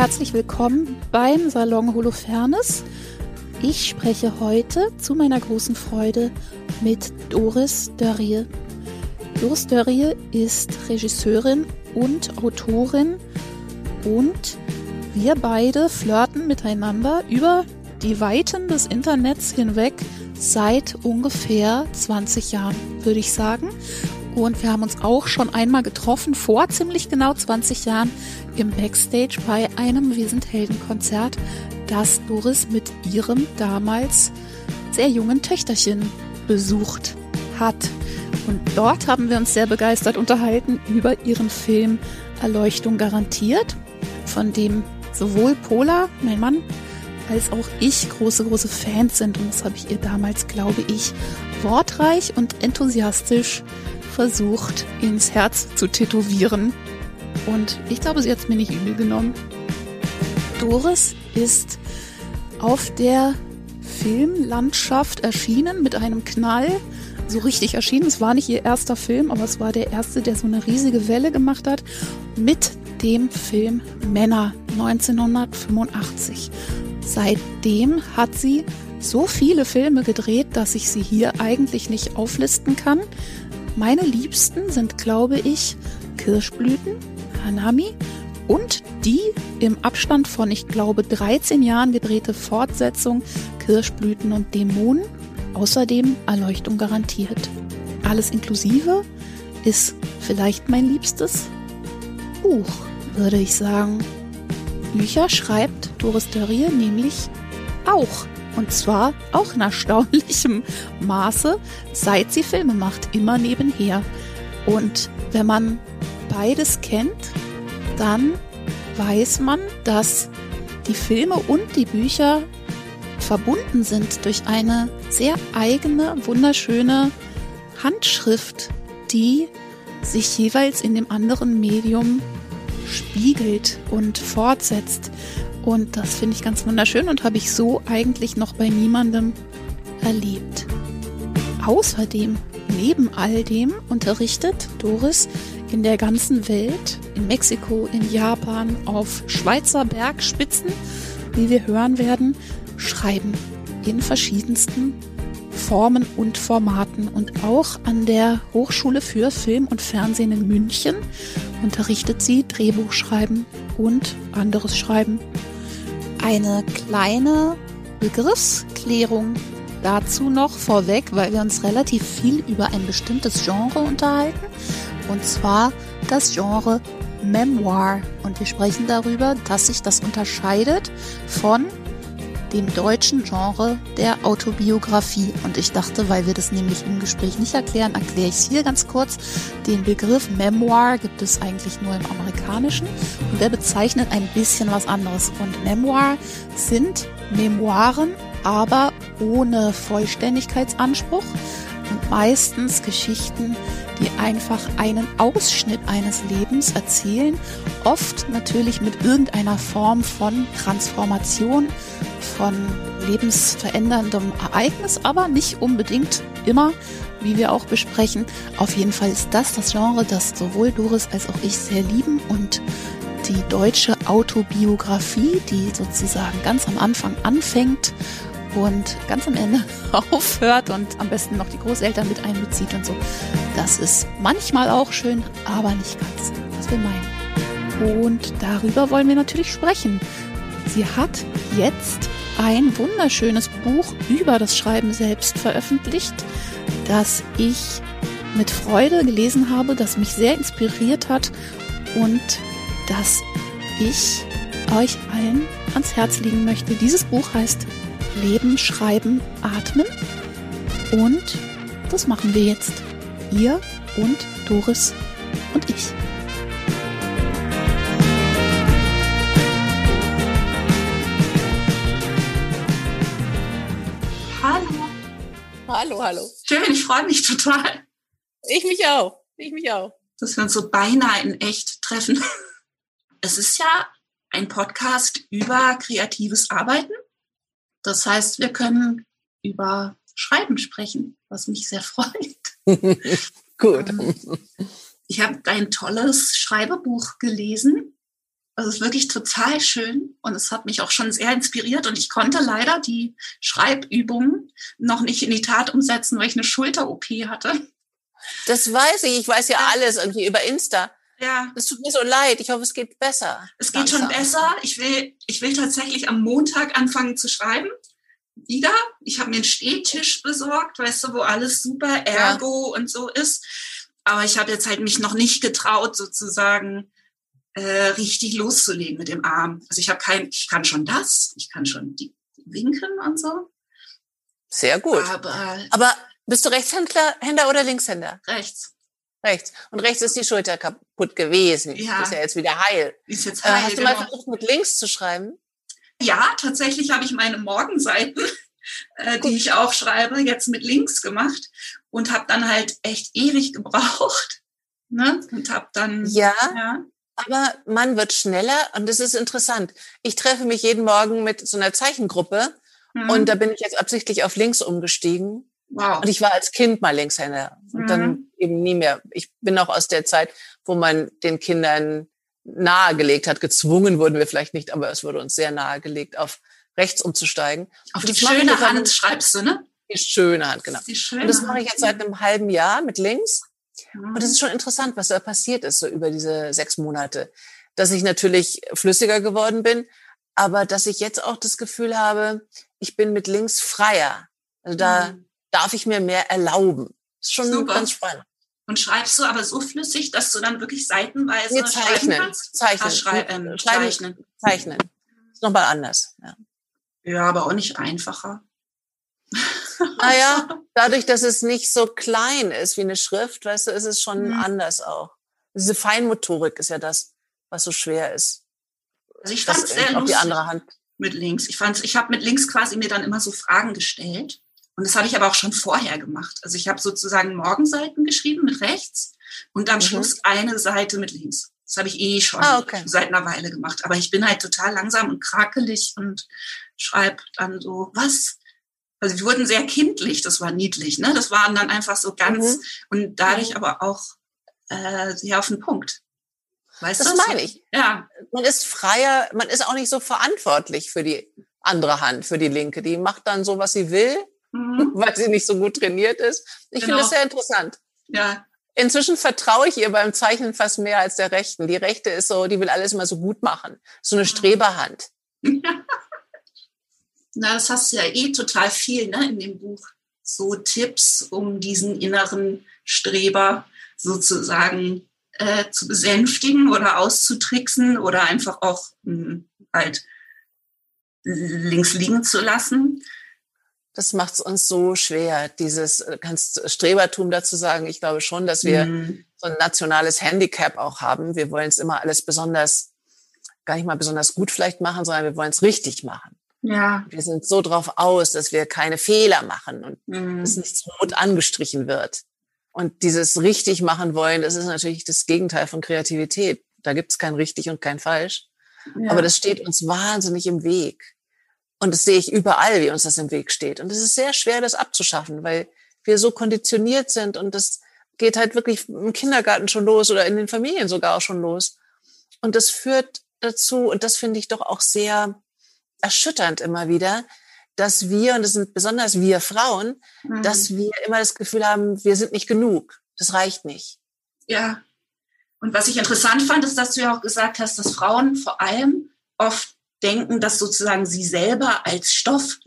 herzlich willkommen beim Salon Holofernes. Ich spreche heute zu meiner großen Freude mit Doris Dörrie. Doris Dörrie ist Regisseurin und Autorin und wir beide flirten miteinander über die Weiten des Internets hinweg seit ungefähr 20 Jahren, würde ich sagen. Und wir haben uns auch schon einmal getroffen, vor ziemlich genau 20 Jahren, im Backstage bei einem Wir sind Helden-Konzert, das Doris mit ihrem damals sehr jungen Töchterchen besucht hat. Und dort haben wir uns sehr begeistert unterhalten über ihren Film Erleuchtung garantiert, von dem sowohl Pola, mein Mann, als auch ich große, große Fans sind. Und das habe ich ihr damals, glaube ich, wortreich und enthusiastisch versucht, ins Herz zu tätowieren. Und ich glaube, sie hat es mir nicht übel genommen. Doris ist auf der Filmlandschaft erschienen mit einem Knall. So richtig erschienen. Es war nicht ihr erster Film, aber es war der erste, der so eine riesige Welle gemacht hat. Mit dem Film Männer 1985. Seitdem hat sie so viele Filme gedreht, dass ich sie hier eigentlich nicht auflisten kann. Meine Liebsten sind, glaube ich, Kirschblüten, Hanami und die im Abstand von, ich glaube, 13 Jahren gedrehte Fortsetzung Kirschblüten und Dämonen. Außerdem Erleuchtung garantiert. Alles inklusive ist vielleicht mein liebstes Buch, würde ich sagen. Bücher schreibt Doris Dörrie nämlich auch. Und zwar auch in erstaunlichem Maße, seit sie Filme macht, immer nebenher. Und wenn man beides kennt, dann weiß man, dass die Filme und die Bücher verbunden sind durch eine sehr eigene, wunderschöne Handschrift, die sich jeweils in dem anderen Medium spiegelt und fortsetzt. Und das finde ich ganz wunderschön und habe ich so eigentlich noch bei niemandem erlebt. Außerdem, neben all dem, unterrichtet Doris in der ganzen Welt, in Mexiko, in Japan, auf Schweizer Bergspitzen, wie wir hören werden, Schreiben in verschiedensten Formen und Formaten und auch an der Hochschule für Film und Fernsehen in München unterrichtet sie Drehbuchschreiben und anderes Schreiben. Eine kleine Begriffsklärung dazu noch vorweg, weil wir uns relativ viel über ein bestimmtes Genre unterhalten, und zwar das Genre Memoir. Und wir sprechen darüber, dass sich das unterscheidet von dem deutschen Genre der Autobiografie. Und ich dachte, weil wir das nämlich im Gespräch nicht erklären, erkläre ich es hier ganz kurz. Den Begriff Memoir gibt es eigentlich nur im Amerikanischen und der bezeichnet ein bisschen was anderes. Und Memoir sind Memoiren, aber ohne Vollständigkeitsanspruch meistens Geschichten, die einfach einen Ausschnitt eines Lebens erzählen, oft natürlich mit irgendeiner Form von Transformation, von lebensveränderndem Ereignis, aber nicht unbedingt immer, wie wir auch besprechen. Auf jeden Fall ist das das Genre, das sowohl Doris als auch ich sehr lieben und die deutsche Autobiografie, die sozusagen ganz am Anfang anfängt und ganz am Ende aufhört und am besten noch die Großeltern mit einbezieht und so. Das ist manchmal auch schön, aber nicht ganz, was wir meinen. Und darüber wollen wir natürlich sprechen. Sie hat jetzt ein wunderschönes Buch über das Schreiben selbst veröffentlicht, das ich mit Freude gelesen habe, das mich sehr inspiriert hat und das ich euch allen ans Herz legen möchte. Dieses Buch heißt Leben, Schreiben, Atmen und das machen wir jetzt. Ihr und Doris und ich. Hallo, hallo. Schön, ich freue mich total. Ich mich auch. Ich mich auch. Dass wir uns so beinahe in echt treffen. Es ist ja ein Podcast über kreatives Arbeiten. Das heißt, wir können über Schreiben sprechen, was mich sehr freut. Gut. Ähm, ich habe dein tolles Schreibebuch gelesen, es ist wirklich total schön und es hat mich auch schon sehr inspiriert und ich konnte leider die Schreibübungen noch nicht in die Tat umsetzen, weil ich eine Schulter-OP hatte. Das weiß ich. Ich weiß ja, ja. alles irgendwie über Insta. Ja. Es tut mir so leid. Ich hoffe, es geht besser. Es geht langsam. schon besser. Ich will, ich will tatsächlich am Montag anfangen zu schreiben. Wieder. Ich habe mir einen Stehtisch besorgt, weißt du, wo alles super Ergo ja. und so ist. Aber ich habe jetzt halt mich noch nicht getraut, sozusagen äh, richtig loszulegen mit dem Arm. Also ich habe kein, ich kann schon das, ich kann schon die winken und so. Sehr gut. Aber, Aber bist du Rechtshänder Händer oder Linkshänder? Rechts. Rechts. Und rechts ist die Schulter kaputt gewesen. Ja. Ist ja jetzt wieder heil. Ist jetzt heil. Äh, hast du genau. mal versucht, mit links zu schreiben? Ja, tatsächlich habe ich meine Morgenseiten, äh, die ich auch schreibe, jetzt mit links gemacht und habe dann halt echt ewig gebraucht. Ne? Und habe dann. Ja. ja. Aber man wird schneller und das ist interessant. Ich treffe mich jeden Morgen mit so einer Zeichengruppe mhm. und da bin ich jetzt absichtlich auf links umgestiegen Wow. Und ich war als Kind mal Linkshänder und mhm. dann eben nie mehr. Ich bin auch aus der Zeit, wo man den Kindern nahegelegt hat, gezwungen wurden wir vielleicht nicht, aber es wurde uns sehr nahegelegt, auf rechts umzusteigen. Auf die schöne Hand schreibst du, ne? Die schöne Hand, genau. Die schöne und das mache ich jetzt seit einem halben Jahr mit links. Mhm. Und es ist schon interessant, was da passiert ist, so über diese sechs Monate. Dass ich natürlich flüssiger geworden bin, aber dass ich jetzt auch das Gefühl habe, ich bin mit links freier. Also da, mhm darf ich mir mehr erlauben. Ist schon Super. ganz spannend. Und schreibst du aber so flüssig, dass du dann wirklich seitenweise nee, zeichnen, kannst? Zeichnen. Ah, schrei ähm, zeichnen. Zeichnen. Ist nochmal anders. Ja. ja, aber auch nicht einfacher. Naja, dadurch, dass es nicht so klein ist wie eine Schrift, weißt du, ist es schon mhm. anders auch. Diese Feinmotorik ist ja das, was so schwer ist. Also ich fand es sehr lustig die andere Hand. mit links. Ich ich habe mit links quasi mir dann immer so Fragen gestellt und das habe ich aber auch schon vorher gemacht. Also ich habe sozusagen Morgenseiten geschrieben mit rechts und am mhm. Schluss eine Seite mit links. Das habe ich eh schon ah, okay. seit einer Weile gemacht. Aber ich bin halt total langsam und krakelig und schreibe dann so, was? Also wir wurden sehr kindlich, das war niedlich, ne? Das waren dann einfach so ganz mhm. und dadurch aber auch äh, sehr auf den Punkt. Weißt das meine ich. Ja. Man ist freier, man ist auch nicht so verantwortlich für die andere Hand, für die linke. Die macht dann so, was sie will mhm. weil sie nicht so gut trainiert ist. Ich genau. finde das sehr interessant. Ja. Inzwischen vertraue ich ihr beim Zeichnen fast mehr als der Rechten. Die Rechte ist so, die will alles immer so gut machen. So eine mhm. Streberhand. Na, das hast du ja eh total viel ne, in dem Buch. So Tipps, um diesen inneren Streber sozusagen äh, zu besänftigen oder auszutricksen oder einfach auch mh, hm, halt links liegen zu lassen das macht es uns so schwer, dieses äh, kannst Strebertum dazu sagen. Ich glaube schon, dass wir mhm. so ein nationales Handicap auch haben. Wir wollen es immer alles besonders, gar nicht mal besonders gut vielleicht machen, sondern wir wollen es richtig machen. Ja. Wir sind so drauf aus, dass wir keine Fehler machen und mhm. dass nichts rot angestrichen wird. Und dieses richtig machen wollen, das ist natürlich das Gegenteil von Kreativität. Da gibt es kein richtig und kein falsch. Ja. Aber das steht uns wahnsinnig im Weg. Und das sehe ich überall, wie uns das im Weg steht. Und es ist sehr schwer, das abzuschaffen, weil wir so konditioniert sind und das geht halt wirklich im Kindergarten schon los oder in den Familien sogar auch schon los. Und das führt dazu, und das finde ich doch auch sehr erschütternd immer wieder, dass wir, und das sind besonders wir Frauen, mhm. dass wir immer das Gefühl haben, wir sind nicht genug. Das reicht nicht. Ja. Und was ich interessant fand, ist, dass du ja auch gesagt hast, dass Frauen vor allem oft denken, dass sozusagen sie selber als Stoff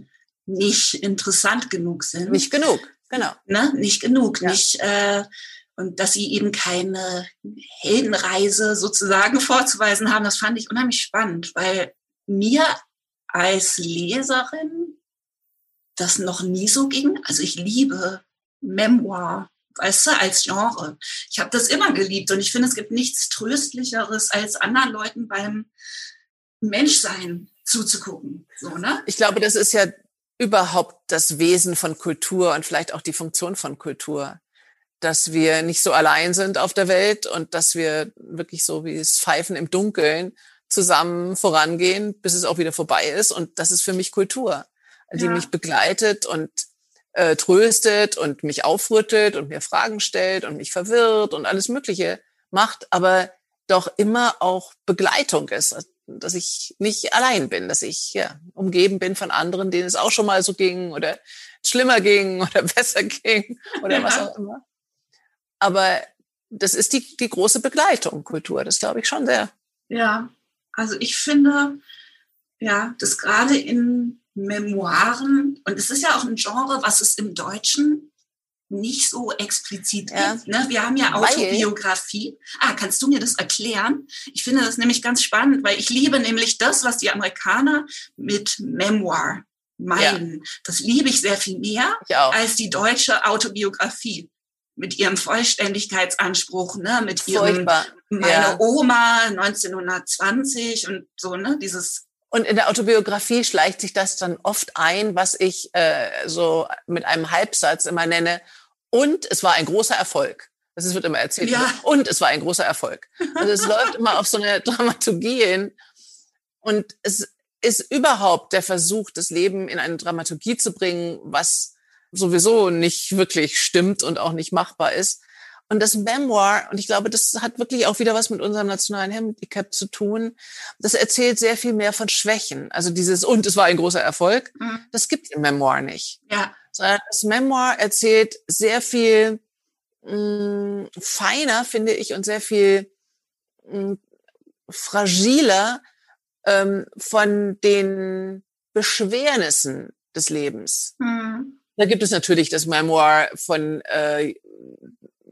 nicht interessant genug sind. Nicht genug, genau. Ne? Nicht genug, ja. nicht äh, und dass sie eben keine Heldenreise sozusagen vorzuweisen haben. Das fand ich unheimlich spannend, weil mir als Leserin das noch nie so ging. Also ich liebe Memoir, weißt du, als Genre. Ich habe das immer geliebt und ich finde, es gibt nichts Tröstlicheres, als anderen Leuten beim Menschsein zuzugucken. So, ne? Ich glaube, das ist ja überhaupt das Wesen von Kultur und vielleicht auch die Funktion von Kultur, dass wir nicht so allein sind auf der Welt und dass wir wirklich so wie es Pfeifen im Dunkeln zusammen vorangehen, bis es auch wieder vorbei ist. Und das ist für mich Kultur, die ja. mich begleitet und äh, tröstet und mich aufrüttelt und mir Fragen stellt und mich verwirrt und alles Mögliche macht, aber doch immer auch Begleitung ist, dass ich nicht allein bin, dass ich ja, umgeben bin von anderen, denen es auch schon mal so ging oder schlimmer ging oder besser ging oder ja. was auch immer. Aber das ist die, die große Begleitung, Kultur, das glaube ich schon sehr. Ja, also ich finde, ja, das gerade in Memoiren, und es ist ja auch ein Genre, was es im Deutschen nicht so explizit ja. gibt. Ne? Wir haben ja Autobiografie. Ah, kannst du mir das erklären? Ich finde das nämlich ganz spannend, weil ich liebe nämlich das, was die Amerikaner mit Memoir meinen. Ja. Das liebe ich sehr viel mehr als die deutsche Autobiografie mit ihrem Vollständigkeitsanspruch, ne, mit ihrem Furchtbar. meine ja. Oma 1920 und so, ne, dieses und in der Autobiografie schleicht sich das dann oft ein, was ich äh, so mit einem Halbsatz immer nenne. Und es war ein großer Erfolg. Das wird immer erzählt. Ja. Und es war ein großer Erfolg. Also es läuft immer auf so eine Dramaturgie hin. Und es ist überhaupt der Versuch, das Leben in eine Dramaturgie zu bringen, was sowieso nicht wirklich stimmt und auch nicht machbar ist. Und das Memoir, und ich glaube, das hat wirklich auch wieder was mit unserem nationalen Handicap zu tun, das erzählt sehr viel mehr von Schwächen. Also dieses, und es war ein großer Erfolg, mhm. das gibt im Memoir nicht. Ja. Sondern das Memoir erzählt sehr viel mh, mm, feiner, finde ich, und sehr viel mh, mm, fragiler ähm, von den Beschwernissen des Lebens. Mhm. Da gibt es natürlich das Memoir von äh,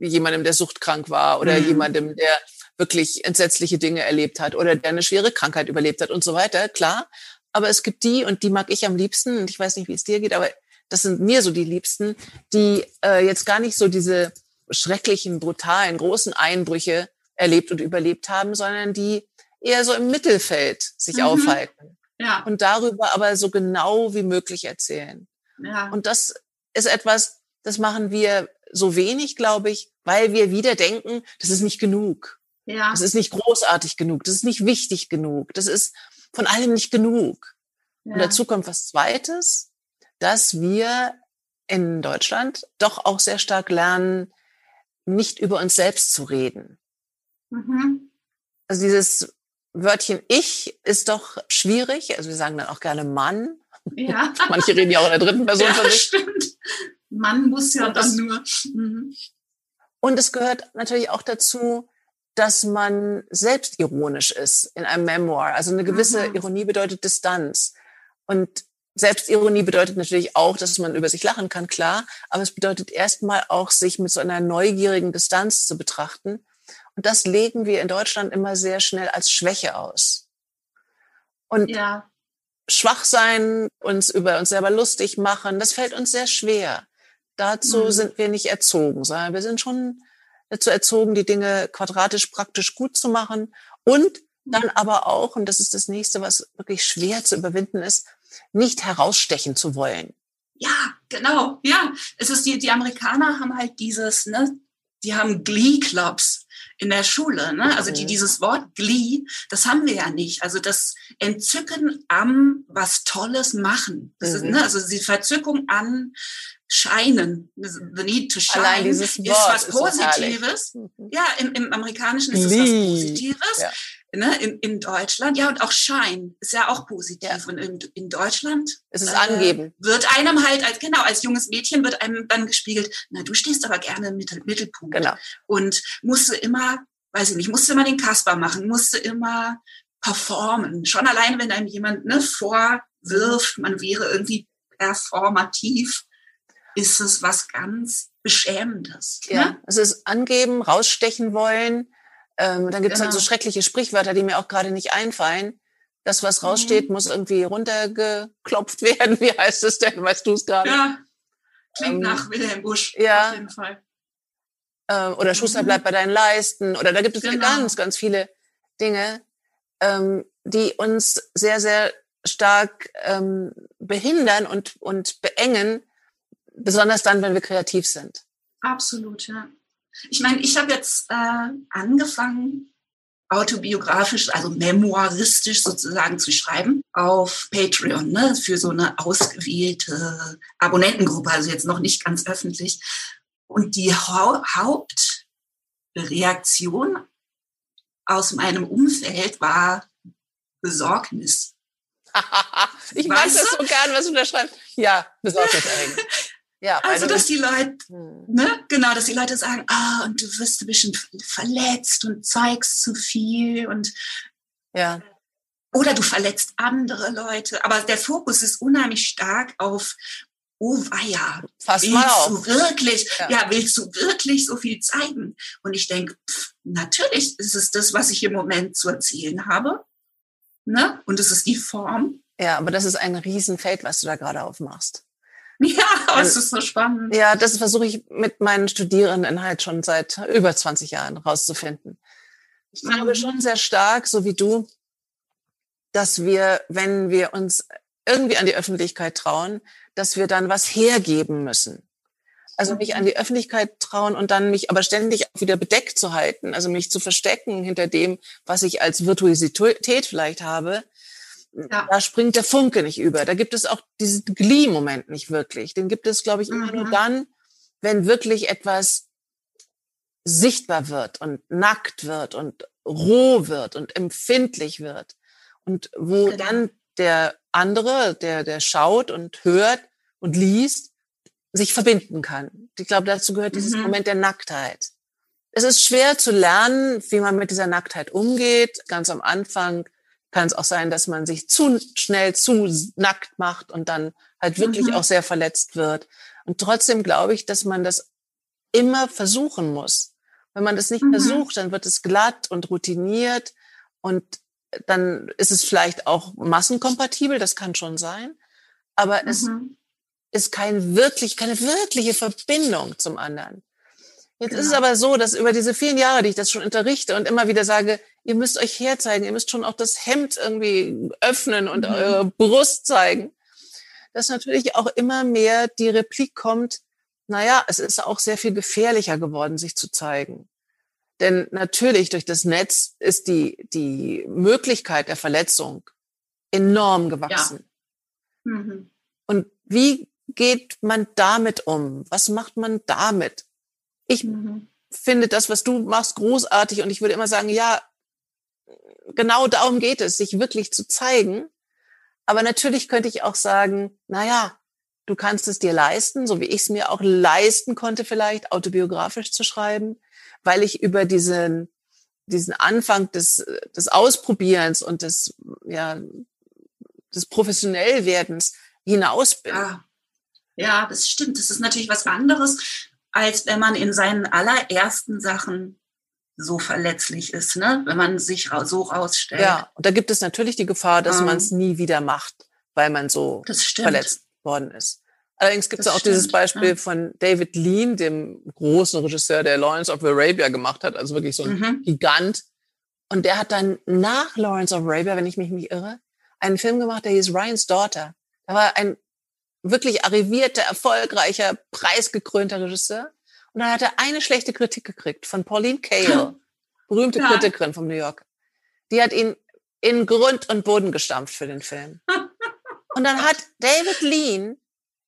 jemandem, der suchtkrank war oder mhm. jemandem, der wirklich entsetzliche Dinge erlebt hat oder der eine schwere Krankheit überlebt hat und so weiter, klar. Aber es gibt die, und die mag ich am liebsten, und ich weiß nicht, wie es dir geht, aber das sind mir so die Liebsten, die äh, jetzt gar nicht so diese schrecklichen, brutalen, großen Einbrüche erlebt und überlebt haben, sondern die eher so im Mittelfeld sich mhm. aufhalten. Ja. Und darüber aber so genau wie möglich erzählen. Ja. Und das ist etwas, das machen wir so wenig, glaube ich, weil wir wieder denken, das ist nicht genug. Ja. Das ist nicht großartig genug. Das ist nicht wichtig genug. Das ist von allem nicht genug. Ja. Und dazu kommt was Zweites, dass wir in Deutschland doch auch sehr stark lernen, nicht über uns selbst zu reden. Mhm. Also dieses Wörtchen Ich ist doch schwierig. Also wir sagen dann auch gerne Mann. Ja. Manche reden ja auch in der dritten Person ja, von sich. Stimmt. Man muss ja dann nur. Mhm. Und es gehört natürlich auch dazu, dass man selbstironisch ist in einem Memoir. Also eine gewisse mhm. Ironie bedeutet Distanz. Und Selbstironie bedeutet natürlich auch, dass man über sich lachen kann, klar. Aber es bedeutet erstmal auch, sich mit so einer neugierigen Distanz zu betrachten. Und das legen wir in Deutschland immer sehr schnell als Schwäche aus. Und ja. schwach sein, uns über uns selber lustig machen, das fällt uns sehr schwer. Dazu mhm. sind wir nicht erzogen, sondern wir sind schon dazu erzogen, die Dinge quadratisch praktisch gut zu machen und dann mhm. aber auch, und das ist das nächste, was wirklich schwer zu überwinden ist, nicht herausstechen zu wollen. Ja, genau. Ja, es ist die, die Amerikaner haben halt dieses, ne, die haben Glee-Clubs in der Schule, ne? Also die, mhm. dieses Wort Glee, das haben wir ja nicht. Also das Entzücken am was Tolles machen. Das mhm. ist, ne? Also die Verzückung an Scheinen, the need to shine, Allein dieses Wort ist was Positives. So ja, im, im Amerikanischen ist es was Positives. Ja. Ne, in, in Deutschland, ja, und auch Shine ist ja auch positiv. Ja. Und in, in Deutschland es ist äh, angeben. wird einem halt als, genau, als junges Mädchen wird einem dann gespiegelt, na, du stehst aber gerne im Mittel, Mittelpunkt. Genau. Und musste immer, weiß ich nicht, musste immer den Kasper machen, musste immer performen. Schon allein, wenn einem jemand ne, vorwirft, man wäre irgendwie performativ, ist es was ganz Beschämendes. Ja, ne? es ist angeben, rausstechen wollen, ähm, dann gibt es genau. halt so genau. schreckliche Sprichwörter, die mir auch gerade nicht einfallen. Das, was raussteht, mhm. muss irgendwie runtergeklopft werden. Wie heißt es denn? Weißt du es gerade? Ja, klingt ähm, nach Wilhelm Busch ja. auf jeden Fall. Ähm, oder Schuster mhm. bleibt bei deinen Leisten. Oder da gibt es genau. ganz, ganz viele Dinge, ähm, die uns sehr, sehr stark ähm, behindern und, und beengen, besonders dann, wenn wir kreativ sind. Absolut, ja. Ich meine, ich habe jetzt äh, angefangen, autobiografisch, also memoiristisch sozusagen zu schreiben auf Patreon, ne, für so eine ausgewählte Abonnentengruppe, also jetzt noch nicht ganz öffentlich. Und die ha Hauptreaktion aus meinem Umfeld war Besorgnis. ich mag das so gern, was du da schreibst. Ja, Besorgnis eigentlich. Ja, also, dass die Leute, hm. ne, genau, dass die Leute sagen, ah, und du wirst ein bisschen verletzt und zeigst zu viel und ja. Oder du verletzt andere Leute. Aber der Fokus ist unheimlich stark auf, oh weia, Fass willst mal auf. du wirklich, ja. ja. willst du wirklich so viel zeigen? Und ich denke, natürlich ist es das, was ich im Moment zu erzählen habe. Ne? Und es ist die Form. Ja, aber das ist ein Riesenfeld, was du da gerade aufmachst. Ja, aber es ist so spannend. Ja, das versuche ich mit meinen Studierenden halt schon seit über 20 Jahren rauszufinden. Ich glaube schon sehr stark, so wie du, dass wir, wenn wir uns irgendwie an die Öffentlichkeit trauen, dass wir dann was hergeben müssen. Also mich an die Öffentlichkeit trauen und dann mich aber ständig auch wieder bedeckt zu halten, also mich zu verstecken hinter dem, was ich als Virtuosität vielleicht habe. Ja. Da springt der Funke nicht über. Da gibt es auch diesen Glee-Moment nicht wirklich. Den gibt es, glaube ich, immer mhm. nur dann, wenn wirklich etwas sichtbar wird und nackt wird und roh wird und empfindlich wird. Und wo genau. dann der andere, der, der schaut und hört und liest, sich verbinden kann. Ich glaube, dazu gehört dieses mhm. Moment der Nacktheit. Es ist schwer zu lernen, wie man mit dieser Nacktheit umgeht. Ganz am Anfang kann es auch sein, dass man sich zu schnell zu nackt macht und dann halt wirklich mhm. auch sehr verletzt wird. Und trotzdem glaube ich, dass man das immer versuchen muss. Wenn man das nicht mhm. versucht, dann wird es glatt und routiniert und dann ist es vielleicht auch massenkompatibel, das kann schon sein, aber mhm. es ist kein wirklich, keine wirkliche Verbindung zum anderen. Jetzt genau. ist es genau. aber so, dass über diese vielen Jahre, die ich das schon unterrichte und immer wieder sage, ihr müsst euch herzeigen, ihr müsst schon auch das Hemd irgendwie öffnen und mhm. eure Brust zeigen, dass natürlich auch immer mehr die Replik kommt, naja, es ist auch sehr viel gefährlicher geworden, sich zu zeigen. Denn natürlich durch das Netz ist die, die Möglichkeit der Verletzung enorm gewachsen. Ja. Mhm. Und wie geht man damit um? Was macht man damit? Ich mhm. finde das, was du machst, großartig und ich würde immer sagen, ja, genau darum geht es, sich wirklich zu zeigen. Aber natürlich könnte ich auch sagen, na ja, du kannst es dir leisten, so wie ich es mir auch leisten konnte, vielleicht autobiografisch zu schreiben weil ich über diesen, diesen Anfang des, des Ausprobierens und des, ja, des Professionellwerdens hinaus bin. Ja. ja, das stimmt. Das ist natürlich was anderes, als wenn man in seinen allerersten Sachen so verletzlich ist, ne? wenn man sich so rausstellt. Ja, und da gibt es natürlich die Gefahr, dass um, man es nie wieder macht, weil man so verletzt worden ist. Allerdings gibt es auch stimmt, dieses Beispiel ja. von David Lean, dem großen Regisseur, der Lawrence of Arabia gemacht hat, also wirklich so ein mhm. Gigant. Und der hat dann nach Lawrence of Arabia, wenn ich mich nicht irre, einen Film gemacht, der hieß Ryan's Daughter. Da war ein wirklich arrivierter, erfolgreicher, preisgekrönter Regisseur. Und dann hat er eine schlechte Kritik gekriegt von Pauline Kael, berühmte ja. Kritikerin vom New York. Die hat ihn in Grund und Boden gestampft für den Film. Und dann hat David Lean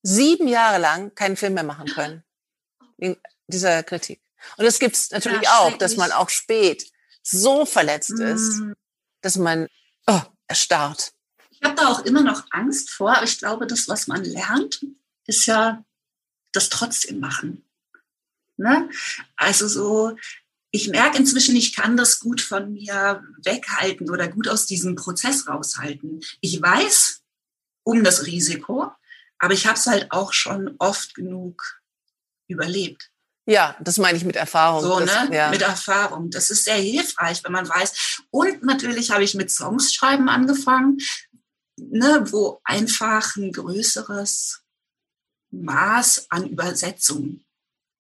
sieben Jahre lang keinen Film mehr machen können. In dieser Kritik. Und das gibt's natürlich ja, auch, dass man auch spät so verletzt ist, mm. dass man oh, erstarrt. Ich habe da auch immer noch Angst vor, aber ich glaube, das, was man lernt, ist ja das trotzdem machen. Ne? Also so, ich merke inzwischen, ich kann das gut von mir weghalten oder gut aus diesem Prozess raushalten. Ich weiß um das Risiko, aber ich habe es halt auch schon oft genug überlebt. Ja, das meine ich mit Erfahrung. So, das, ne? Ja. Mit Erfahrung. Das ist sehr hilfreich, wenn man weiß. Und natürlich habe ich mit Songs schreiben angefangen, ne, wo einfach ein größeres Maß an Übersetzung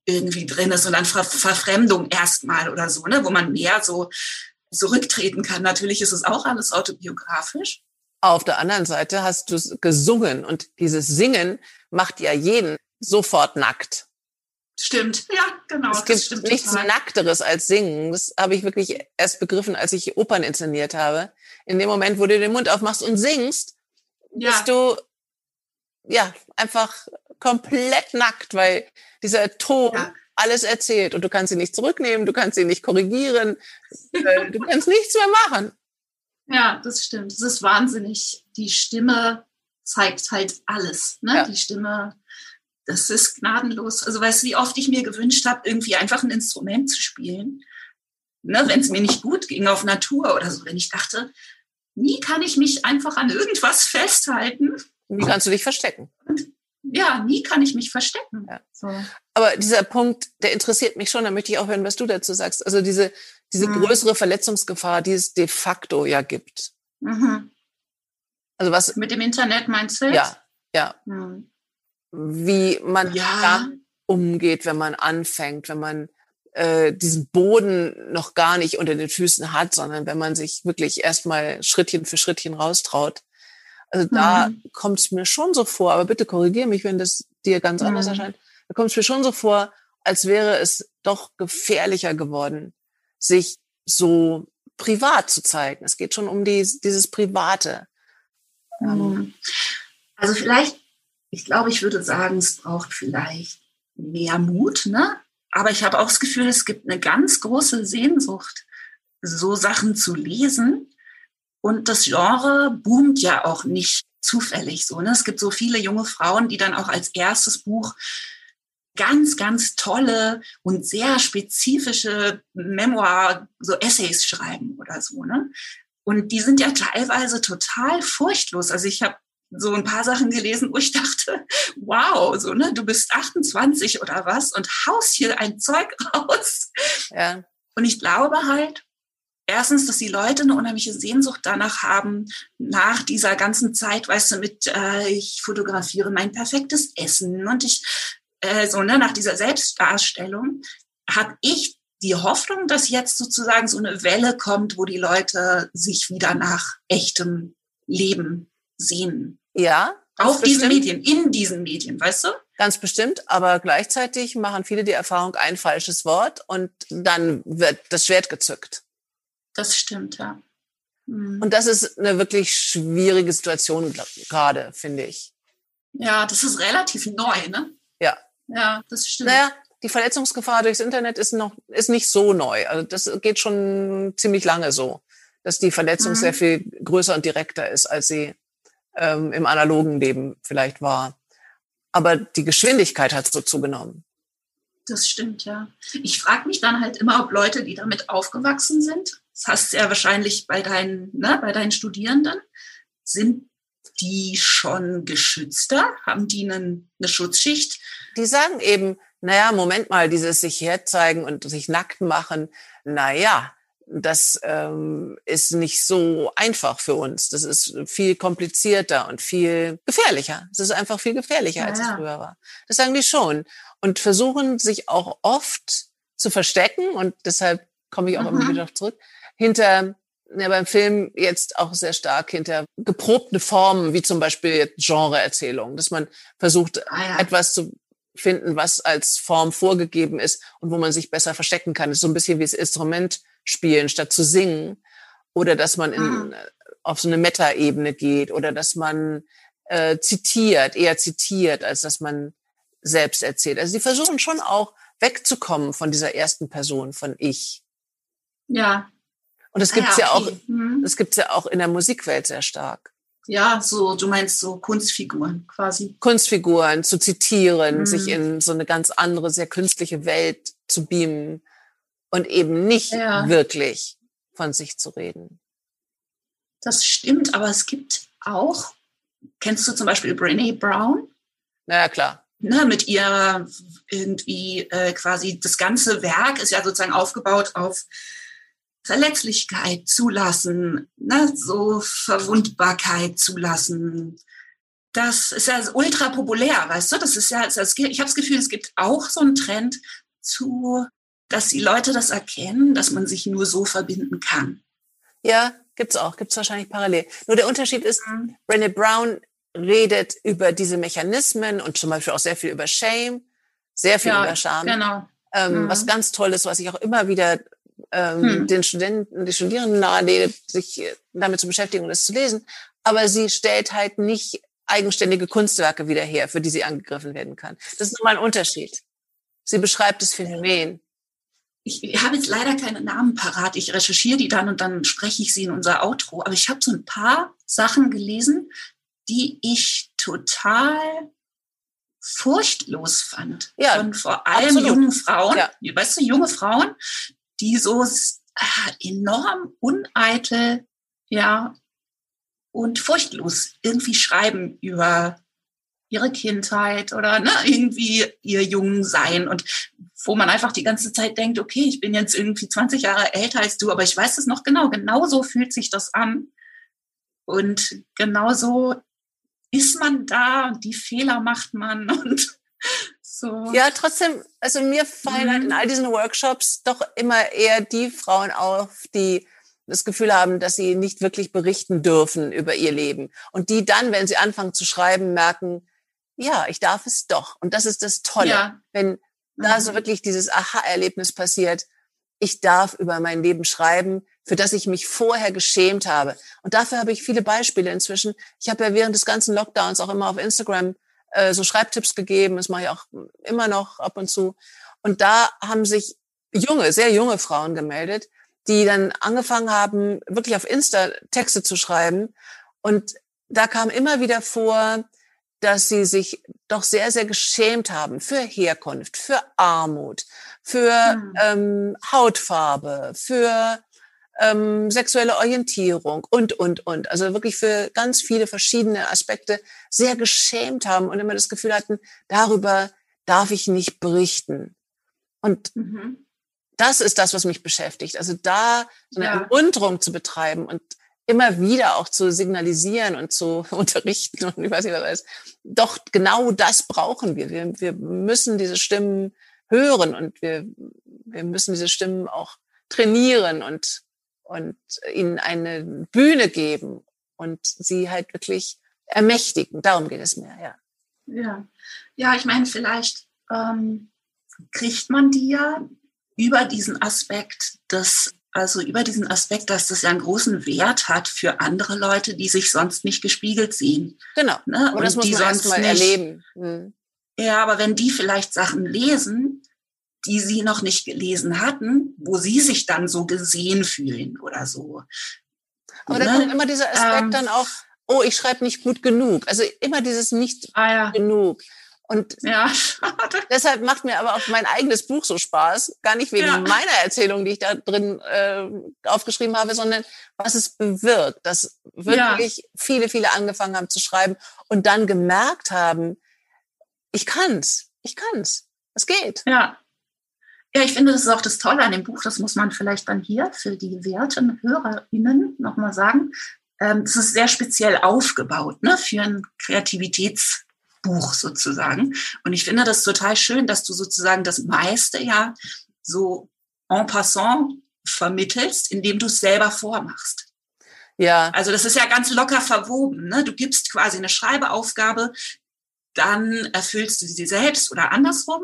irgendwie drin ist und an Ver Verfremdung erstmal oder so, ne, wo man mehr so zurücktreten kann. Natürlich ist es auch alles autobiografisch. Auf der anderen Seite hast du gesungen und dieses Singen macht ja jeden sofort nackt. Stimmt, ja, genau. Es gibt nichts total. Nackteres als Singen. Das habe ich wirklich erst begriffen, als ich Opern inszeniert habe. In dem Moment, wo du den Mund aufmachst und singst, ja. bist du ja einfach komplett nackt, weil dieser Ton ja. alles erzählt und du kannst sie nicht zurücknehmen, du kannst sie nicht korrigieren, du kannst nichts mehr machen. Ja, das stimmt. Das ist wahnsinnig. Die Stimme zeigt halt alles. Ne? Ja. Die Stimme, das ist gnadenlos. Also weißt du, wie oft ich mir gewünscht habe, irgendwie einfach ein Instrument zu spielen. Ne? Wenn es mir nicht gut ging auf Natur oder so, wenn ich dachte, nie kann ich mich einfach an irgendwas festhalten. Wie kannst du dich verstecken? Und ja, nie kann ich mich verstecken. Ja. So. Aber dieser Punkt, der interessiert mich schon, da möchte ich auch hören, was du dazu sagst. Also diese, diese mhm. größere Verletzungsgefahr, die es de facto ja gibt. Mhm. Also was? Mit dem Internet meinst du? Ja, ja. Mhm. Wie man ja. da umgeht, wenn man anfängt, wenn man äh, diesen Boden noch gar nicht unter den Füßen hat, sondern wenn man sich wirklich erstmal Schrittchen für Schrittchen raustraut. Also da mhm. kommt es mir schon so vor, aber bitte korrigiere mich, wenn das dir ganz mhm. anders erscheint. Da kommt es mir schon so vor, als wäre es doch gefährlicher geworden, sich so privat zu zeigen. Es geht schon um die, dieses Private. Mhm. Also vielleicht, ich glaube, ich würde sagen, es braucht vielleicht mehr Mut, ne? Aber ich habe auch das Gefühl, es gibt eine ganz große Sehnsucht, so Sachen zu lesen, und das Genre boomt ja auch nicht zufällig so. Ne? Es gibt so viele junge Frauen, die dann auch als erstes Buch ganz, ganz tolle und sehr spezifische Memoir, so Essays schreiben oder so. Ne? Und die sind ja teilweise total furchtlos. Also ich habe so ein paar Sachen gelesen, wo ich dachte, wow, so, ne, du bist 28 oder was und haust hier ein Zeug raus. Ja. Und ich glaube halt, erstens, dass die Leute eine unheimliche Sehnsucht danach haben, nach dieser ganzen Zeit, weißt du, mit äh, ich fotografiere mein perfektes Essen und ich äh, so ne, nach dieser Selbstdarstellung habe ich die Hoffnung, dass jetzt sozusagen so eine Welle kommt, wo die Leute sich wieder nach echtem Leben sehnen. Ja. Auf diesen Medien, in diesen Medien, weißt du? Ganz bestimmt, aber gleichzeitig machen viele die Erfahrung, ein falsches Wort und dann wird das Schwert gezückt. Das stimmt, ja. Mhm. Und das ist eine wirklich schwierige Situation gerade, finde ich. Ja, das ist relativ neu, ne? Ja. Ja, das stimmt. Naja, die Verletzungsgefahr durchs Internet ist noch, ist nicht so neu. Also das geht schon ziemlich lange so, dass die Verletzung mhm. sehr viel größer und direkter ist, als sie ähm, im analogen Leben vielleicht war. Aber die Geschwindigkeit hat so zugenommen. Das stimmt, ja. Ich frage mich dann halt immer, ob Leute, die damit aufgewachsen sind, das hast du ja wahrscheinlich bei deinen, ne, bei deinen Studierenden, sind die schon geschützter? Haben die einen, eine Schutzschicht? Die sagen eben, naja, Moment mal, dieses sich herzeigen und sich nackt machen, naja, das ähm, ist nicht so einfach für uns. Das ist viel komplizierter und viel gefährlicher. Es ist einfach viel gefährlicher, ja, als es früher war. Das sagen die schon. Und versuchen sich auch oft zu verstecken. Und deshalb komme ich auch mhm. immer wieder zurück hinter ja, beim Film jetzt auch sehr stark hinter geprobte Formen, wie zum Beispiel Genreerzählung, dass man versucht, ah, ja. etwas zu finden, was als Form vorgegeben ist und wo man sich besser verstecken kann. Das ist so ein bisschen wie das Instrument spielen statt zu singen. Oder dass man in, ah. auf so eine Meta-Ebene geht oder dass man äh, zitiert, eher zitiert, als dass man selbst erzählt. Also sie versuchen schon auch wegzukommen von dieser ersten Person, von ich. Ja, und das gibt's ah, ja, okay. ja auch, mhm. das gibt's ja auch in der Musikwelt sehr stark. Ja, so, du meinst so Kunstfiguren quasi. Kunstfiguren zu zitieren, mhm. sich in so eine ganz andere, sehr künstliche Welt zu beamen und eben nicht ja. wirklich von sich zu reden. Das stimmt, aber es gibt auch, kennst du zum Beispiel Brené Brown? Naja, klar. Ne, mit ihr irgendwie äh, quasi das ganze Werk ist ja sozusagen aufgebaut auf Verletzlichkeit zulassen, ne, so Verwundbarkeit zulassen. Das ist ja ultra populär, weißt du? Das ist ja, ich habe das Gefühl, es gibt auch so einen Trend zu, dass die Leute das erkennen, dass man sich nur so verbinden kann. Ja, gibt's auch, gibt's wahrscheinlich parallel. Nur der Unterschied ist, mhm. Brené Brown redet über diese Mechanismen und zum Beispiel auch sehr viel über Shame, sehr viel ja, über Scham. Genau. Ähm, mhm. Was ganz toll ist, was ich auch immer wieder ähm, hm. den Studenten, die Studierenden nahelegt, sich damit zu beschäftigen und es zu lesen. Aber sie stellt halt nicht eigenständige Kunstwerke wieder her, für die sie angegriffen werden kann. Das ist nochmal ein Unterschied. Sie beschreibt das Phänomen. Ich, ich habe jetzt leider keine Namen parat. Ich recherchiere die dann und dann spreche ich sie in unser Outro. Aber ich habe so ein paar Sachen gelesen, die ich total furchtlos fand. Ja, Von vor allem absolut. jungen Frauen, ja. weißt du, junge Frauen, die so äh, enorm uneitel, ja, und furchtlos irgendwie schreiben über ihre Kindheit oder ne, irgendwie ihr Jungsein und wo man einfach die ganze Zeit denkt, okay, ich bin jetzt irgendwie 20 Jahre älter als du, aber ich weiß es noch genau, genauso fühlt sich das an. Und genauso ist man da und die Fehler macht man und so. Ja, trotzdem, also mir fallen mhm. halt in mhm. all diesen Workshops doch immer eher die Frauen auf, die das Gefühl haben, dass sie nicht wirklich berichten dürfen über ihr Leben. Und die dann, wenn sie anfangen zu schreiben, merken, ja, ich darf es doch. Und das ist das Tolle, ja. wenn mhm. da so wirklich dieses Aha-Erlebnis passiert. Ich darf über mein Leben schreiben, für das ich mich vorher geschämt habe. Und dafür habe ich viele Beispiele inzwischen. Ich habe ja während des ganzen Lockdowns auch immer auf Instagram äh, so Schreibtipps gegeben. Das mache ich auch immer noch ab und zu. Und da haben sich junge, sehr junge Frauen gemeldet, die dann angefangen haben, wirklich auf Insta Texte zu schreiben. Und da kam immer wieder vor, dass sie sich doch sehr, sehr geschämt haben für Herkunft, für Armut, für mhm. ähm, Hautfarbe, für ähm, sexuelle Orientierung und, und, und. Also wirklich für ganz viele verschiedene Aspekte sehr geschämt haben und immer das Gefühl hatten, darüber darf ich nicht berichten. Und mhm. das ist das, was mich beschäftigt. Also da so eine ja. Ermunterung zu betreiben und immer wieder auch zu signalisieren und zu unterrichten und ich weiß nicht was alles. Doch genau das brauchen wir. Wir, wir müssen diese Stimmen hören und wir, wir müssen diese Stimmen auch trainieren und und ihnen eine Bühne geben und sie halt wirklich ermächtigen. Darum geht es mir, ja. Ja, ja ich meine, vielleicht ähm, kriegt man die ja über diesen Aspekt, dass also über diesen Aspekt, dass das ja einen großen Wert hat für andere Leute, die sich sonst nicht gespiegelt sehen. Genau. Ne? Aber das muss die man sonst mal erleben. Hm. Ja, aber wenn die vielleicht Sachen lesen, die sie noch nicht gelesen hatten, wo sie sich dann so gesehen fühlen oder so. Aber ne? da kommt immer dieser Aspekt ähm, dann auch, oh, ich schreibe nicht gut genug. Also immer dieses nicht ah, ja. genug. Und ja, deshalb macht mir aber auch mein eigenes Buch so Spaß. Gar nicht wegen ja. meiner Erzählung, die ich da drin äh, aufgeschrieben habe, sondern was es bewirkt, dass wirklich ja. viele, viele angefangen haben zu schreiben und dann gemerkt haben, ich kann's, ich kann's, es geht. Ja, ja, ich finde, das ist auch das Tolle an dem Buch. Das muss man vielleicht dann hier für die werten HörerInnen nochmal sagen. Ähm, das ist sehr speziell aufgebaut, ne, für ein Kreativitätsbuch sozusagen. Und ich finde das total schön, dass du sozusagen das meiste ja so en passant vermittelst, indem du es selber vormachst. Ja. Also das ist ja ganz locker verwoben. Ne? Du gibst quasi eine Schreibeaufgabe, dann erfüllst du sie selbst oder andersrum.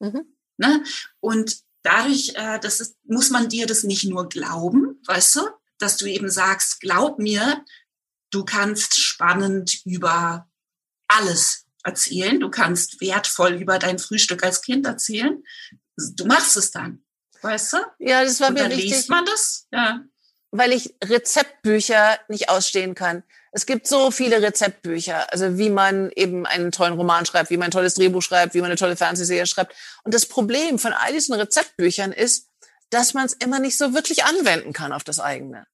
Mhm. Ne? Und dadurch, äh, das ist, muss man dir das nicht nur glauben, weißt du, dass du eben sagst, glaub mir, du kannst spannend über alles erzählen, du kannst wertvoll über dein Frühstück als Kind erzählen. Du machst es dann, weißt du? Ja, das war Und mir dann wichtig. liest man das, ja. Weil ich Rezeptbücher nicht ausstehen kann. Es gibt so viele Rezeptbücher, also wie man eben einen tollen Roman schreibt, wie man ein tolles Drehbuch schreibt, wie man eine tolle Fernsehserie schreibt. Und das Problem von all diesen Rezeptbüchern ist, dass man es immer nicht so wirklich anwenden kann auf das eigene.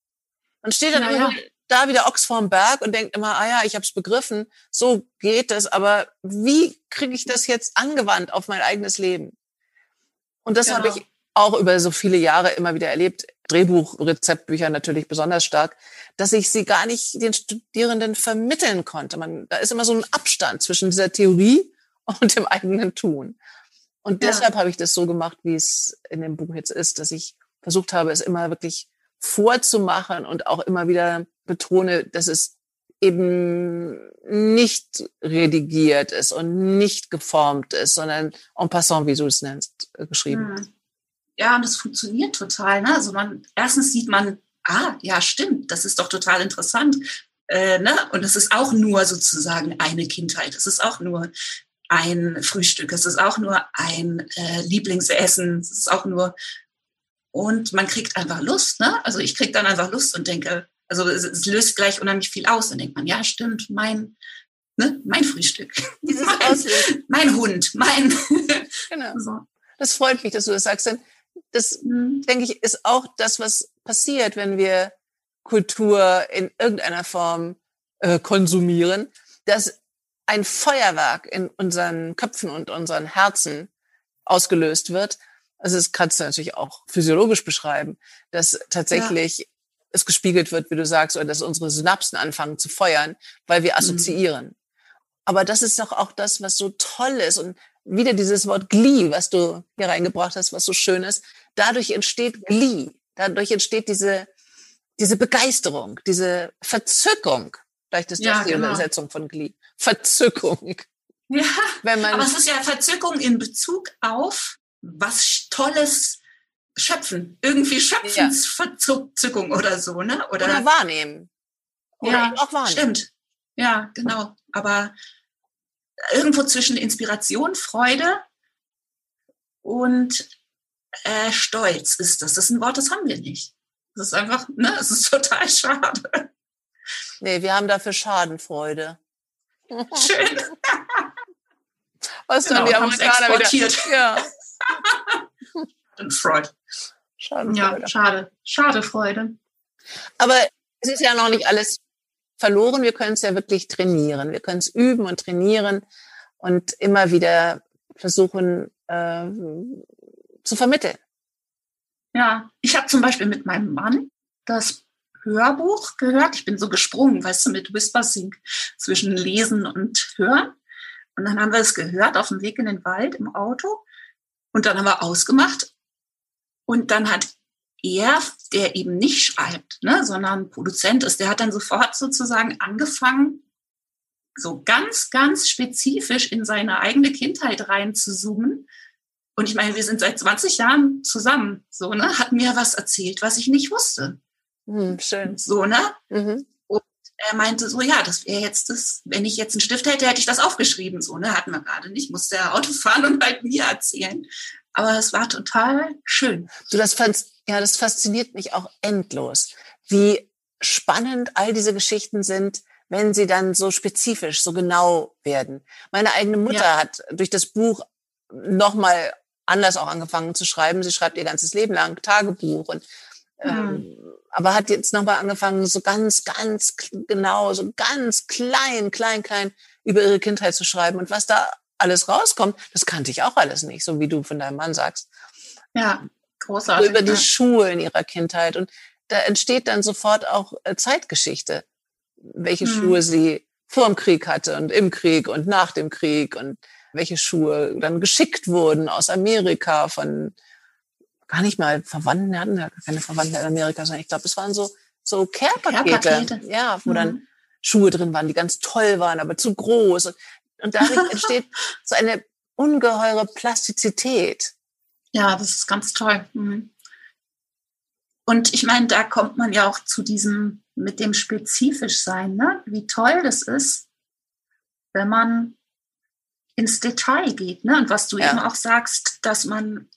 Man steht dann ja, immer da wie der Ochs vorm Berg und denkt immer, ah ja, ich habe es begriffen, so geht es, aber wie kriege ich das jetzt angewandt auf mein eigenes Leben? Und das genau. habe ich auch über so viele Jahre immer wieder erlebt. Drehbuch-Rezeptbücher natürlich besonders stark, dass ich sie gar nicht den Studierenden vermitteln konnte. Man, da ist immer so ein Abstand zwischen dieser Theorie und dem eigenen Tun. Und ja. deshalb habe ich das so gemacht, wie es in dem Buch jetzt ist, dass ich versucht habe, es immer wirklich vorzumachen und auch immer wieder betone, dass es eben nicht redigiert ist und nicht geformt ist, sondern en passant, wie du es nennst, äh, geschrieben. Hm. Ja, und das funktioniert total. Ne? Also man, erstens sieht man, ah, ja, stimmt, das ist doch total interessant. Äh, ne? Und das ist auch nur sozusagen eine Kindheit. Das ist auch nur ein Frühstück, es ist auch nur ein äh, Lieblingsessen, es ist auch nur und man kriegt einfach Lust, ne? Also ich krieg dann einfach Lust und denke, also es, es löst gleich unheimlich viel aus. Dann denkt man, ja, stimmt, mein, ne, mein Frühstück. Mein, mein Hund, mein. Genau. So. Das freut mich, dass du das sagst. Denn das, mhm. denke ich, ist auch das, was passiert, wenn wir Kultur in irgendeiner Form äh, konsumieren, dass ein Feuerwerk in unseren Köpfen und unseren Herzen ausgelöst wird. Also das kannst du natürlich auch physiologisch beschreiben, dass tatsächlich ja. es gespiegelt wird, wie du sagst, oder dass unsere Synapsen anfangen zu feuern, weil wir mhm. assoziieren. Mhm. Aber das ist doch auch das, was so toll ist. Und wieder dieses Wort Glee, was du hier reingebracht hast, was so schön ist. Dadurch entsteht Glee. Dadurch entsteht diese, diese Begeisterung, diese Verzückung. Vielleicht ist das ja, die genau. Übersetzung von Glee. Verzückung. Ja, Wenn man aber es ist ja Verzückung in Bezug auf was Tolles schöpfen. Irgendwie Schöpfensverzückung ja. oder so, ne? Oder, oder wahrnehmen. Oder ja, auch wahrnehmen. Stimmt. Ja, genau. Aber irgendwo zwischen Inspiration, Freude und äh, Stolz ist das. Das ist ein Wort, das haben wir nicht. Das ist einfach, ne, es ist total schade. Nee, wir haben dafür Schadenfreude. Schön. Was genau, dann die Amerikaner exportiert. Wieder, ja. Und Freud. Schadenfreude. Ja, schade. Schadefreude. Aber es ist ja noch nicht alles verloren. Wir können es ja wirklich trainieren. Wir können es üben und trainieren und immer wieder versuchen äh, zu vermitteln. Ja, ich habe zum Beispiel mit meinem Mann das Hörbuch gehört. Ich bin so gesprungen, weißt du, mit Whispersync zwischen Lesen und Hören. Und dann haben wir es gehört auf dem Weg in den Wald im Auto. Und dann haben wir ausgemacht. Und dann hat er, der eben nicht schreibt, ne, sondern Produzent ist, der hat dann sofort sozusagen angefangen, so ganz, ganz spezifisch in seine eigene Kindheit rein zu zoomen. Und ich meine, wir sind seit 20 Jahren zusammen, so, ne, hat mir was erzählt, was ich nicht wusste. Hm, schön. So, ne? Mhm. Und er meinte so, ja, das wäre jetzt das, wenn ich jetzt einen Stift hätte, hätte ich das aufgeschrieben, so, ne, hatten wir gerade nicht, musste er Auto fahren und halt mir erzählen. Aber es war total schön. Du, das fandst, ja, das fasziniert mich auch endlos, wie spannend all diese Geschichten sind, wenn sie dann so spezifisch, so genau werden. Meine eigene Mutter ja. hat durch das Buch nochmal anders auch angefangen zu schreiben. Sie schreibt ihr ganzes Leben lang Tagebuch und ähm, mhm. aber hat jetzt nochmal angefangen, so ganz, ganz genau, so ganz klein, klein, klein über ihre Kindheit zu schreiben. Und was da alles rauskommt, das kannte ich auch alles nicht, so wie du von deinem Mann sagst. Ja, großartig. So über die ja. Schulen ihrer Kindheit. Und da entsteht dann sofort auch äh, Zeitgeschichte, welche hm. Schuhe sie vor dem Krieg hatte und im Krieg und nach dem Krieg und welche Schuhe dann geschickt wurden aus Amerika von gar nicht mal Verwandten, hatten ja keine Verwandten in Amerika, sondern ich glaube, es waren so so Care-Pakete, ja, wo mhm. dann Schuhe drin waren, die ganz toll waren, aber zu groß. Und und dadurch entsteht so eine ungeheure Plastizität. Ja, das ist ganz toll. Mhm. Und ich meine, da kommt man ja auch zu diesem mit dem spezifisch sein, ne? Wie toll das ist, wenn man ins Detail geht, ne? Und was du ja. eben auch sagst, dass man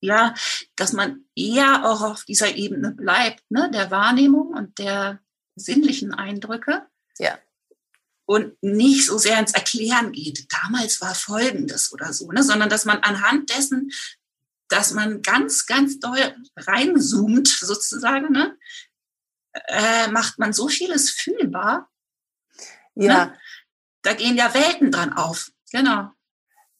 ja, dass man eher auch auf dieser Ebene bleibt, ne? Der Wahrnehmung und der sinnlichen Eindrücke. Ja und nicht so sehr ins Erklären geht, damals war Folgendes oder so, ne, sondern dass man anhand dessen, dass man ganz, ganz doll reinzoomt sozusagen, ne, äh, macht man so vieles fühlbar. Ja. Ne? Da gehen ja Welten dran auf. Genau.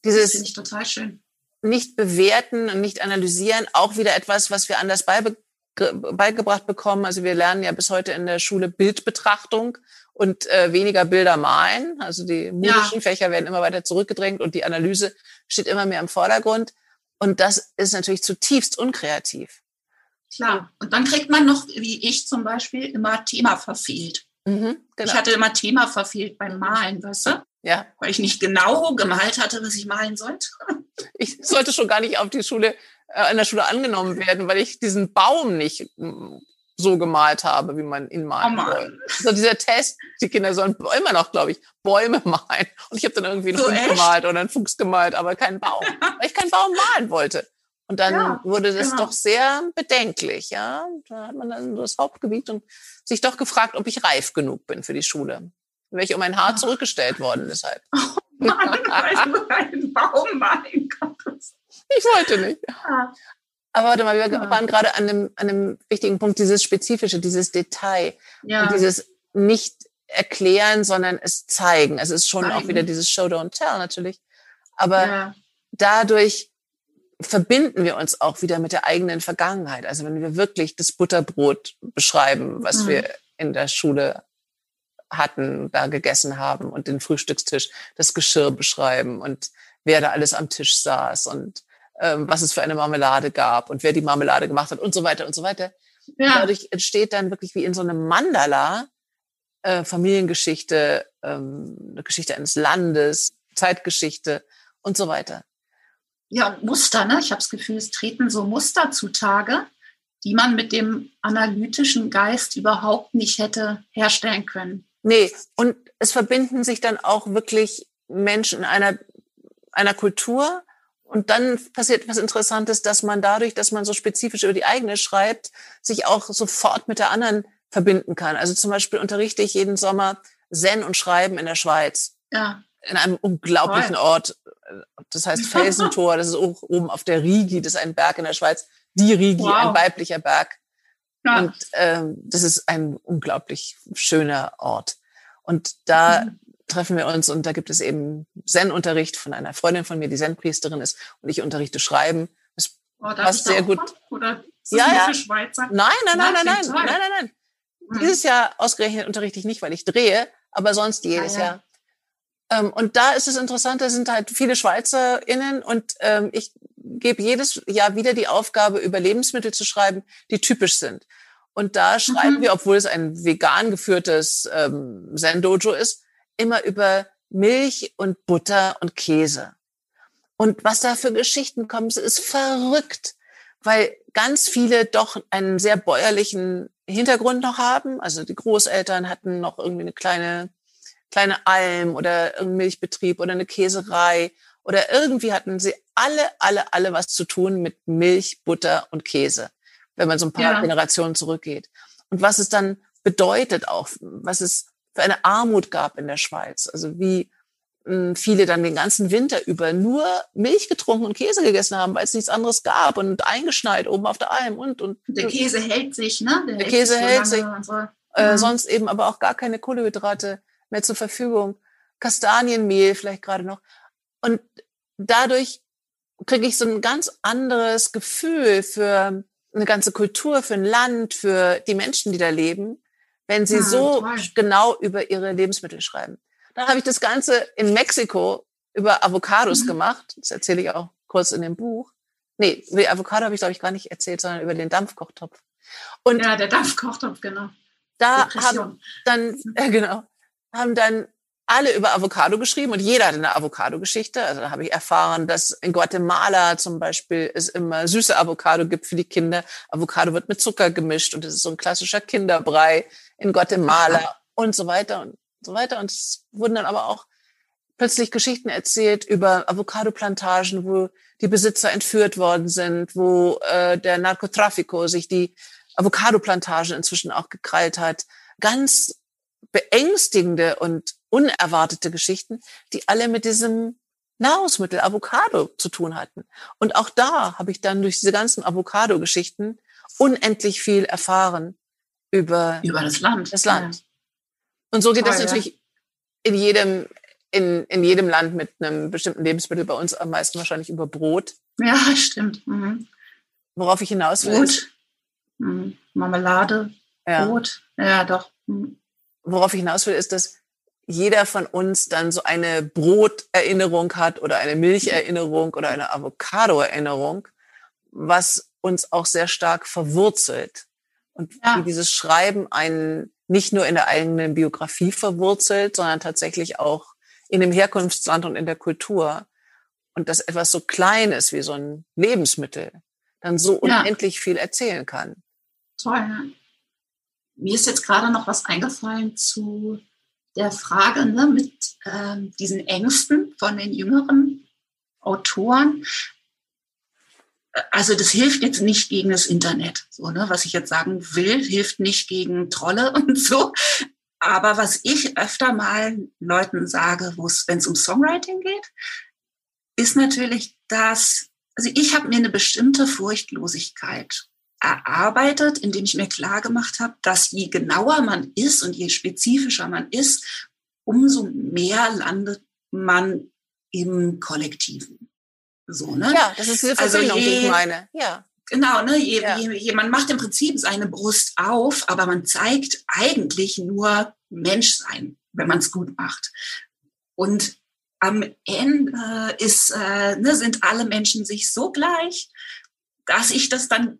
Dieses finde ich total schön. Nicht bewerten und nicht analysieren, auch wieder etwas, was wir anders beibe beigebracht bekommen. Also wir lernen ja bis heute in der Schule Bildbetrachtung und äh, weniger Bilder malen. Also die musischen ja. Fächer werden immer weiter zurückgedrängt und die Analyse steht immer mehr im Vordergrund. Und das ist natürlich zutiefst unkreativ. Klar. Und dann kriegt man noch, wie ich zum Beispiel, immer Thema verfehlt. Mhm, genau. Ich hatte immer Thema verfehlt beim Malen, weißt du? Ja. Weil ich nicht genau gemalt hatte, was ich malen sollte. Ich sollte schon gar nicht auf die Schule, äh, in der Schule angenommen werden, weil ich diesen Baum nicht so gemalt habe, wie man ihn malen oh soll. So dieser Test, die Kinder sollen immer noch, glaube ich, Bäume malen. Und ich habe dann irgendwie einen so Hund gemalt oder einen Fuchs gemalt, aber keinen Baum, weil ich keinen Baum malen wollte. Und dann ja, wurde das genau. doch sehr bedenklich, ja. Da hat man dann das Hauptgebiet und sich doch gefragt, ob ich reif genug bin für die Schule. Wäre ich um ein Haar zurückgestellt worden deshalb. Oh Mann, weil du einen Baum malen konntest. Ich wollte nicht. Ja. Aber warte mal, wir ja. waren gerade an einem, an einem wichtigen Punkt, dieses Spezifische, dieses Detail. Ja. Und dieses nicht erklären, sondern es zeigen. Also es ist schon zeigen. auch wieder dieses Show, don't tell natürlich. Aber ja. dadurch verbinden wir uns auch wieder mit der eigenen Vergangenheit. Also wenn wir wirklich das Butterbrot beschreiben, was mhm. wir in der Schule hatten, da gegessen haben und den Frühstückstisch, das Geschirr beschreiben und wer da alles am Tisch saß und ähm, was es für eine Marmelade gab und wer die Marmelade gemacht hat und so weiter und so weiter. Ja. Dadurch entsteht dann wirklich wie in so einem Mandala äh, Familiengeschichte, ähm, eine Geschichte eines Landes, Zeitgeschichte und so weiter. Ja, Muster, ne? Ich habe das Gefühl, es treten so Muster zutage, die man mit dem analytischen Geist überhaupt nicht hätte herstellen können. Nee, und es verbinden sich dann auch wirklich Menschen einer, einer Kultur, und dann passiert etwas Interessantes, dass man dadurch, dass man so spezifisch über die eigene schreibt, sich auch sofort mit der anderen verbinden kann. Also zum Beispiel unterrichte ich jeden Sommer Zen und Schreiben in der Schweiz. Ja. In einem unglaublichen Toll. Ort. Das heißt Felsentor. Das ist auch oben auf der Rigi. Das ist ein Berg in der Schweiz. Die Rigi, wow. ein weiblicher Berg. Ja. Und ähm, das ist ein unglaublich schöner Ort. Und da mhm treffen wir uns und da gibt es eben Zen-Unterricht von einer Freundin von mir, die Zen-Priesterin ist und ich unterrichte Schreiben. Das oh, passt sehr gut. Kommen, ja, ja. Nein, nein, nein, nein, nein, nein, nein, nein. Hm. Dieses Jahr ausgerechnet unterrichte ich nicht, weil ich drehe, aber sonst jedes ah, ja. Jahr. Ähm, und da ist es interessant, da sind halt viele SchweizerInnen und ähm, ich gebe jedes Jahr wieder die Aufgabe, über Lebensmittel zu schreiben, die typisch sind. Und da schreiben mhm. wir, obwohl es ein vegan geführtes ähm, Zen-Dojo ist, immer über Milch und Butter und Käse. Und was da für Geschichten kommen, ist verrückt, weil ganz viele doch einen sehr bäuerlichen Hintergrund noch haben. Also die Großeltern hatten noch irgendwie eine kleine, kleine Alm oder irgendeinen Milchbetrieb oder eine Käserei oder irgendwie hatten sie alle, alle, alle was zu tun mit Milch, Butter und Käse, wenn man so ein paar ja. Generationen zurückgeht. Und was es dann bedeutet auch, was es für eine Armut gab in der Schweiz. Also wie hm, viele dann den ganzen Winter über nur Milch getrunken und Käse gegessen haben, weil es nichts anderes gab und eingeschneit oben auf der Alm und und der Käse hält sich, ne? Der, der Käse hält sich. So. Äh, mhm. Sonst eben aber auch gar keine Kohlenhydrate mehr zur Verfügung. Kastanienmehl vielleicht gerade noch. Und dadurch kriege ich so ein ganz anderes Gefühl für eine ganze Kultur, für ein Land, für die Menschen, die da leben wenn sie ja, so toll. genau über ihre Lebensmittel schreiben. Dann habe ich das Ganze in Mexiko über Avocados mhm. gemacht. Das erzähle ich auch kurz in dem Buch. Nee, über die Avocado habe ich, glaube ich, gar nicht erzählt, sondern über den Dampfkochtopf. Und ja, der Dampfkochtopf, genau. Da haben dann, äh, genau, haben dann alle über Avocado geschrieben und jeder hat eine Avocado-Geschichte. Also da habe ich erfahren, dass in Guatemala zum Beispiel es immer süße Avocado gibt für die Kinder. Avocado wird mit Zucker gemischt und es ist so ein klassischer Kinderbrei in Guatemala und so weiter und so weiter. Und es wurden dann aber auch plötzlich Geschichten erzählt über Avocado-Plantagen, wo die Besitzer entführt worden sind, wo äh, der Narcotrafico sich die Avocado-Plantagen inzwischen auch gekrallt hat. Ganz beängstigende und unerwartete Geschichten, die alle mit diesem Nahrungsmittel Avocado zu tun hatten. Und auch da habe ich dann durch diese ganzen Avocado-Geschichten unendlich viel erfahren über, über das Land. Das Land. Ja. Und so geht Toll, das natürlich ja. in jedem, in, in jedem Land mit einem bestimmten Lebensmittel, bei uns am meisten wahrscheinlich über Brot. Ja, stimmt. Mhm. Worauf ich hinaus will. Brot, mhm. Marmelade, ja. Brot. Ja, doch. Mhm. Worauf ich hinaus will, ist, dass jeder von uns dann so eine Broterinnerung hat oder eine Milcherinnerung oder eine Avocado-Erinnerung, was uns auch sehr stark verwurzelt. Und ja. wie dieses Schreiben einen nicht nur in der eigenen Biografie verwurzelt, sondern tatsächlich auch in dem Herkunftsland und in der Kultur. Und dass etwas so Kleines wie so ein Lebensmittel dann so ja. unendlich viel erzählen kann. Toll, ja. mir ist jetzt gerade noch was eingefallen zu der Frage ne, mit ähm, diesen Ängsten von den jüngeren Autoren. Also das hilft jetzt nicht gegen das Internet. So, ne, was ich jetzt sagen will, hilft nicht gegen Trolle und so. Aber was ich öfter mal Leuten sage, wenn es um Songwriting geht, ist natürlich, dass, also ich habe mir eine bestimmte Furchtlosigkeit erarbeitet, indem ich mir klar gemacht habe, dass je genauer man ist und je spezifischer man ist, umso mehr landet man im Kollektiven. So, ne? Ja, das ist diese Verbindung, also je, die ich meine. Ja. Genau, ne? Je, ja. je, je, man macht im Prinzip seine Brust auf, aber man zeigt eigentlich nur Menschsein, wenn man es gut macht. Und am Ende ist, äh, ne, sind alle Menschen sich so gleich, dass ich das dann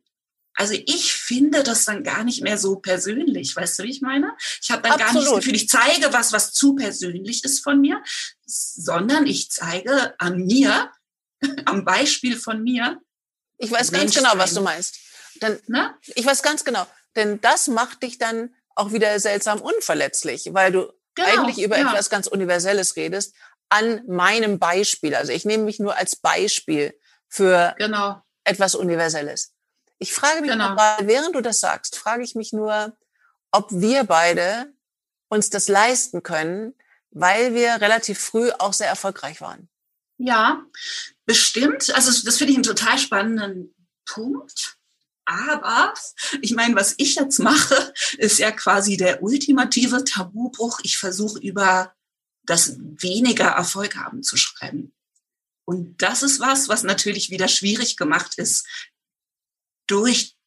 also ich finde das dann gar nicht mehr so persönlich, weißt du, wie ich meine? Ich habe dann Absolut. gar nicht das Gefühl, ich zeige was, was zu persönlich ist von mir, sondern ich zeige an mir, am Beispiel von mir. Ich weiß ganz genau, was du meinst. Denn, ne? Ich weiß ganz genau, denn das macht dich dann auch wieder seltsam unverletzlich, weil du genau, eigentlich über ja. etwas ganz Universelles redest, an meinem Beispiel. Also ich nehme mich nur als Beispiel für genau. etwas Universelles. Ich frage mich genau. gerade, während du das sagst, frage ich mich nur, ob wir beide uns das leisten können, weil wir relativ früh auch sehr erfolgreich waren. Ja, bestimmt. Also das finde ich einen total spannenden Punkt. Aber ich meine, was ich jetzt mache, ist ja quasi der ultimative Tabubruch. Ich versuche über das weniger Erfolg haben zu schreiben. Und das ist was, was natürlich wieder schwierig gemacht ist durch,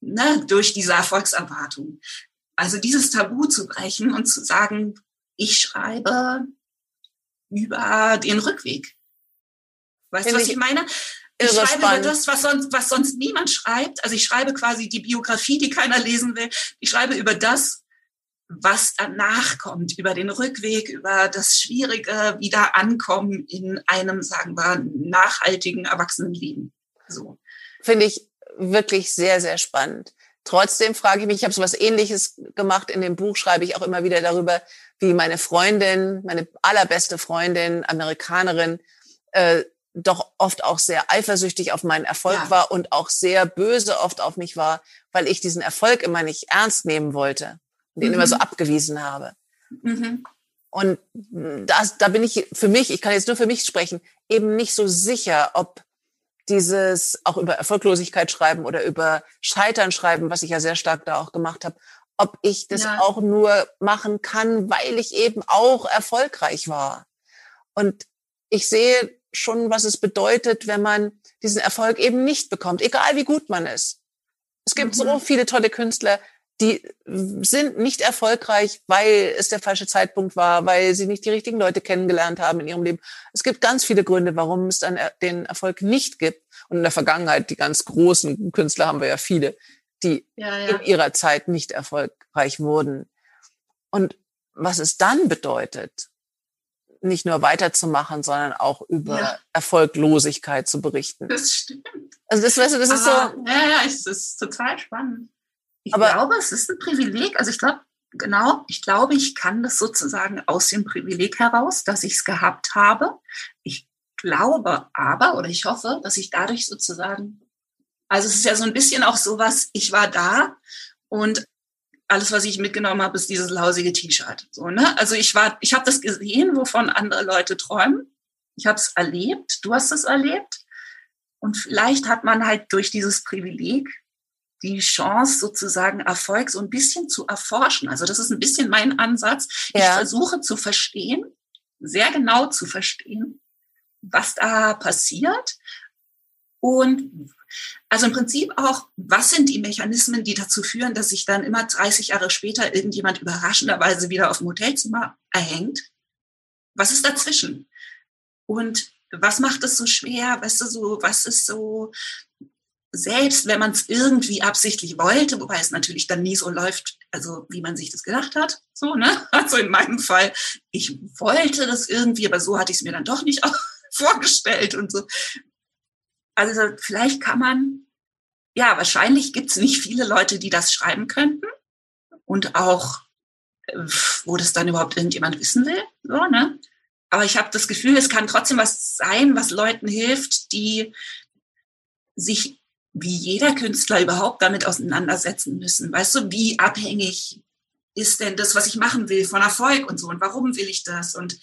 ne, durch diese Erfolgserwartung. Also dieses Tabu zu brechen und zu sagen, ich schreibe über den Rückweg. Weißt du, was ich meine? Ich schreibe spannend. über das, was sonst, was sonst niemand schreibt. Also ich schreibe quasi die Biografie, die keiner lesen will. Ich schreibe über das, was danach kommt, über den Rückweg, über das schwierige Wiederankommen in einem, sagen wir, nachhaltigen Erwachsenenleben. So. Finde ich wirklich sehr, sehr spannend. Trotzdem frage ich mich, ich habe so was ähnliches gemacht. In dem Buch schreibe ich auch immer wieder darüber, wie meine Freundin, meine allerbeste Freundin, Amerikanerin, äh, doch oft auch sehr eifersüchtig auf meinen Erfolg ja. war und auch sehr böse oft auf mich war, weil ich diesen Erfolg immer nicht ernst nehmen wollte und ihn mhm. immer so abgewiesen habe. Mhm. Und das, da bin ich für mich, ich kann jetzt nur für mich sprechen, eben nicht so sicher, ob dieses auch über Erfolglosigkeit schreiben oder über Scheitern schreiben, was ich ja sehr stark da auch gemacht habe, ob ich das ja. auch nur machen kann, weil ich eben auch erfolgreich war. Und ich sehe schon, was es bedeutet, wenn man diesen Erfolg eben nicht bekommt, egal wie gut man ist. Es gibt mhm. so viele tolle Künstler, die sind nicht erfolgreich, weil es der falsche Zeitpunkt war, weil sie nicht die richtigen Leute kennengelernt haben in ihrem Leben. Es gibt ganz viele Gründe, warum es dann den Erfolg nicht gibt. Und in der Vergangenheit, die ganz großen Künstler haben wir ja viele, die ja, ja. in ihrer Zeit nicht erfolgreich wurden. Und was es dann bedeutet, nicht nur weiterzumachen, sondern auch über ja. Erfolglosigkeit zu berichten. Das stimmt. Also das, weißt du, das Aber, ist so. Ja, ja, es ist total spannend. Ich aber, glaube, es ist ein Privileg. Also ich glaube, genau, ich glaube, ich kann das sozusagen aus dem Privileg heraus, dass ich es gehabt habe. Ich glaube aber oder ich hoffe, dass ich dadurch sozusagen, also es ist ja so ein bisschen auch sowas, ich war da und alles, was ich mitgenommen habe, ist dieses lausige T-Shirt. So, ne? Also ich war, ich habe das gesehen, wovon andere Leute träumen. Ich habe es erlebt, du hast es erlebt. Und vielleicht hat man halt durch dieses Privileg die Chance, sozusagen Erfolg so ein bisschen zu erforschen. Also das ist ein bisschen mein Ansatz. Ja. Ich versuche zu verstehen, sehr genau zu verstehen, was da passiert. Und also im Prinzip auch, was sind die Mechanismen, die dazu führen, dass sich dann immer 30 Jahre später irgendjemand überraschenderweise wieder auf dem Hotelzimmer erhängt? Was ist dazwischen? Und was macht es so schwer? Weißt du, so, was ist so selbst wenn man es irgendwie absichtlich wollte, wobei es natürlich dann nie so läuft, also wie man sich das gedacht hat, so, ne? Also in meinem Fall, ich wollte das irgendwie, aber so hatte ich es mir dann doch nicht auch vorgestellt und so. Also vielleicht kann man, ja, wahrscheinlich gibt es nicht viele Leute, die das schreiben könnten. und auch, äh, wo das dann überhaupt irgendjemand wissen will. So, ne? Aber ich habe das Gefühl, es kann trotzdem was sein, was Leuten hilft, die sich wie jeder Künstler überhaupt damit auseinandersetzen müssen. Weißt du, wie abhängig ist denn das, was ich machen will, von Erfolg und so? Und warum will ich das? Und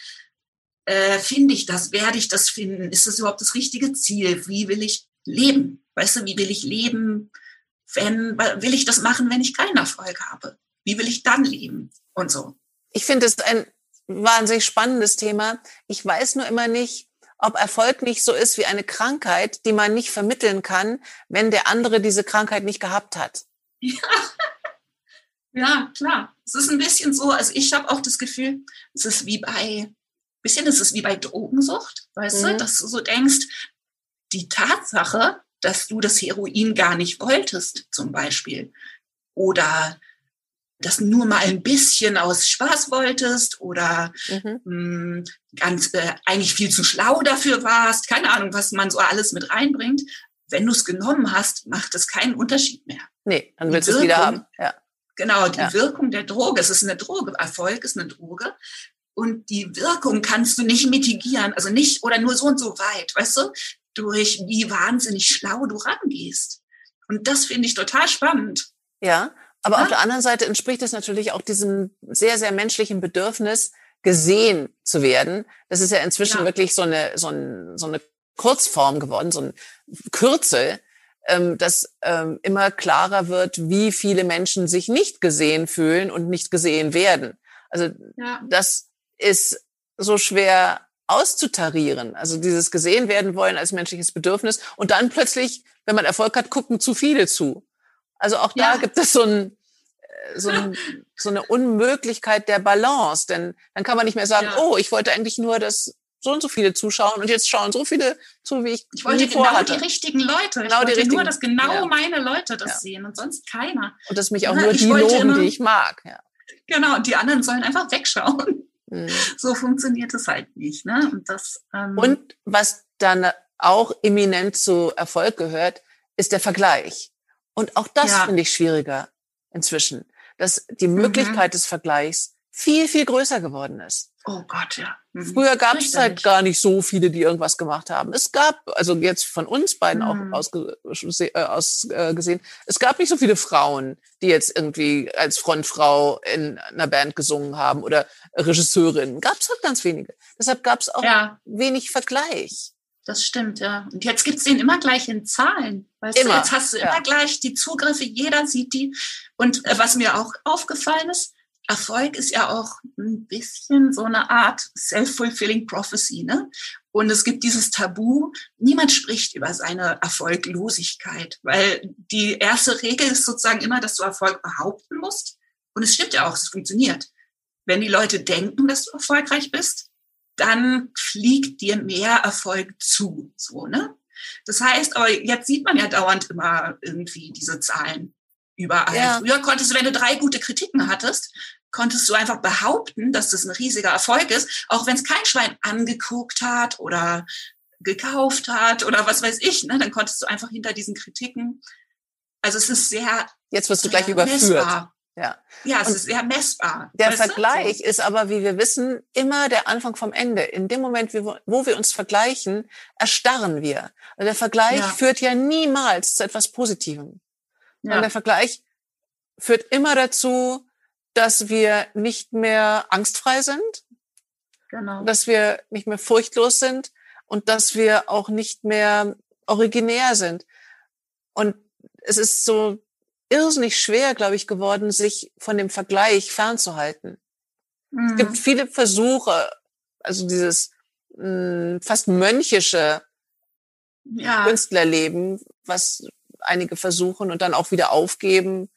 äh, finde ich das? Werde ich das finden? Ist das überhaupt das richtige Ziel? Wie will ich leben? Weißt du, wie will ich leben? Wenn, will ich das machen, wenn ich keinen Erfolg habe? Wie will ich dann leben? Und so. Ich finde es ein wahnsinnig spannendes Thema. Ich weiß nur immer nicht, ob Erfolg nicht so ist wie eine Krankheit, die man nicht vermitteln kann, wenn der andere diese Krankheit nicht gehabt hat. Ja, ja klar. Es ist ein bisschen so, also ich habe auch das Gefühl, es ist wie bei, bisschen ist es wie bei Drogensucht, weißt mhm. du, dass du so denkst, die Tatsache, dass du das Heroin gar nicht wolltest, zum Beispiel, oder das nur mal ein bisschen aus Spaß wolltest oder mhm. mh, hm, ganz äh, eigentlich viel zu schlau dafür warst, keine Ahnung, was man so alles mit reinbringt. Wenn du es genommen hast, macht es keinen Unterschied mehr. Nee, dann willst du es wieder haben. Ja. Genau, die ja. Wirkung der Droge, es ist eine Droge, Erfolg ist eine Droge. Und die Wirkung kannst du nicht mitigieren, also nicht oder nur so und so weit, weißt du, durch wie wahnsinnig schlau du rangehst. Und das finde ich total spannend. Ja, aber ja. auf der anderen Seite entspricht es natürlich auch diesem sehr, sehr menschlichen Bedürfnis, gesehen zu werden. Das ist ja inzwischen ja. wirklich so eine, so, ein, so eine Kurzform geworden, so ein Kürzel, ähm, dass ähm, immer klarer wird, wie viele Menschen sich nicht gesehen fühlen und nicht gesehen werden. Also ja. das ist so schwer auszutarieren. Also dieses gesehen werden wollen als menschliches Bedürfnis und dann plötzlich, wenn man Erfolg hat, gucken zu viele zu. Also auch da ja. gibt es so, ein, äh, so, ein, so, eine Unmöglichkeit der Balance, denn dann kann man nicht mehr sagen, ja. oh, ich wollte eigentlich nur, dass so und so viele zuschauen und jetzt schauen so viele zu, wie ich Ich wollte genau vorhatte. die richtigen Leute. Genau ich wollte die nur, dass genau ja. meine Leute das sehen und sonst keiner. Und dass mich auch nur die loben, die ich mag. Genau, und die anderen sollen einfach wegschauen. Mhm. So funktioniert es halt nicht. Ne? Und, das, ähm, und was dann auch eminent zu Erfolg gehört, ist der Vergleich. Und auch das ja. finde ich schwieriger inzwischen, dass die. Möglichkeit mhm. des Vergleichs viel, viel größer geworden ist. Oh Gott, ja. Mhm. Früher gab es halt gar nicht so viele, die irgendwas gemacht haben. Es gab, also jetzt von uns beiden mhm. auch ausge, äh, aus, äh, gesehen, es gab nicht so viele Frauen, die jetzt irgendwie als Frontfrau in einer Band gesungen haben oder Regisseurinnen. Gab es halt ganz wenige. Deshalb gab es auch ja. wenig Vergleich. Das stimmt, ja. Und jetzt gibt's den immer gleich in Zahlen. Weißt immer, du, jetzt hast du immer ja. gleich die Zugriffe, jeder sieht die. Und äh, was mir auch aufgefallen ist, Erfolg ist ja auch ein bisschen so eine Art self-fulfilling prophecy, ne? Und es gibt dieses Tabu, niemand spricht über seine Erfolglosigkeit, weil die erste Regel ist sozusagen immer, dass du Erfolg behaupten musst. Und es stimmt ja auch, es funktioniert. Wenn die Leute denken, dass du erfolgreich bist, dann fliegt dir mehr Erfolg zu. So, ne? Das heißt, aber jetzt sieht man ja dauernd immer irgendwie diese Zahlen überall. Ja. Früher konntest du, wenn du drei gute Kritiken hattest, konntest du einfach behaupten, dass das ein riesiger Erfolg ist, auch wenn es kein Schwein angeguckt hat oder gekauft hat oder was weiß ich. Ne? Dann konntest du einfach hinter diesen Kritiken. Also es ist sehr. Jetzt wirst du gleich überführt. Messbar. Ja, ja es und ist sehr messbar. Der Vergleich so? ist aber, wie wir wissen, immer der Anfang vom Ende. In dem Moment, wo wir uns vergleichen, erstarren wir. Also der Vergleich ja. führt ja niemals zu etwas Positivem. Ja. Und der Vergleich führt immer dazu, dass wir nicht mehr angstfrei sind, genau. dass wir nicht mehr furchtlos sind und dass wir auch nicht mehr originär sind. Und es ist so irrsinnig schwer, glaube ich, geworden, sich von dem Vergleich fernzuhalten. Mhm. Es gibt viele Versuche, also dieses mh, hm, fast mönchische ja. Künstlerleben, was einige versuchen und dann auch wieder aufgeben.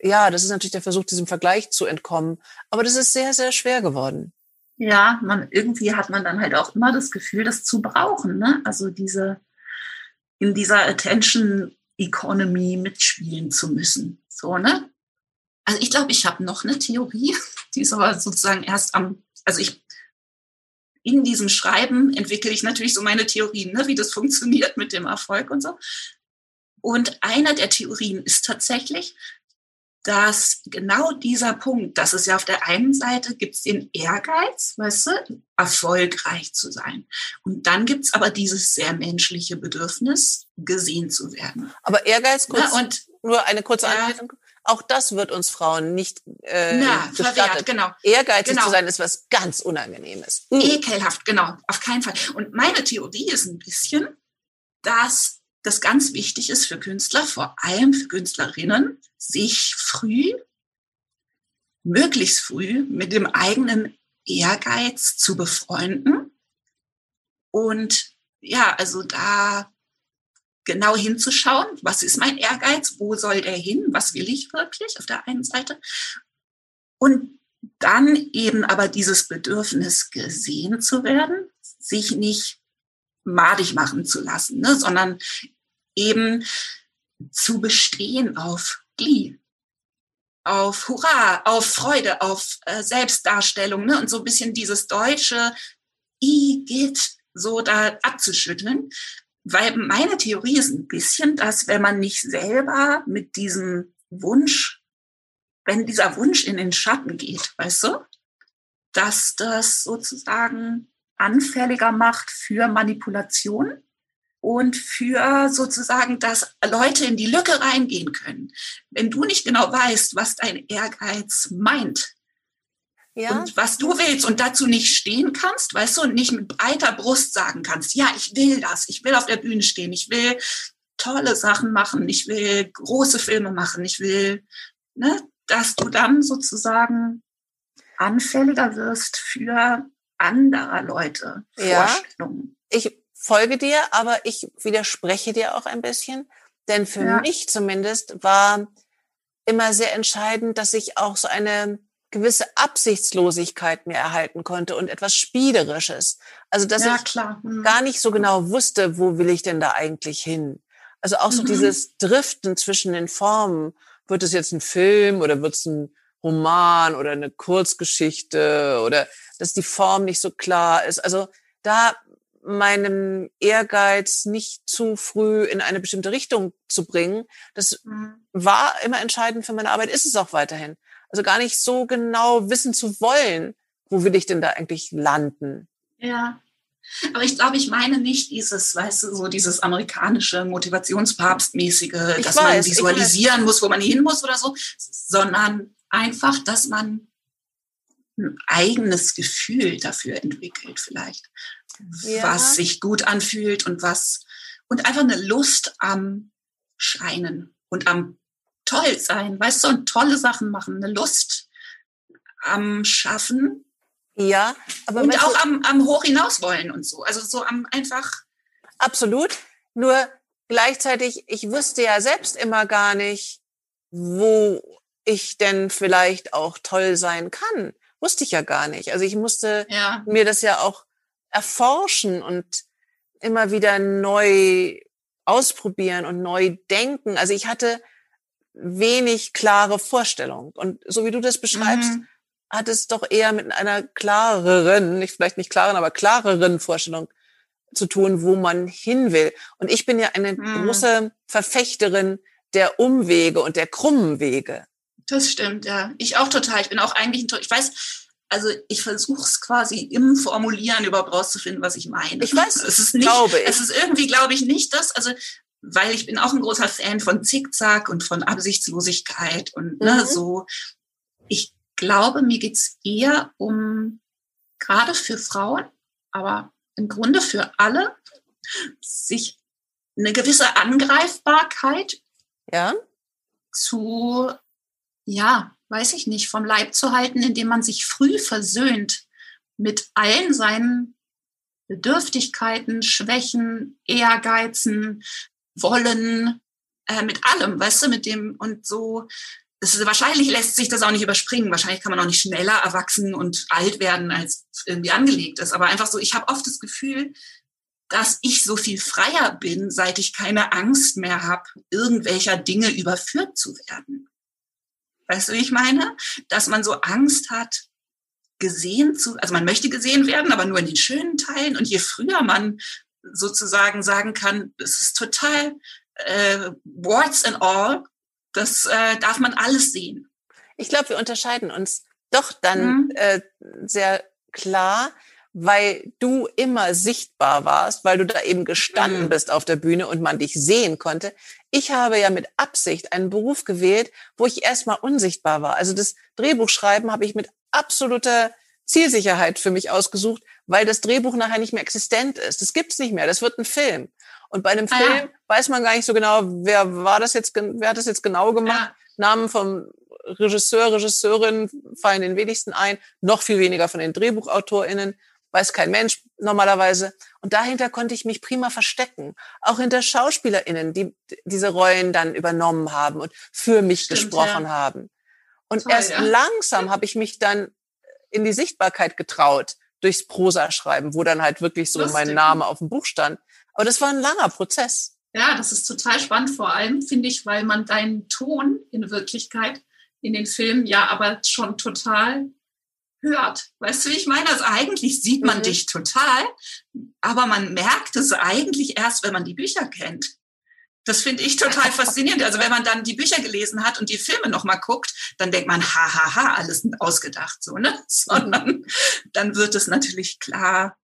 Ja, das ist natürlich der Versuch, diesem Vergleich zu entkommen. Aber das ist sehr, sehr schwer geworden. Ja, man, irgendwie hat man dann halt auch immer das Gefühl, das zu brauchen, ne? Also diese, in dieser Attention Economy mitspielen zu müssen. So, ne? Also ich glaube, ich habe noch eine Theorie, die ist aber sozusagen erst am, also ich in diesem Schreiben entwickle ich natürlich so meine Theorien, ne, wie das funktioniert mit dem Erfolg und so. Und einer der Theorien ist tatsächlich, dass genau dieser Punkt, dass es ja auf der einen Seite gibt es den Ehrgeiz, weißt du, erfolgreich zu sein. Und dann gibt es aber dieses sehr menschliche Bedürfnis, gesehen zu werden. Aber Ehrgeiz, kurz, ja, und, nur eine kurze Anmerkung. Auch das wird uns Frauen nicht äh, Na, verwehrt, genau. Ehrgeizig genau. zu sein ist was ganz Unangenehmes. Mhm. Ekelhaft, genau, auf keinen Fall. Und meine Theorie ist ein bisschen, dass das ganz wichtig ist für Künstler, vor allem für Künstlerinnen, sich früh, möglichst früh mit dem eigenen Ehrgeiz zu befreunden und ja, also da genau hinzuschauen, was ist mein Ehrgeiz, wo soll der hin, was will ich wirklich auf der einen Seite? Und dann eben aber dieses Bedürfnis gesehen zu werden, sich nicht madig machen zu lassen, ne, sondern eben zu bestehen auf Glee, auf Hurra, auf Freude, auf äh, Selbstdarstellung ne? und so ein bisschen dieses deutsche I geht so da abzuschütteln. Weil meine Theorie ist ein bisschen, dass wenn man nicht selber mit diesem Wunsch, wenn dieser Wunsch in den Schatten geht, weißt du, dass das sozusagen anfälliger macht für Manipulation und für sozusagen, dass Leute in die Lücke reingehen können. Wenn du nicht genau weißt, was dein Ehrgeiz meint ja. und was du willst und dazu nicht stehen kannst, weißt du, und nicht mit breiter Brust sagen kannst, ja, ich will das, ich will auf der Bühne stehen, ich will tolle Sachen machen, ich will große Filme machen, ich will, ne, dass du dann sozusagen anfälliger wirst für anderer Leute ja. Vorstellungen. Ich folge dir, aber ich widerspreche dir auch ein bisschen. Denn für ja. mich zumindest war immer sehr entscheidend, dass ich auch so eine gewisse Absichtslosigkeit mir erhalten konnte und etwas Spielerisches. Also dass ja, ich mhm. gar nicht so genau wusste, wo will ich denn da eigentlich hin. Also auch so mhm. dieses Driften zwischen den Formen. Wird es jetzt ein Film oder wird es ein Roman oder eine Kurzgeschichte oder dass die Form nicht so klar ist. Also da meinem Ehrgeiz nicht zu früh in eine bestimmte Richtung zu bringen. Das mhm. war immer entscheidend für meine Arbeit, ist es auch weiterhin. Also gar nicht so genau wissen zu wollen, wo will ich denn da eigentlich landen. Ja. Aber ich glaube, ich meine nicht dieses, weißt du, so dieses amerikanische Motivationspapstmäßige, dass weiß, man visualisieren muss, wo man hin muss oder so, sondern einfach, dass man ein eigenes Gefühl dafür entwickelt vielleicht ja. was sich gut anfühlt und was und einfach eine Lust am Scheinen und am toll sein, weißt du, und tolle Sachen machen, eine Lust am Schaffen. Ja, aber und auch am, am hoch hinaus wollen und so. Also so am einfach. Absolut. Nur gleichzeitig, ich wusste ja selbst immer gar nicht, wo ich denn vielleicht auch toll sein kann. Wusste ich ja gar nicht. Also ich musste ja. mir das ja auch erforschen und immer wieder neu ausprobieren und neu denken. Also ich hatte wenig klare Vorstellung. Und so wie du das beschreibst, mhm. hat es doch eher mit einer klareren, nicht vielleicht nicht klaren, aber klareren Vorstellung zu tun, wo man hin will. Und ich bin ja eine mhm. große Verfechterin der Umwege und der krummen Wege. Das stimmt, ja. Ich auch total. Ich bin auch eigentlich ein, ich weiß, also ich versuche es quasi im Formulieren überhaupt rauszufinden, was ich meine. Ich weiß, es ist nicht, glaube ich. es ist irgendwie, glaube ich, nicht das, also weil ich bin auch ein großer Fan von Zickzack und von Absichtslosigkeit und ne, mhm. ne, so. Ich glaube, mir geht's eher um gerade für Frauen, aber im Grunde für alle, sich eine gewisse Angreifbarkeit ja. zu ja, weiß ich nicht, vom Leib zu halten, indem man sich früh versöhnt mit allen seinen Bedürftigkeiten, Schwächen, Ehrgeizen, Wollen, äh, mit allem, weißt du, mit dem und so. Ist, wahrscheinlich lässt sich das auch nicht überspringen. Wahrscheinlich kann man auch nicht schneller erwachsen und alt werden, als irgendwie angelegt ist. Aber einfach so, ich habe oft das Gefühl, dass ich so viel freier bin, seit ich keine Angst mehr habe, irgendwelcher Dinge überführt zu werden. Weißt du, wie ich meine? Dass man so Angst hat, gesehen zu, also man möchte gesehen werden, aber nur in den schönen Teilen. Und je früher man sozusagen sagen kann, es ist total äh, warts and all, Das äh, darf man alles sehen. Ich glaube, wir unterscheiden uns doch dann mhm. äh, sehr klar, weil du immer sichtbar warst, weil du da eben gestanden mhm. bist auf der Bühne und man dich sehen konnte. Ich habe ja mit Absicht einen Beruf gewählt, wo ich erstmal unsichtbar war. Also das Drehbuchschreiben habe ich mit absoluter Zielsicherheit für mich ausgesucht, weil das Drehbuch nachher nicht mehr existent ist. Das gibt's nicht mehr. Das wird ein Film. Und bei einem ah, Film ja. weiß man gar nicht so genau, wer war das jetzt, wer hat das jetzt genau gemacht. Ja. Namen vom Regisseur, Regisseurin fallen den wenigsten ein, noch viel weniger von den DrehbuchautorInnen, weiß kein Mensch normalerweise. Und dahinter konnte ich mich prima verstecken. Auch hinter SchauspielerInnen, die diese Rollen dann übernommen haben und für mich Stimmt, gesprochen ja. haben. Und Toll, erst ja. langsam habe ich mich dann in die Sichtbarkeit getraut durchs Prosa-Schreiben, wo dann halt wirklich so Lustig. mein Name auf dem Buch stand. Aber das war ein langer Prozess. Ja, das ist total spannend, vor allem finde ich, weil man deinen Ton in Wirklichkeit in den Filmen ja aber schon total hört. Weißt du, wie ich meine? Also eigentlich sieht man mhm. dich total, aber man merkt es eigentlich erst, wenn man die Bücher kennt. Das finde ich total faszinierend. Also wenn man dann die Bücher gelesen hat und die Filme nochmal guckt, dann denkt man, ha, ha, ha, alles ausgedacht, so, ne? Sondern dann wird es natürlich klar,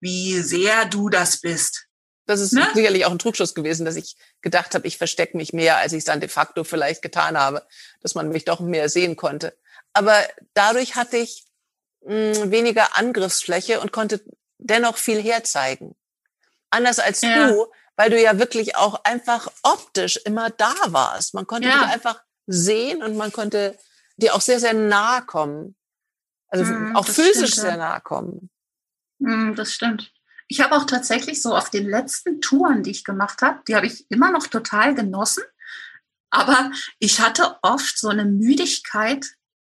wie sehr du das bist. Das ist ne? sicherlich auch ein Trugschluss gewesen, dass ich gedacht habe, ich verstecke mich mehr, als ich es dann de facto vielleicht getan habe, dass man mich doch mehr sehen konnte. Aber dadurch hatte ich mh, hm, weniger Angriffsfläche und konnte dennoch viel herzeigen. Anders als ja. du, weil du ja wirklich auch einfach optisch immer da warst. Man konnte ja. dich einfach sehen und man konnte dir auch sehr, sehr nahe kommen. Also mm, auch physisch stimmt, sehr nahe kommen. Mm, das stimmt. Ich habe auch tatsächlich so auf den letzten Touren, die ich gemacht habe, die habe ich immer noch total genossen. Aber ich hatte oft so eine Müdigkeit,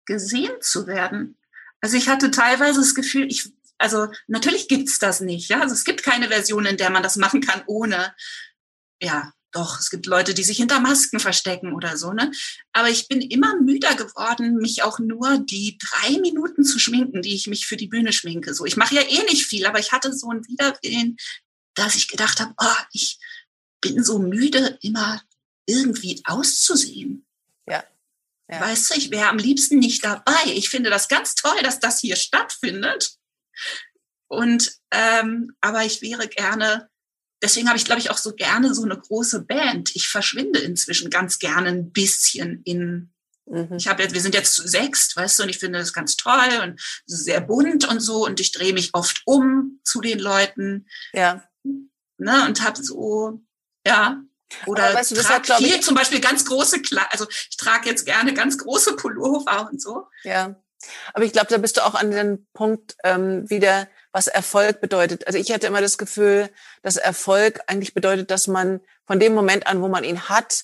gesehen zu werden. Also ich hatte teilweise das Gefühl, ich, also natürlich gibt's das nicht. Ja, also es gibt keine Version, in der man das machen kann, ohne, ja, doch, es gibt Leute, die sich hinter Masken verstecken oder so, ne? Aber ich bin immer müder geworden, mich auch nur die drei Minuten zu schminken, die ich mich für die Bühne schminke. So, ich mache ja eh nicht viel, aber ich hatte so ein Widerwillen, dass ich gedacht habe, oh, ich bin so müde, immer irgendwie auszusehen. Ja. Ja. Weißt du, ich wäre am liebsten nicht dabei. Ich finde das ganz toll, dass das hier stattfindet. Und ähm, aber ich wäre gerne deswegen habe ich, glaube ich, auch so gerne so eine große Band. Ich verschwinde inzwischen ganz gerne ein bisschen in. Mhm. Ich habe jetzt, wir sind jetzt zu sechst, weißt du, und ich finde das ganz toll und sehr bunt und so. Und ich drehe mich oft um zu den Leuten. Ja. Ne, und habe so, ja, oder weißt du, trage hat, viel, ich, zum Beispiel ganz große, also ich trage jetzt gerne ganz große Pullover und so. Ja, aber ich glaube, da bist du auch an den Punkt ähm, wieder, was Erfolg bedeutet. Also ich hatte immer das Gefühl, dass Erfolg eigentlich bedeutet, dass man von dem Moment an, wo man ihn hat,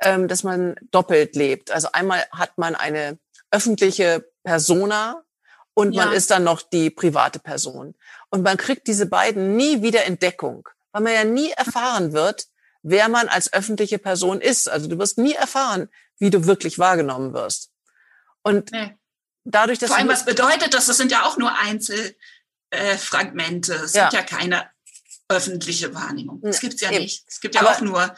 ähm, dass man doppelt lebt. Also einmal hat man eine öffentliche Persona und ja. man ist dann noch die private Person. Und man kriegt diese beiden nie wieder in Deckung, weil man ja nie erfahren wird, wer man als öffentliche Person ist. Also du wirst nie erfahren, wie du wirklich wahrgenommen wirst. Und nee. dadurch, dass vor allem was bedeutet das? Das sind ja auch nur Einzel äh. Es ja. gibt ja keine öffentliche Wahrnehmung. Das gibt's ja Eben. nicht. Es gibt ja Aber auch nur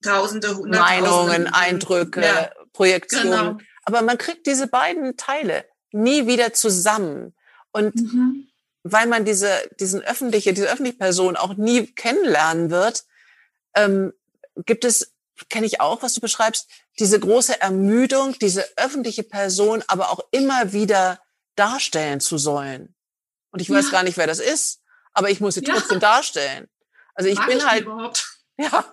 Tausende, Hunderttausende. Meinungen, Eindrücke, ja. Projektionen. Genau. Aber man kriegt diese beiden Teile nie wieder zusammen. Und mhm. weil man diese, diesen öffentliche, diese öffentliche Person auch nie kennenlernen wird, ähm, gibt es, kenne ich auch, was du beschreibst, diese große Ermüdung, diese öffentliche Person aber auch immer wieder darstellen zu sollen. Und ich weiß ja. gar nicht, wer das ist, aber ich muss sie trotzdem ja. darstellen. Also ich Mag bin ich halt. Überhaupt? Ja.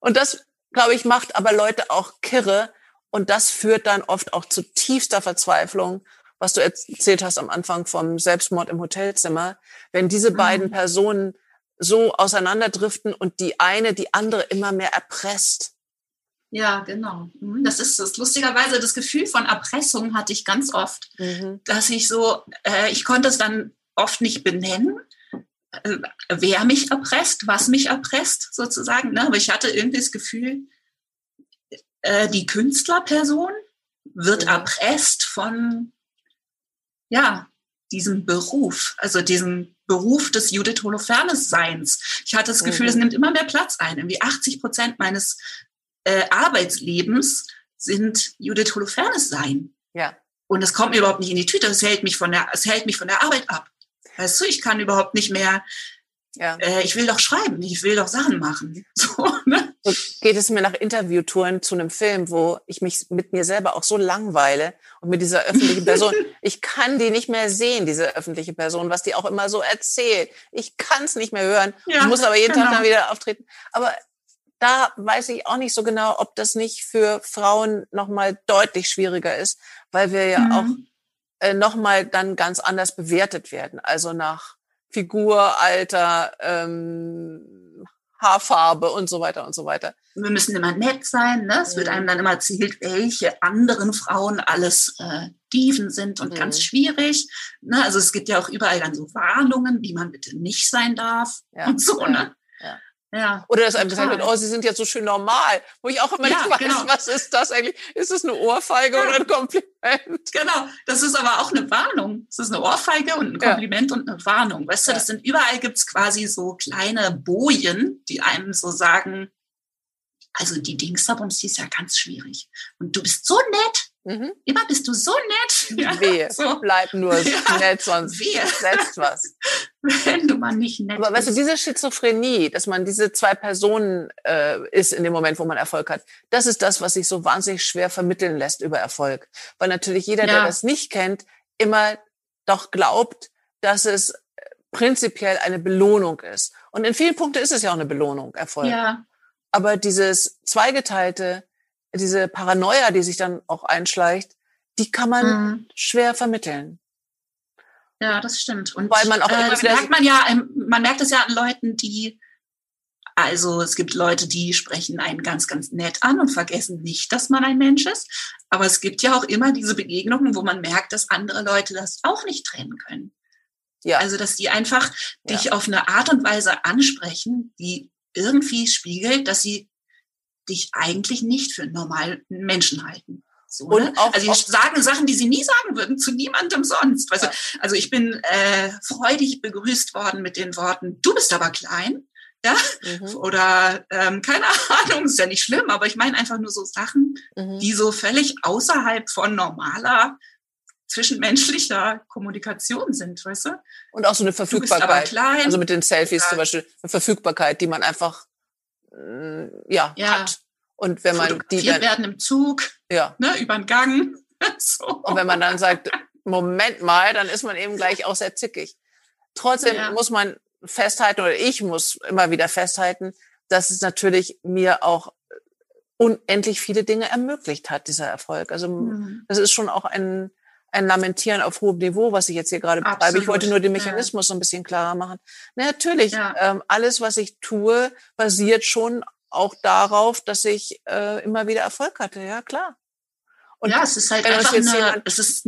und das, glaube ich, macht aber Leute auch kirre. Und das führt dann oft auch zu tiefster Verzweiflung, was du erzählt hast am Anfang vom Selbstmord im Hotelzimmer. Wenn diese mhm. beiden Personen so auseinanderdriften und die eine die andere immer mehr erpresst. Ja, genau. Mhm. Das ist das. Lustigerweise, das Gefühl von Erpressung hatte ich ganz oft, mhm. dass ich so, äh, ich konnte es dann oft nicht benennen, äh, wer mich erpresst, was mich erpresst, sozusagen. Ne? Aber ich hatte irgendwie das Gefühl, äh, die Künstlerperson wird mhm. erpresst von, ja, diesem Beruf, also diesem Beruf des Judith Holofernes-Seins. Ich hatte das Gefühl, es mhm. nimmt immer mehr Platz ein. Irgendwie 80 Prozent meines äh, Arbeitslebens sind Judith Holofernes-Sein. Ja. Und es kommt mir überhaupt nicht in die Tüte. Es hält mich von der, es hält mich von der Arbeit ab. Weißt du, ich kann überhaupt nicht mehr ja. Äh, ich will doch schreiben, ich will doch Sachen machen. So, ne? so geht es mir nach Interviewtouren zu einem Film, wo ich mich mit mir selber auch so langweile und mit dieser öffentlichen Person. ich kann die nicht mehr sehen, diese öffentliche Person, was die auch immer so erzählt. Ich kann es nicht mehr hören. Ja, ich muss aber jeden genau. Tag dann wieder auftreten. Aber da weiß ich auch nicht so genau, ob das nicht für Frauen nochmal deutlich schwieriger ist, weil wir ja mhm. auch äh, nochmal dann ganz anders bewertet werden. Also nach Figur, Alter, ähm, Haarfarbe und so weiter und so weiter. Wir müssen immer nett sein. Ne? Es wird mhm. einem dann immer erzählt, welche anderen Frauen alles äh, Dieven sind und mhm. ganz schwierig. Ne? Also es gibt ja auch überall dann so Warnungen, wie man bitte nicht sein darf ja. und so. Ne? Ja, Oder dass einem gesagt wird, oh, Sie sind jetzt so schön normal. Wo ich auch immer ja, nicht weiß, genau. was ist das eigentlich? Ist es eine Ohrfeige ja. oder ein Kompliment? Genau, das ist aber auch eine Warnung. Es ist eine Ohrfeige und ein Kompliment ja. und eine Warnung. Weißt du, das sind überall gibt's quasi so kleine Bojen, die einem so sagen, also die Dingsabums, die ist ja ganz schwierig. Und du bist so nett. Mhm. Immer bist du so nett. Ja, Wehe, so. bleib nur ja, nett, sonst wehe. setzt was. Wenn du mal nicht nett Aber weißt du, diese Schizophrenie, dass man diese zwei Personen äh, ist in dem Moment, wo man Erfolg hat, das ist das, was sich so wahnsinnig schwer vermitteln lässt über Erfolg. Weil natürlich jeder, ja. der das nicht kennt, immer doch glaubt, dass es prinzipiell eine Belohnung ist. Und in vielen Punkten ist es ja auch eine Belohnung, Erfolg. Ja. Aber dieses zweigeteilte, diese Paranoia, die sich dann auch einschleicht, die kann man mhm. schwer vermitteln. Ja, das stimmt. Und weil man auch äh, das merkt man ja, ähm, man merkt es ja an Leuten, die also es gibt Leute, die sprechen einen ganz, ganz nett an und vergessen nicht, dass man ein Mensch ist. Aber es gibt ja auch immer diese Begegnungen, wo man merkt, dass andere Leute das auch nicht trennen können. Ja. Also, dass die einfach ja. dich auf eine Art und Weise ansprechen, die irgendwie spiegelt, dass sie dich eigentlich nicht für einen normalen Menschen halten. So, ne? auch, also die sagen Sachen, die sie nie sagen würden zu niemandem sonst. Weißt ja. du? Also ich bin äh, freudig begrüßt worden mit den Worten, du bist aber klein. Ja? Mhm. Oder ähm, keine Ahnung, ist ja nicht schlimm, aber ich meine einfach nur so Sachen, mhm. die so völlig außerhalb von normaler zwischenmenschlicher Kommunikation sind, weißt du? Und auch so eine Verfügbarkeit. Also mit den Selfies ja. zum Beispiel, eine Verfügbarkeit, die man einfach ja, ja. hat. Und wenn man die dann, werden im Zug, ja. ne, über den Gang. so. Und wenn man dann sagt, Moment mal, dann ist man eben gleich auch sehr zickig. Trotzdem ja. muss man festhalten, oder ich muss immer wieder festhalten, dass es natürlich mir auch unendlich viele Dinge ermöglicht hat, dieser Erfolg. Also mhm. das ist schon auch ein, ein Lamentieren auf hohem Niveau, was ich jetzt hier gerade betreibe. Ich wollte nur den Mechanismus ja. so ein bisschen klarer machen. Na, natürlich, ja. ähm, alles, was ich tue, basiert schon auch darauf, dass ich äh, immer wieder Erfolg hatte. Ja, klar. Und ja, es ist halt einfach eine, es ist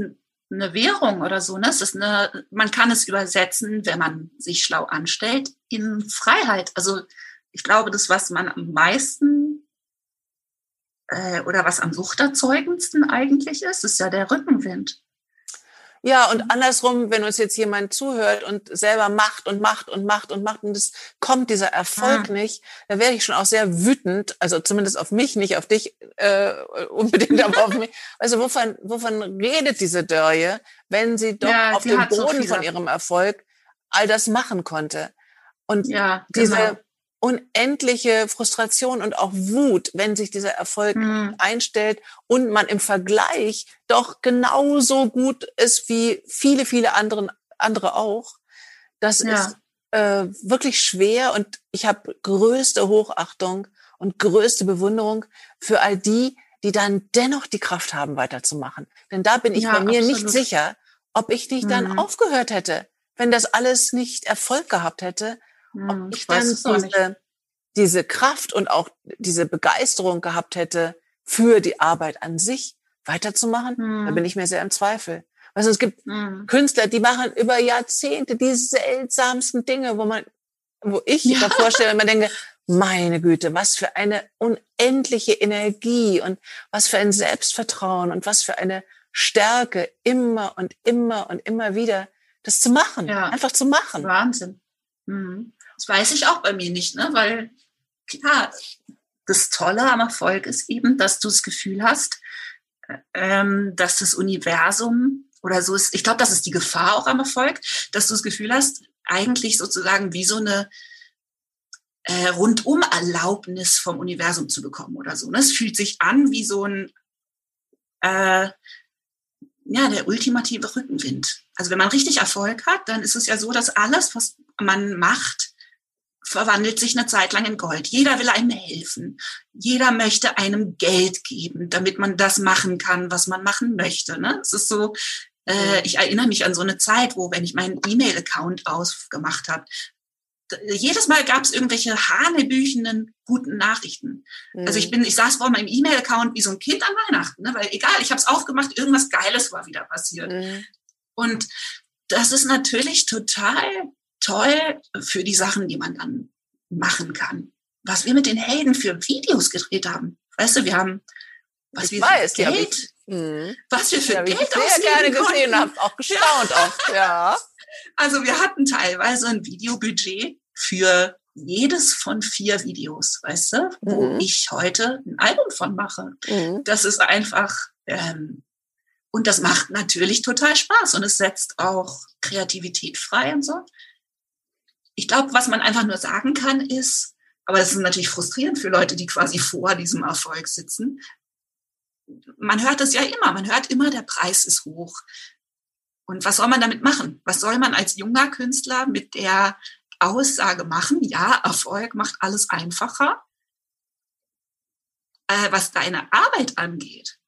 eine Währung oder so. Ne? Es ist eine, man kann es übersetzen, wenn man sich schlau anstellt, in Freiheit. Also ich glaube, das, was man am meisten äh, oder was am suchterzeugendsten eigentlich ist, ist ja der Rückenwind. Ja, und andersrum, wenn uns jetzt jemand zuhört und selber macht und macht und macht und macht und es kommt dieser Erfolg ah. nicht, dann wäre ich schon auch sehr wütend, also zumindest auf mich, nicht auf dich äh, unbedingt, aber auf mich. Also wovon, wovon redet diese Dörje, wenn sie doch ja, auf dem Boden so von ihrem Erfolg all das machen konnte? Und ja, diese genau unendliche Frustration und auch Wut, wenn sich dieser Erfolg mhm. einstellt und man im Vergleich doch genauso gut ist wie viele, viele anderen, andere auch. Das ja. ist äh, wirklich schwer und ich habe größte Hochachtung und größte Bewunderung für all die, die dann dennoch die Kraft haben, weiterzumachen. Denn da bin ich ja, bei mir absolut. nicht sicher, ob ich nicht mhm. dann aufgehört hätte, wenn das alles nicht Erfolg gehabt hätte, ob hm, ich, ich dann diese, diese Kraft und auch diese Begeisterung gehabt hätte, für die Arbeit an sich weiterzumachen, hm. da bin ich mir sehr im Zweifel. Also es gibt hm. Künstler, die machen über Jahrzehnte die seltsamsten Dinge, wo man, wo ich ja. davor stelle, man denke, meine Güte, was für eine unendliche Energie und was für ein Selbstvertrauen und was für eine Stärke immer und immer und immer wieder das zu machen, Ja. einfach zu machen. Wahnsinn. Mhm. Das weiß ich auch bei mir nicht, ne? Weil klar, das Tolle am Erfolg ist eben, dass du das Gefühl hast, ähm, dass das Universum oder so ist, ich glaube, das ist die Gefahr auch am Erfolg, dass du das Gefühl hast, eigentlich sozusagen wie so eine äh, Rundum-Erlaubnis vom Universum zu bekommen oder so. Ne? Es fühlt sich an wie so ein, äh, ja, der ultimative Rückenwind. Also wenn man richtig Erfolg hat, dann ist es ja so, dass alles, was man macht, verwandelt sich eine Zeit lang in Gold. Jeder will einem helfen. Jeder möchte einem Geld geben, damit man das machen kann, was man machen möchte. Ne? Es ist so, äh, ich erinnere mich an so eine Zeit, wo, wenn ich meinen E-Mail-Account ausgemacht habe, jedes Mal gab es irgendwelche hanebüchenden guten Nachrichten. Mhm. Also ich bin, ich saß vor meinem E-Mail-Account wie so ein Kind an Weihnachten, ne? weil egal, ich habe es aufgemacht, irgendwas Geiles war wieder passiert. Mhm. Und das ist natürlich total toll für die Sachen, die man dann machen kann. Was wir mit den Helden für Videos gedreht haben. Weißt du, wir haben, was Ich wir weiß, für Geld, ich- Mhm. was wir für Ja, wie ich Geld sehr gerne gesehen konnten. habe, auch gestaunt oft, ja. Also wir hatten teilweise ein Videobudget für jedes von vier Videos, weißt du, wo Mhm. ich heute ein Album von mache. Mhm. Das ist einfach, ähm, und das macht natürlich total Spaß und es setzt auch Kreativität frei und so. Ich glaube, was man einfach nur sagen kann, ist, aber das ist natürlich frustrierend für Leute, die quasi vor diesem Erfolg sitzen. Man hört es ja immer, man hört immer, der Preis ist hoch. Und was soll man damit machen? Was soll man als junger Künstler mit der Aussage machen? Ja, Erfolg macht alles einfacher. Äh, was deine Arbeit angeht,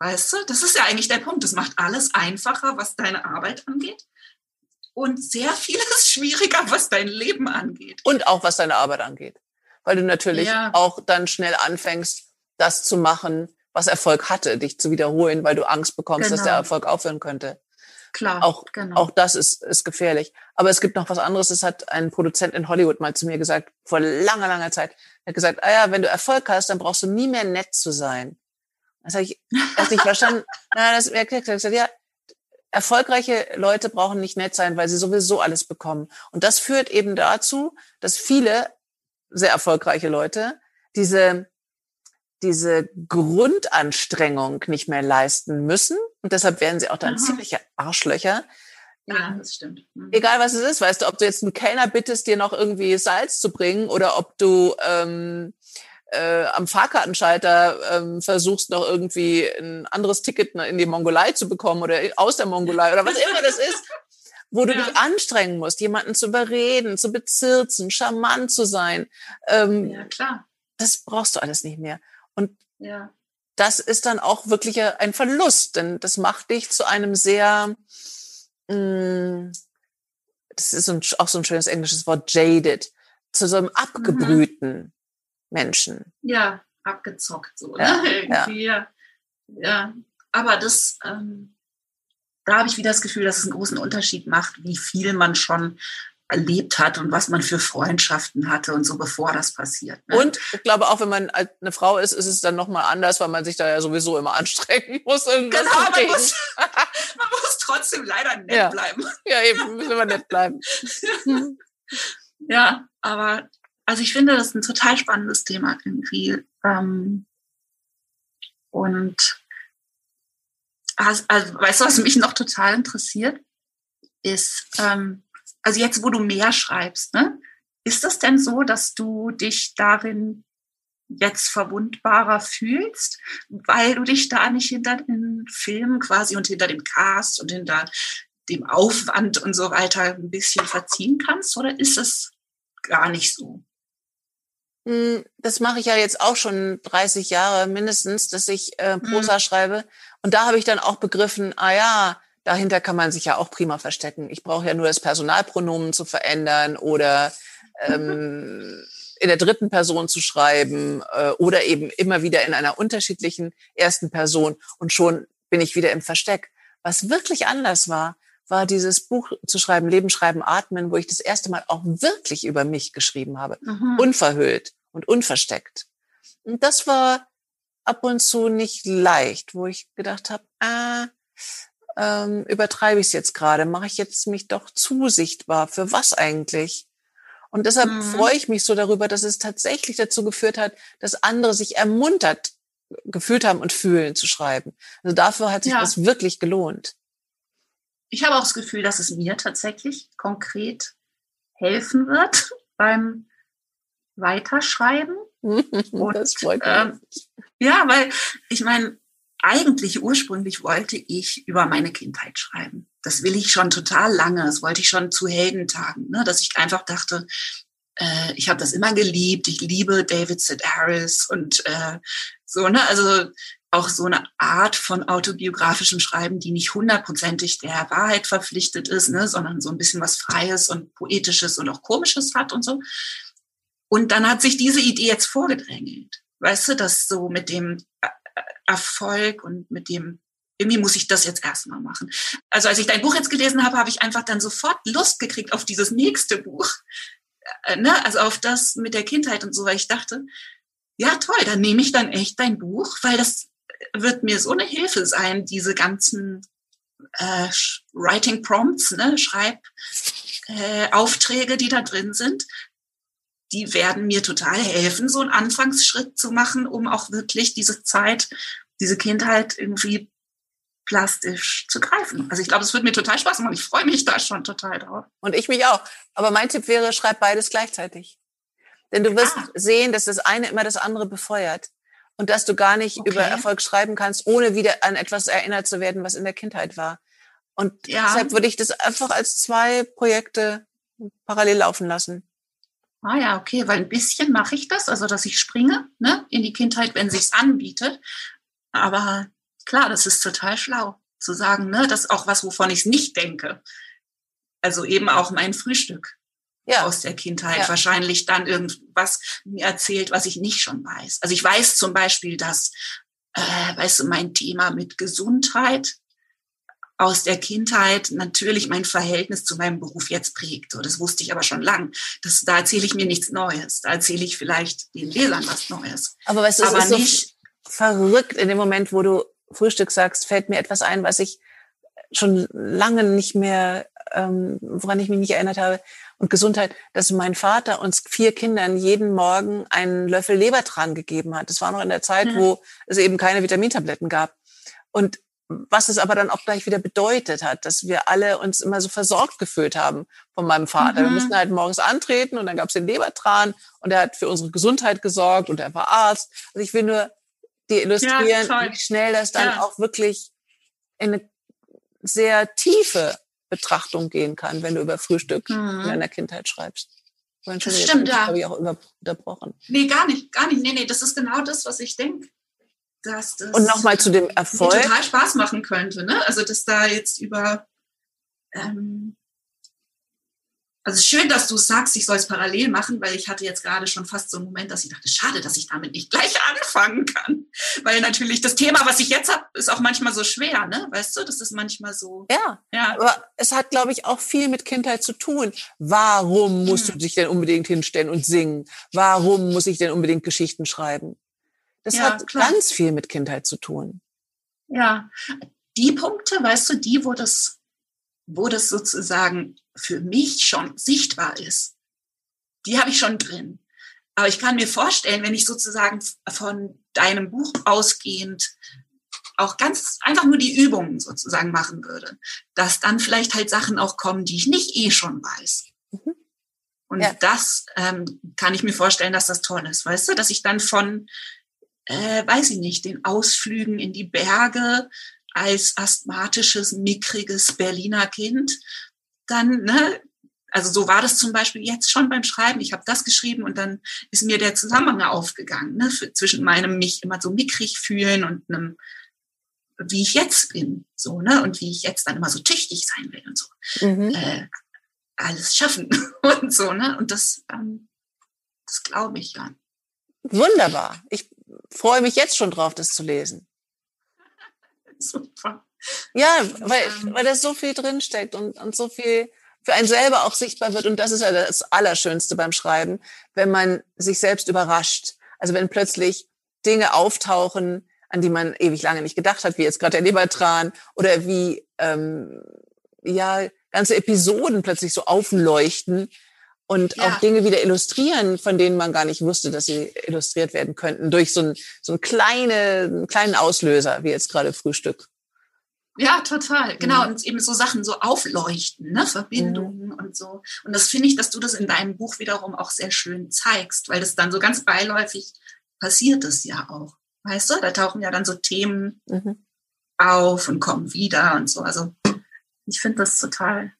weißt du, das ist ja eigentlich der Punkt. Das macht alles einfacher, was deine Arbeit angeht. Und sehr vieles schwieriger, was dein Leben angeht. Und auch was deine Arbeit angeht. Weil du natürlich Ja. auch dann schnell anfängst, das zu machen, was Erfolg hatte, dich zu wiederholen, weil du Angst bekommst, dass Genau. der Erfolg aufhören könnte. Klar, Auch, genau. auch das ist, ist gefährlich. Aber es gibt noch was anderes. Das hat ein Produzent in Hollywood mal zu mir gesagt, vor langer, langer Zeit. Er hat gesagt, ah ja, wenn du Erfolg hast, dann brauchst du nie mehr nett zu sein. Das habe ich erst nicht verstanden. Na, das erklärt er. gesagt, ja, erfolgreiche Leute brauchen nicht nett sein, weil sie sowieso alles bekommen. Und das führt eben dazu, dass viele sehr erfolgreiche Leute diese, diese Grundanstrengung nicht mehr leisten müssen. Und deshalb werden sie auch dann Aha. ziemliche Arschlöcher. ja, das stimmt. Mhm. Egal was es ist, weißt du, ob du jetzt einen Kellner bittest, dir noch irgendwie Salz zu bringen oder ob du ähm, äh, am Fahrkartenschalter ähm, versuchst noch irgendwie ein anderes Ticket in die Mongolei zu bekommen oder aus der Mongolei oder was immer das ist, wo du Ja. dich anstrengen musst, jemanden zu überreden, zu bezirzen, charmant zu sein. Ähm, Ja, klar. Das brauchst du alles nicht mehr. Und Ja. das ist dann auch wirklich ein Verlust, denn das macht dich zu einem sehr, mh, das ist so ein, auch so ein schönes englisches Wort, jaded, zu so einem abgebrühten Menschen. ja, abgezockt so. Ja, ne? Ja. ja. Aber das, ähm, da habe ich wieder das Gefühl, dass es einen großen Unterschied macht, wie viel man schon erlebt hat und was man für Freundschaften hatte und so, bevor das passiert. Ne? Und ich glaube, auch wenn man eine Frau ist, ist es dann nochmal anders, weil man sich da ja sowieso immer anstrengen muss. genau, man muss, man muss trotzdem leider nett Ja. bleiben. Ja, eben, müssen wir nett bleiben. Ja, aber also ich finde, das ist ein total spannendes Thema irgendwie. Ähm, und also, weißt du, was mich noch total interessiert, ist, ähm, also jetzt, wo du mehr schreibst, ne, ist das denn so, dass du dich darin jetzt verwundbarer fühlst, weil du dich da nicht hinter den Filmen quasi und hinter dem Cast und hinter dem Aufwand und so weiter ein bisschen verziehen kannst? Oder ist es gar nicht so? Hm, Das mache ich ja jetzt auch schon 30 Jahre mindestens, dass ich äh, Prosa schreibe. Und da habe ich dann auch begriffen, ah ja, dahinter kann man sich ja auch prima verstecken. Ich brauche ja nur das Personalpronomen zu verändern oder ähm, in der dritten Person zu schreiben äh, oder eben immer wieder in einer unterschiedlichen ersten Person und schon bin ich wieder im Versteck. Was wirklich anders war, war dieses Buch zu schreiben, Leben, Schreiben, Atmen, wo ich das erste Mal auch wirklich über mich geschrieben habe Mhm. unverhüllt und unversteckt. Und das war ab und zu nicht leicht, wo ich gedacht habe, ah, ähm, übertreibe ich es jetzt gerade? Mache ich jetzt mich doch zu sichtbar? Für was eigentlich? Und deshalb mhm. freue ich mich so darüber, dass es tatsächlich dazu geführt hat, dass andere sich ermuntert gefühlt haben und fühlen zu schreiben. Also dafür hat sich ja. das wirklich gelohnt. Ich habe auch das Gefühl, dass es mir tatsächlich konkret helfen wird beim Weiterschreiben. und, das freut mich. Ähm, ja, weil ich meine, eigentlich ursprünglich wollte ich über meine Kindheit schreiben. Das will ich schon total lange. Das wollte ich schon zu Heldentagen, ne? dass ich einfach dachte, äh, ich habe das immer geliebt. Ich liebe David Sid Harris und äh, so, ne? Also auch so eine Art von autobiografischem Schreiben, die nicht hundertprozentig der Wahrheit verpflichtet ist, ne, sondern so ein bisschen was Freies und Poetisches und auch Komisches hat und so. Und dann hat sich diese Idee jetzt vorgedrängelt. Weißt du, dass so mit dem Erfolg und mit dem, irgendwie muss ich das jetzt erstmal machen. Also als ich dein Buch jetzt gelesen habe, habe ich einfach dann sofort Lust gekriegt auf dieses nächste Buch. Äh, ne? Also auf das mit der Kindheit und so, weil ich dachte, ja toll, dann nehme ich dann echt dein Buch, weil das wird mir so eine Hilfe sein, diese ganzen äh, Writing Prompts, ne, Schreibaufträge, äh, die da drin sind, die werden mir total helfen, so einen Anfangsschritt zu machen, um auch wirklich diese Zeit, diese Kindheit irgendwie plastisch zu greifen. Also ich glaube, es wird mir total Spaß machen. Ich freue mich da schon total drauf. Und ich mich auch. Aber mein Tipp wäre, schreib beides gleichzeitig. Denn du wirst ah. sehen, dass das eine immer das andere befeuert. Und dass du gar nicht okay. über Erfolg schreiben kannst, ohne wieder an etwas erinnert zu werden, was in der Kindheit war. Und ja. deshalb würde ich das einfach als zwei Projekte parallel laufen lassen. Ah ja, okay, weil ein bisschen mache ich das, also dass ich springe ne, in die Kindheit, wenn sich's anbietet. Aber klar, das ist total schlau zu sagen, ne, das ist auch was, wovon ich nicht denke. Also eben auch mein Frühstück ja. aus der Kindheit ja. wahrscheinlich dann irgendwas mir erzählt, was ich nicht schon weiß. Also ich weiß zum Beispiel, dass, äh, weißt du, mein Thema mit Gesundheit aus der Kindheit natürlich mein Verhältnis zu meinem Beruf jetzt prägt. das wusste ich aber schon lang. Das, da erzähle ich mir nichts Neues. Da erzähle ich vielleicht den Lesern was Neues. Aber weißt du, aber es ist nicht so verrückt in dem Moment, wo du Frühstück sagst, fällt mir etwas ein, was ich schon lange nicht mehr, ähm, woran ich mich nicht erinnert habe. Und Gesundheit, dass mein Vater uns vier Kindern jeden Morgen einen Löffel Lebertran gegeben hat. Das war noch in der Zeit, mhm. wo es eben keine Vitamintabletten gab. Und was es aber dann auch gleich wieder bedeutet hat, dass wir alle uns immer so versorgt gefühlt haben von meinem Vater. Mhm. Wir mussten halt morgens antreten und dann gab es den Lebertran und er hat für unsere Gesundheit gesorgt und er war Arzt. Also ich will nur dir illustrieren, ja, wie schnell das dann ja. auch wirklich in eine sehr tiefe Betrachtung gehen kann, wenn du über Frühstück mhm. in deiner Kindheit schreibst. Das stimmt, ja. habe ich auch unterbrochen. Nee, gar nicht, gar nicht. Nee, nee, das ist genau das, was ich denke dass das und nochmal zu dem Erfolg total Spaß machen könnte. Ne? Also dass da jetzt über ähm, also schön, dass du sagst, ich soll es parallel machen, weil ich hatte jetzt gerade schon fast so einen Moment, dass ich dachte, schade, dass ich damit nicht gleich anfangen kann. Weil natürlich das Thema, was ich jetzt habe, ist auch manchmal so schwer, ne? Weißt du, das ist manchmal so. Ja. ja. Aber es hat, glaube ich, auch viel mit Kindheit zu tun. Warum musst hm. du dich denn unbedingt hinstellen und singen? Warum muss ich denn unbedingt Geschichten schreiben? Das ja, hat klar. ganz viel mit Kindheit zu tun. Ja, die Punkte, weißt du, die, wo das, wo das sozusagen für mich schon sichtbar ist, die habe ich schon drin. Aber ich kann mir vorstellen, wenn ich sozusagen von deinem Buch ausgehend auch ganz einfach nur die Übungen sozusagen machen würde, dass dann vielleicht halt Sachen auch kommen, die ich nicht eh schon weiß. Mhm. Und ja. das ähm, kann ich mir vorstellen, dass das toll ist, weißt du, dass ich dann von äh, weiß ich nicht, den Ausflügen in die Berge als asthmatisches, mickriges Berliner Kind, dann, ne, also so war das zum Beispiel jetzt schon beim Schreiben. Ich habe das geschrieben und dann ist mir der Zusammenhang aufgegangen ne, zwischen meinem mich immer so mickrig fühlen und einem, wie ich jetzt bin, so ne, und wie ich jetzt dann immer so tüchtig sein will und so, mhm. äh, alles schaffen und so ne, und das, ähm, das glaube ich ja. Wunderbar. Ich freue mich jetzt schon drauf, das zu lesen. Super. Ja, weil, ähm, weil da so viel drinsteckt und, und so viel für einen selber auch sichtbar wird. Und das ist ja das Allerschönste beim Schreiben, wenn man sich selbst überrascht. Also wenn plötzlich Dinge auftauchen, an die man ewig lange nicht gedacht hat, wie jetzt gerade der Lebertran oder wie ähm, ja ganze Episoden plötzlich so aufleuchten und ja. auch Dinge wieder illustrieren, von denen man gar nicht wusste, dass sie illustriert werden könnten, durch so, ein, so einen, kleine, einen kleinen Auslöser, wie jetzt gerade Frühstück. Ja, total. Genau. Mhm. Und eben so Sachen so aufleuchten, ne? Verbindungen mhm. und so. Und das finde ich, dass du das in deinem Buch wiederum auch sehr schön zeigst, weil das dann so ganz beiläufig passiert es ja auch. Weißt du, da tauchen ja dann so Themen mhm. auf und kommen wieder und so. Also ich finde das total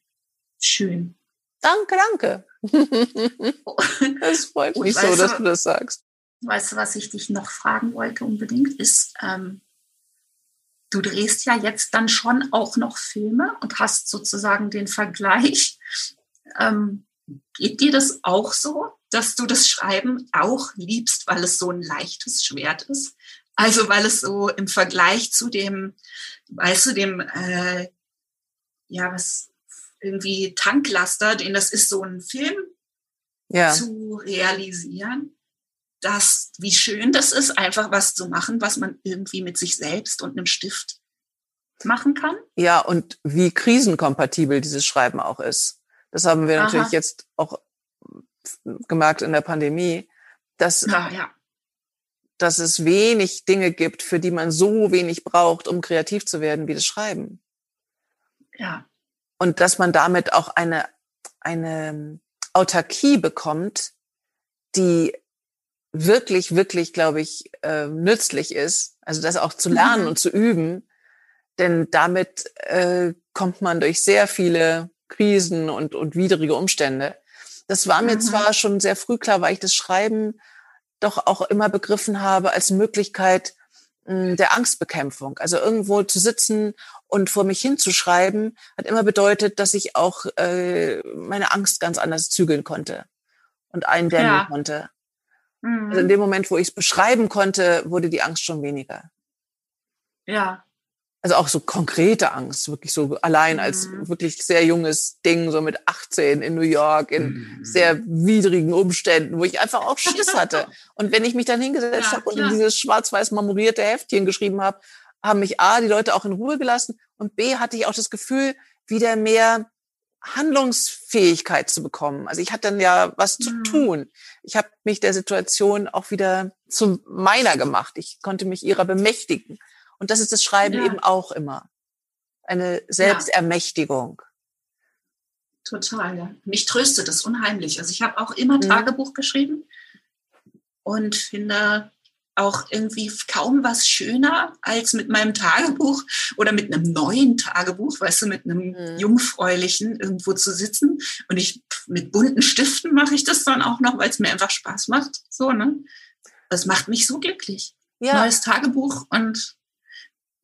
schön. Danke, danke. das freut mich so, dass du das sagst. Weißt du, was ich dich noch fragen wollte unbedingt, ist, ähm, du drehst ja jetzt dann schon auch noch Filme und hast sozusagen den Vergleich. Ähm, geht dir das auch so, dass du das Schreiben auch liebst, weil es so ein leichtes Schwert ist? Also weil es so im Vergleich zu dem, weißt du, dem, äh, ja, was irgendwie Tanklaster, den das ist, so ein Film ja. zu realisieren, dass, wie schön das ist, einfach was zu machen, was man irgendwie mit sich selbst und einem Stift machen kann. Ja, und wie krisenkompatibel dieses Schreiben auch ist. Das haben wir Aha. natürlich jetzt auch gemerkt in der Pandemie, dass, ja, ja. dass es wenig Dinge gibt, für die man so wenig braucht, um kreativ zu werden, wie das Schreiben. Ja. Und dass man damit auch eine, eine Autarkie bekommt, die wirklich, wirklich, glaube ich, äh, nützlich ist. Also das auch zu lernen mhm. und zu üben. Denn damit äh, kommt man durch sehr viele Krisen und, und widrige Umstände. Das war mir mhm. zwar schon sehr früh klar, weil ich das Schreiben doch auch immer begriffen habe als Möglichkeit mh, hm, der Angstbekämpfung. Also irgendwo zu sitzen und vor mich hinzuschreiben, hat immer bedeutet, dass ich auch äh, meine Angst ganz anders zügeln konnte und eindämmen ja. konnte. Mhm. Also in dem Moment, wo ich es beschreiben konnte, wurde die Angst schon weniger. Ja. Also auch so konkrete Angst, wirklich so allein als mhm. wirklich sehr junges Ding, so mit 18 in New York, in mhm. sehr widrigen Umständen, wo ich einfach auch Schiss hatte. Und wenn ich mich dann hingesetzt ja, habe und in dieses schwarz-weiß marmorierte Heftchen geschrieben habe, haben mich A, die Leute auch in Ruhe gelassen und B, hatte ich auch das Gefühl, wieder mehr Handlungsfähigkeit zu bekommen. Also ich hatte dann ja was zu mhm. tun. Ich habe mich der Situation auch wieder zu meiner gemacht. Ich konnte mich ihrer bemächtigen. Und das ist das Schreiben ja. eben auch immer. Eine Selbstermächtigung. Total, ja. Mich tröstet das unheimlich. Also ich habe auch immer mhm. Tagebuch geschrieben und finde, auch irgendwie kaum was schöner als mit meinem Tagebuch oder mit einem neuen Tagebuch, weißt du, mit einem mhm. jungfräulichen irgendwo zu sitzen. Und ich mit bunten Stiften mache ich das dann auch noch, weil es mir einfach Spaß macht. So, ne? Das macht mich so glücklich. Ja. Neues Tagebuch und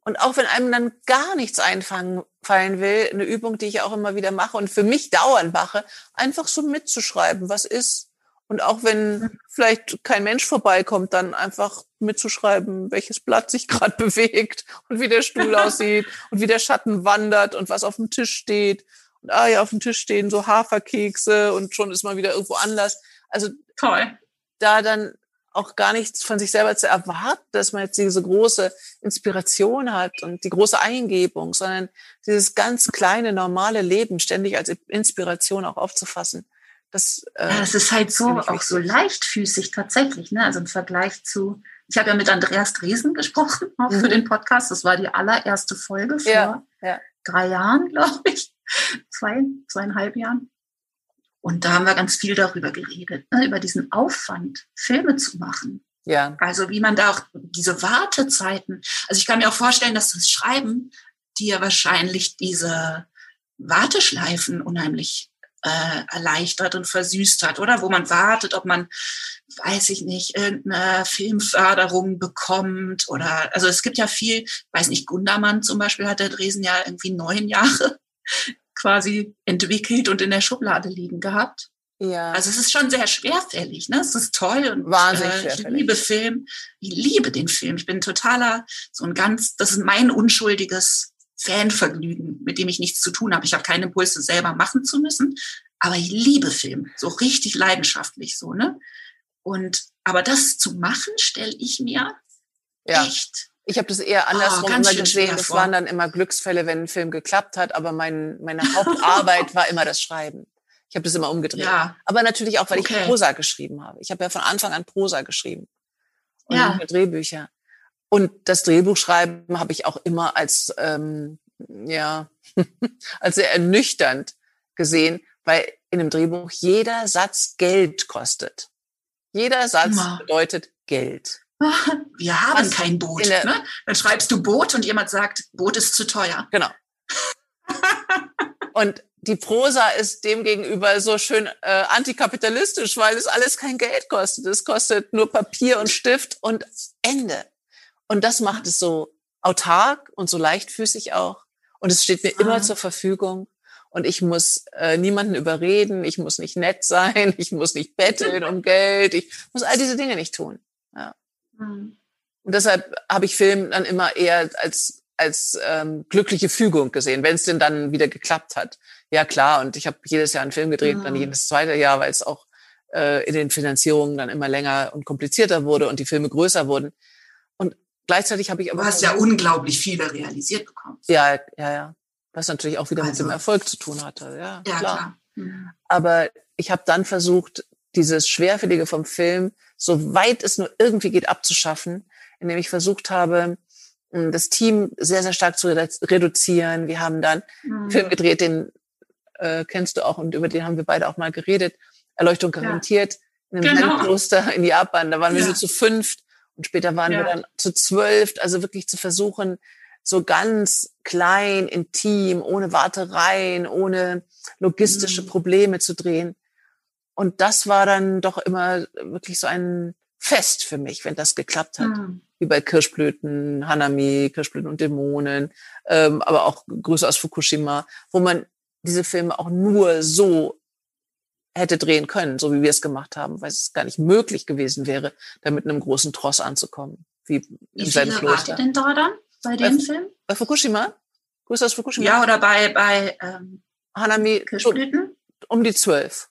und auch wenn einem dann gar nichts einfallen will, eine Übung, die ich auch immer wieder mache und für mich dauernd mache, einfach so mitzuschreiben, was ist, und auch wenn vielleicht kein Mensch vorbeikommt, dann einfach mitzuschreiben, welches Blatt sich gerade bewegt und wie der Stuhl aussieht und wie der Schatten wandert und was auf dem Tisch steht. Und ah ja, auf dem Tisch stehen so Haferkekse und schon ist man wieder irgendwo anders. Also toll. Da dann auch gar nichts von sich selber zu erwarten, dass man jetzt diese große Inspiration hat und die große Eingebung, sondern dieses ganz kleine, normale Leben ständig als Inspiration auch aufzufassen. Das, äh, ja, das ist halt so auch so leichtfüßig tatsächlich, ne? Also im Vergleich zu, ich habe ja mit Andreas Dresen gesprochen, auch mhm. für den Podcast. Das war die allererste Folge vor ja, ja. drei Jahren, glaube ich. Zwei, zweieinhalb Jahren. Und da haben wir ganz viel darüber geredet, ne? über diesen Aufwand, Filme zu machen. Ja. Also wie man da auch diese Wartezeiten, also ich kann mir auch vorstellen, dass das Schreiben dir wahrscheinlich diese Warteschleifen unheimlich äh, erleichtert und versüßt hat, oder? Wo man wartet, ob man, weiß ich nicht, irgendeine Filmförderung bekommt oder, also es gibt ja viel, weiß nicht, Gundermann zum Beispiel hat der Dresen ja irgendwie neun Jahre quasi entwickelt und in der Schublade liegen gehabt. Ja. Also es ist schon sehr schwerfällig, ne? Es ist toll und Wahnsinnig äh, ich liebe Film. Ich liebe den Film. Ich bin totaler, so ein ganz, das ist mein unschuldiges Fanvergnügen, mit dem ich nichts zu tun habe. Ich habe keinen Impuls, das selber machen zu müssen, aber ich liebe Film, so richtig leidenschaftlich so, ne? Und aber das zu machen, stelle ich mir ja. echt Ich habe das eher andersrum oh, immer gesehen. Das waren dann immer Glücksfälle, wenn ein Film geklappt hat, aber mein, meine Hauptarbeit war immer das Schreiben. Ich habe das immer umgedreht. Ja. Aber natürlich auch, weil okay. ich Prosa geschrieben habe. Ich habe ja von Anfang an Prosa geschrieben. Und ja. Drehbücher. Und das Drehbuchschreiben habe ich auch immer als, ähm, ja, als sehr ernüchternd gesehen, weil in einem Drehbuch jeder Satz Geld kostet. Jeder Satz ja. bedeutet Geld. Wir haben Was kein Boot. Ne? Dann schreibst du Boot und jemand sagt, Boot ist zu teuer. Genau. und die Prosa ist demgegenüber so schön äh, antikapitalistisch, weil es alles kein Geld kostet. Es kostet nur Papier und Stift und Ende. Und das macht es so autark und so leichtfüßig auch. Und es steht mir ah. immer zur Verfügung. Und ich muss äh, niemanden überreden, ich muss nicht nett sein, ich muss nicht betteln um Geld, ich muss all diese Dinge nicht tun. Ja. Mhm. Und deshalb habe ich Film dann immer eher als als ähm, glückliche Fügung gesehen, wenn es denn dann wieder geklappt hat. Ja klar, und ich habe jedes Jahr einen Film gedreht, mhm. dann jedes zweite Jahr, weil es auch äh, in den Finanzierungen dann immer länger und komplizierter wurde und die Filme größer wurden. Gleichzeitig habe ich aber. Du hast ja unglaublich viele realisiert bekommen. Ja, ja, ja. Was natürlich auch wieder also, mit dem Erfolg zu tun hatte. Ja, ja klar. klar. Mhm. Aber ich habe dann versucht, dieses Schwerfällige vom Film, so weit es nur irgendwie geht, abzuschaffen, indem ich versucht habe, das Team sehr, sehr stark zu reduzieren. Wir haben dann mhm. einen Film gedreht, den äh, kennst du auch und über den haben wir beide auch mal geredet. Erleuchtung garantiert ja. in einem genau. Kloster in Japan. Da waren ja. wir nur zu fünft und später waren ja. wir dann zu zwölf. Also wirklich zu versuchen, so ganz klein, intim, ohne Wartereien, ohne logistische mhm. Probleme zu drehen. Und das war dann doch immer wirklich so ein Fest für mich, wenn das geklappt hat. Mhm. Wie bei Kirschblüten, Hanami, Kirschblüten und Dämonen, ähm, aber auch Grüße aus Fukushima, wo man diese Filme auch nur so hätte drehen können, so wie wir es gemacht haben, weil es gar nicht möglich gewesen wäre, da mit einem großen Tross anzukommen, wie in wie seinem Kloster. Wie viele denn da dann bei dem bei, Film? Bei Fukushima? Grüße aus Fukushima? Ja, oder bei, bei ähm, Hanami Kirschblüten? Um die zwölf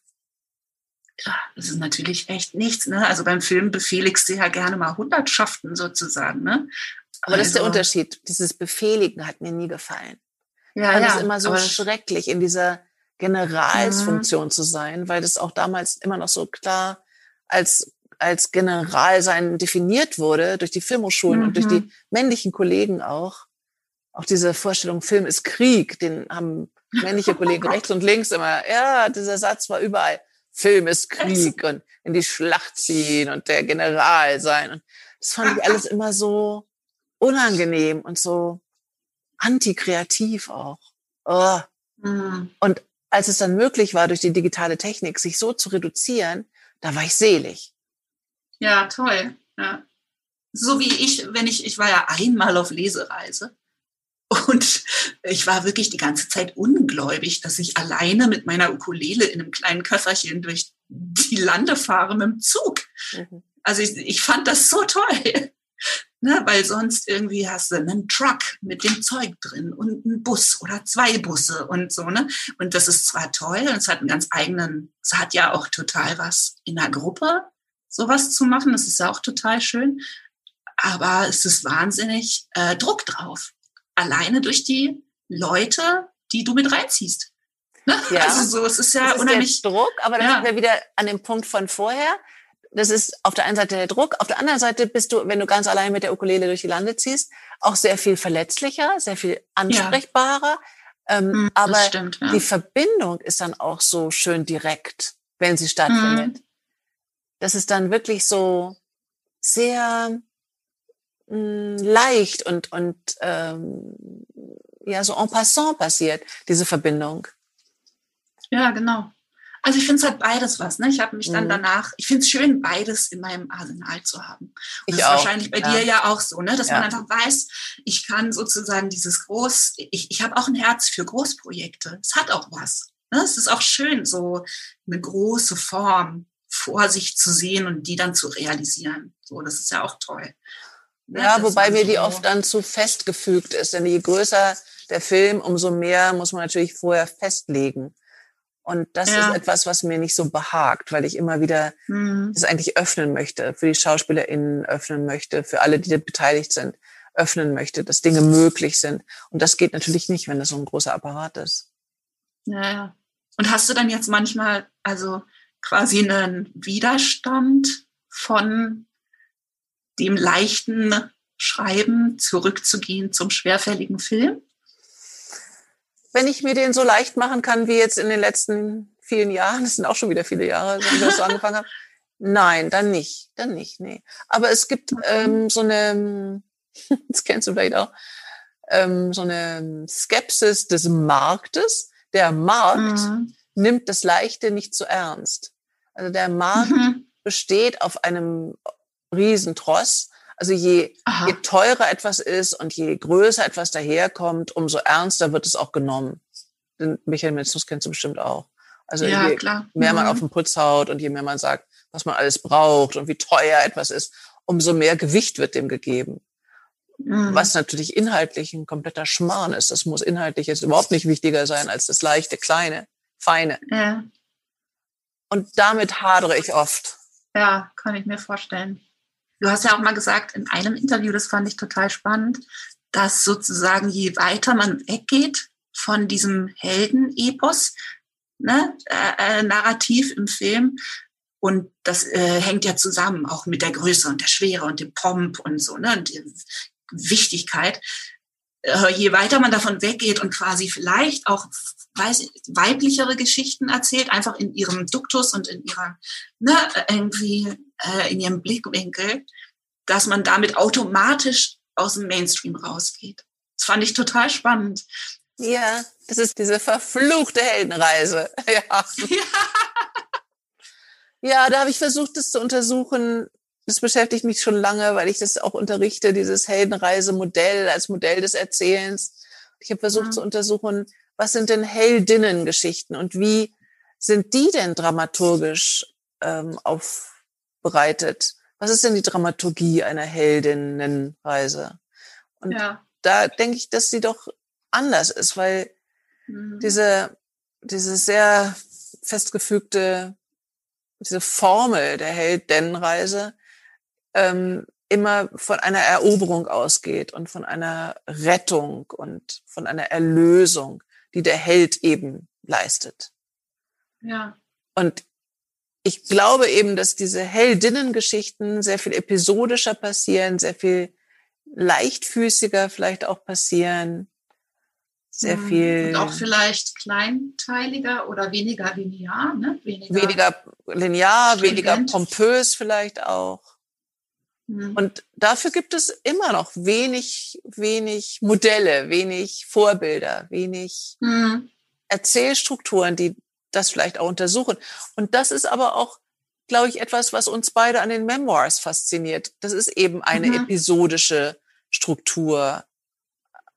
ja, das ist natürlich echt nichts. Ne? Also beim Film befehligst du ja gerne mal Hundertschaften sozusagen. Ne? Aber also, das ist der also Unterschied. Dieses Befehligen hat mir nie gefallen. Ja, ja. Es ist immer so schrecklich, in dieser Generalsfunktion mhm. zu sein, weil das auch damals immer noch so klar als als General sein definiert wurde durch die Filmhochschulen mhm. und durch die mhm. männlichen Kollegen auch. Auch diese Vorstellung, Film ist Krieg, den haben männliche Kollegen rechts und links immer, ja, dieser Satz war überall. Film ist Krieg und in die Schlacht ziehen und der General sein. Und das fand ich alles immer so unangenehm und so antikreativ auch. Oh. Mhm. Und als es dann möglich war, durch die digitale Technik sich so zu reduzieren, da war ich selig. Ja, toll. Ja. So wie ich, wenn ich, ich war ja einmal auf Lesereise und ich war wirklich die ganze Zeit ungläubig, dass ich alleine mit meiner Ukulele in einem kleinen Köfferchen durch die Lande fahre mit dem Zug. Mhm. Also ich, ich fand das so toll. Ne, weil sonst irgendwie hast du einen Truck mit dem Zeug drin und einen Bus oder zwei Busse und so, ne? Und das ist zwar toll und es hat einen ganz eigenen, es hat ja auch total was in der Gruppe, sowas zu machen. Das ist ja auch total schön. Aber es ist wahnsinnig äh, Druck drauf alleine durch die Leute, die du mit reinziehst. Ne? Ja. Also so, es ist ja das ist unheimlich. Druck, aber dann ja. sind wir wieder an dem Punkt von vorher. Das ist auf der einen Seite der Druck, auf der anderen Seite bist du, wenn du ganz allein mit der Ukulele durch die Lande ziehst, auch sehr viel verletzlicher, sehr viel ansprechbarer. Ja. Ähm, hm, aber stimmt, ja. die Verbindung ist dann auch so schön direkt, wenn sie stattfindet. Hm. Das ist dann wirklich so sehr mh, leicht und, und ähm, ja, so en passant passiert, diese Verbindung. Ja, genau. Also ich finde es halt beides was. Ne? Ich habe mich dann mhm. danach, ich finde es schön, beides in meinem Arsenal zu haben. Und ich das ist auch. wahrscheinlich bei ja. dir ja auch so, ne? dass ja. man einfach weiß, ich kann sozusagen dieses Groß, ich, ich habe auch ein Herz für Großprojekte. Es hat auch was. Ne? Es ist auch schön, so eine große Form vor sich zu sehen und die dann zu realisieren. So, das ist ja auch toll. Ne? Ja, wobei mir die oft dann zu festgefügt ist. Denn je größer der Film, umso mehr muss man natürlich vorher festlegen. Und das ja. ist etwas, was mir nicht so behagt, weil ich immer wieder mhm. das eigentlich öffnen möchte, für die SchauspielerInnen öffnen möchte, für alle, die beteiligt sind, öffnen möchte, dass Dinge möglich sind. Und das geht natürlich nicht, wenn das so ein großer Apparat ist. Ja, ja. Und hast du dann jetzt manchmal also quasi einen Widerstand von dem leichten Schreiben zurückzugehen zum schwerfälligen Film? Wenn ich mir den so leicht machen kann wie jetzt in den letzten vielen Jahren, das sind auch schon wieder viele Jahre, seit ich das so angefangen habe, nein, dann nicht, dann nicht, nee. Aber es gibt ähm, so eine, das kennst du vielleicht auch, ähm, so eine Skepsis des Marktes. Der Markt mhm. nimmt das Leichte nicht zu ernst. Also der Markt mhm. besteht auf einem Riesentross. Also je, je teurer etwas ist und je größer etwas daherkommt, umso ernster wird es auch genommen. Den Mechanismus kennst du bestimmt auch. Also ja, je klar. mehr man mhm. auf den Putz haut und je mehr man sagt, was man alles braucht und wie teuer etwas ist, umso mehr Gewicht wird dem gegeben. Mhm. Was natürlich inhaltlich ein kompletter Schmarrn ist. Das muss inhaltlich jetzt überhaupt nicht wichtiger sein als das leichte, kleine, feine. Ja. Und damit hadere ich oft. Ja, kann ich mir vorstellen. Du hast ja auch mal gesagt in einem Interview, das fand ich total spannend, dass sozusagen je weiter man weggeht von diesem Heldenepos, ne, äh, äh, Narrativ im Film, und das äh, hängt ja zusammen auch mit der Größe und der Schwere und dem Pomp und so, ne, und der Wichtigkeit. Äh, je weiter man davon weggeht und quasi vielleicht auch weiß, weiblichere Geschichten erzählt, einfach in ihrem Duktus und in ihrer, ne, irgendwie äh, in ihrem Blickwinkel, dass man damit automatisch aus dem Mainstream rausgeht. Das fand ich total spannend. Ja, das ist diese verfluchte Heldenreise. Ja. ja. Ja, da habe ich versucht, das zu untersuchen. Das beschäftigt mich schon lange, weil ich das auch unterrichte, dieses Heldenreisemodell als Modell des Erzählens. Ich habe versucht ja. zu untersuchen, was sind denn Heldinnengeschichten und wie sind die denn dramaturgisch ähm, aufbereitet? Was ist denn die Dramaturgie einer Heldinnenreise? Und ja. da denke ich, dass sie doch anders ist, weil mhm. diese, diese sehr festgefügte, diese Formel der Heldinnenreise ähm, immer von einer Eroberung ausgeht und von einer Rettung und von einer Erlösung die der Held eben leistet. Ja. Und ich glaube eben, dass diese Heldinnengeschichten sehr viel episodischer passieren, sehr viel leichtfüßiger vielleicht auch passieren, sehr mhm. viel. Und auch vielleicht kleinteiliger oder weniger linear, ne? Weniger, weniger linear, weniger pompös vielleicht auch. Mhm. Und dafür gibt es immer noch wenig, wenig Modelle, wenig Vorbilder, wenig mhm. Erzählstrukturen, die das vielleicht auch untersuchen. Und das ist aber auch, glaube ich, etwas, was uns beide an den Memoirs fasziniert. Das ist eben eine mhm. episodische Struktur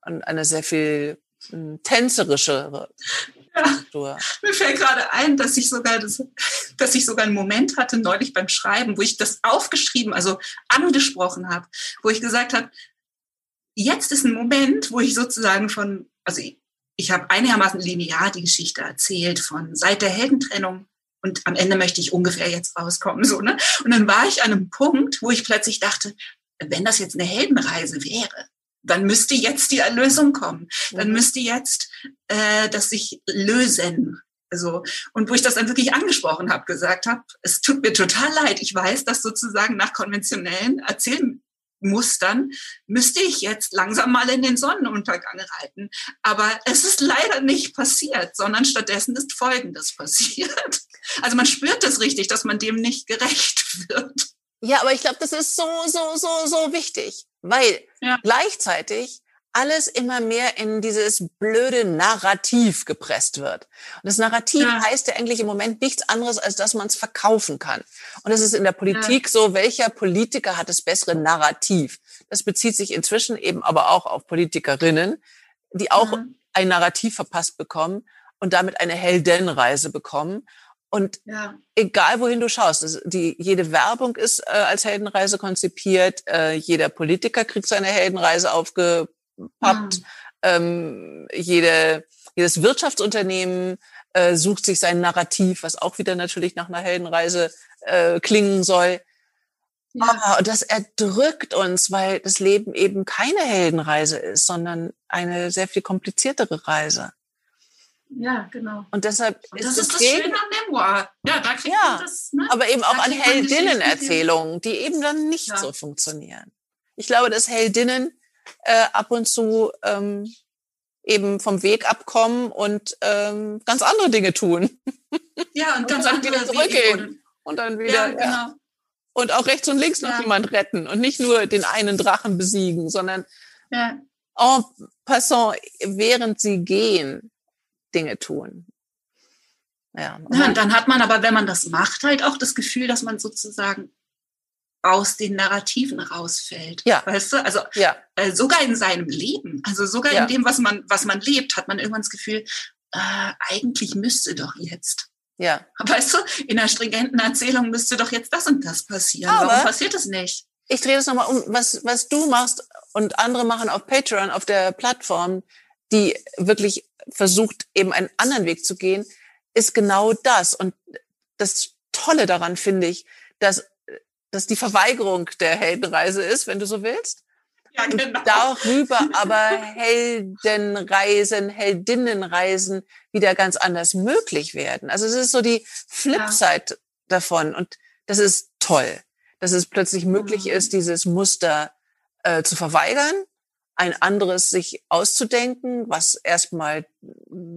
und eine sehr viel hm, tänzerischere ja, mir fällt gerade ein, dass ich sogar das, dass ich sogar einen Moment hatte neulich beim Schreiben, wo ich das aufgeschrieben, also angesprochen habe, wo ich gesagt habe, jetzt ist ein Moment, wo ich sozusagen von, also ich, ich habe einigermaßen linear die Geschichte erzählt von seit der Heldentrennung und am Ende möchte ich ungefähr jetzt rauskommen, so, ne? Und dann war ich an einem Punkt, wo ich plötzlich dachte, wenn das jetzt eine Heldenreise wäre, dann müsste jetzt die Erlösung kommen. Dann mhm. müsste jetzt äh, das sich lösen. Also, und wo ich das dann wirklich angesprochen habe, gesagt habe, es tut mir total leid. Ich weiß, dass sozusagen nach konventionellen Erzählmustern müsste ich jetzt langsam mal in den Sonnenuntergang reiten. Aber es ist leider nicht passiert, sondern stattdessen ist Folgendes passiert. Also man spürt das richtig, dass man dem nicht gerecht wird. Ja, aber ich glaube, das ist so, so, so, so wichtig, weil ja. gleichzeitig alles immer mehr in dieses blöde Narrativ gepresst wird. Und das Narrativ ja. heißt ja eigentlich im Moment nichts anderes, als dass man es verkaufen kann. Und es ist in der Politik ja. so, welcher Politiker hat das bessere Narrativ? Das bezieht sich inzwischen eben aber auch auf Politikerinnen, die auch mhm. ein Narrativ verpasst bekommen und damit eine Heldenreise bekommen. Und ja. egal wohin du schaust, die, jede Werbung ist äh, als Heldenreise konzipiert, äh, jeder Politiker kriegt seine Heldenreise aufgepappt, mhm. ähm, jede, jedes Wirtschaftsunternehmen äh, sucht sich sein Narrativ, was auch wieder natürlich nach einer Heldenreise äh, klingen soll. Ja. Oh, das erdrückt uns, weil das Leben eben keine Heldenreise ist, sondern eine sehr viel kompliziertere Reise. Ja, genau. Und deshalb Und das ist, das, das Schöne am Memoir. Ja, da kriegt ja, man das. Ne? Aber eben auch an Heldinnen-Erzählungen, die eben dann nicht ja. so funktionieren. Ich glaube, dass Heldinnen äh, ab und zu ähm, eben vom Weg abkommen und ähm, ganz andere Dinge tun. Ja, und, und ganz andere wieder zurückgehen. Und dann wieder. Ja, genau. Ja. Und auch rechts und links noch jemand retten und nicht nur den einen Drachen besiegen, sondern ja. en passant, während sie gehen, Dinge tun. Ja, ja, dann hat man aber, wenn man das macht, halt auch das Gefühl, dass man sozusagen aus den Narrativen rausfällt. Ja. Weißt du? Also ja. äh, sogar in seinem Leben, also sogar ja. in dem, was man, was man lebt, hat man irgendwann das Gefühl, äh, eigentlich müsste doch jetzt. Ja. Weißt du, in einer stringenten Erzählung müsste doch jetzt das und das passieren. Aber Warum passiert es nicht? Ich drehe das nochmal um, was, was du machst und andere machen auf Patreon, auf der Plattform, die wirklich versucht, eben einen anderen Weg zu gehen, ist genau das. Und das Tolle daran finde ich, dass, dass die Verweigerung der Heldenreise ist, wenn du so willst. Ja, genau. Und darüber aber Heldenreisen, Heldinnenreisen wieder ganz anders möglich werden. Also es ist so die Flipside ja. davon und das ist toll, dass es plötzlich möglich mhm. ist, dieses Muster äh, zu verweigern ein anderes sich auszudenken, was erstmal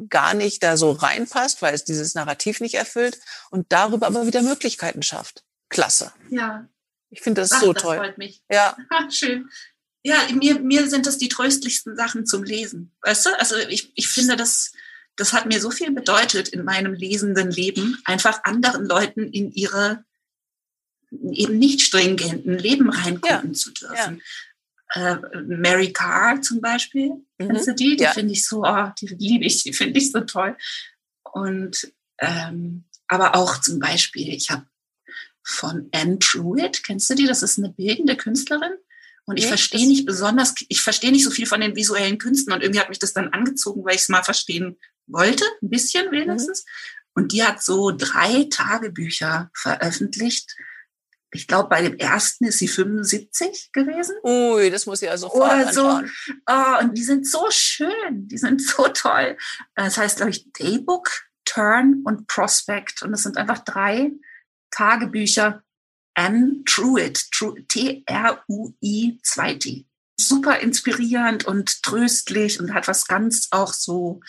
gar nicht da so reinpasst, weil es dieses Narrativ nicht erfüllt und darüber aber wieder Möglichkeiten schafft. Klasse. Ja. Ich finde das Ach, so das toll. Freut mich. Ja. schön. Ja, mir, mir sind das die tröstlichsten Sachen zum Lesen. Weißt du? Also ich, ich finde, das, das hat mir so viel bedeutet in meinem lesenden Leben, einfach anderen Leuten in ihre eben nicht stringenten Leben reingucken ja. zu dürfen. Ja äh, Mary Carr zum Beispiel. Mhm. Kennst du die? Die ja. finde ich so, oh, die liebe ich, die finde ich so toll. Und ähm, aber auch zum Beispiel, ich habe von Anne Truitt, kennst du die? Das ist eine bildende Künstlerin. Und ich verstehe nicht besonders, ich verstehe nicht so viel von den visuellen Künsten und irgendwie hat mich das dann angezogen, weil ich es mal verstehen wollte, ein bisschen wenigstens. Mhm. Und die hat so drei Tagebücher veröffentlicht ich glaube, bei dem ersten ist sie 75 gewesen. Ui, das muss ich also Oder so. Oh, und die sind so schön, die sind so toll. Das heißt, glaube ich, Daybook, Turn und Prospect. Und es sind einfach drei Tagebücher Anne Truitt, T-R-U-I 2T. Super inspirierend und tröstlich und hat was ganz auch so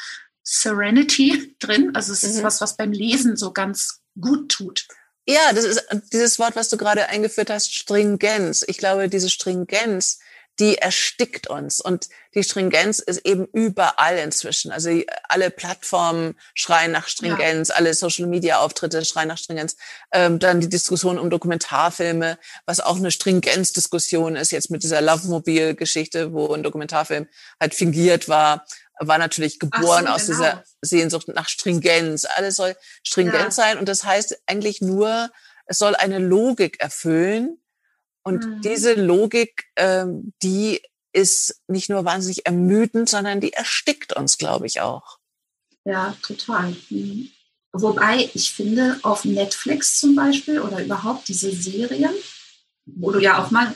Serenity drin. Also es ist mhm. was, was beim Lesen so ganz gut tut. Ja, das ist dieses Wort, was du gerade eingeführt hast, Stringenz. Ich glaube, diese Stringenz, die erstickt uns. Und die Stringenz ist eben überall inzwischen. Also alle Plattformen schreien nach Stringenz, ja. alle Social-Media-Auftritte schreien nach Stringenz. Ähm, dann die Diskussion um Dokumentarfilme, was auch eine Stringenz-Diskussion ist, jetzt mit dieser Love-Mobil-Geschichte, wo ein Dokumentarfilm halt fingiert war war natürlich geboren so, aus genau. dieser Sehnsucht nach Stringenz. Alles soll stringent ja. sein und das heißt eigentlich nur, es soll eine Logik erfüllen. Und mhm. diese Logik, ähm, die ist nicht nur wahnsinnig ermüdend, sondern die erstickt uns, glaube ich, auch. Ja, total. Mhm. Wobei ich finde, auf Netflix zum Beispiel oder überhaupt diese Serien, wo du ja auch mal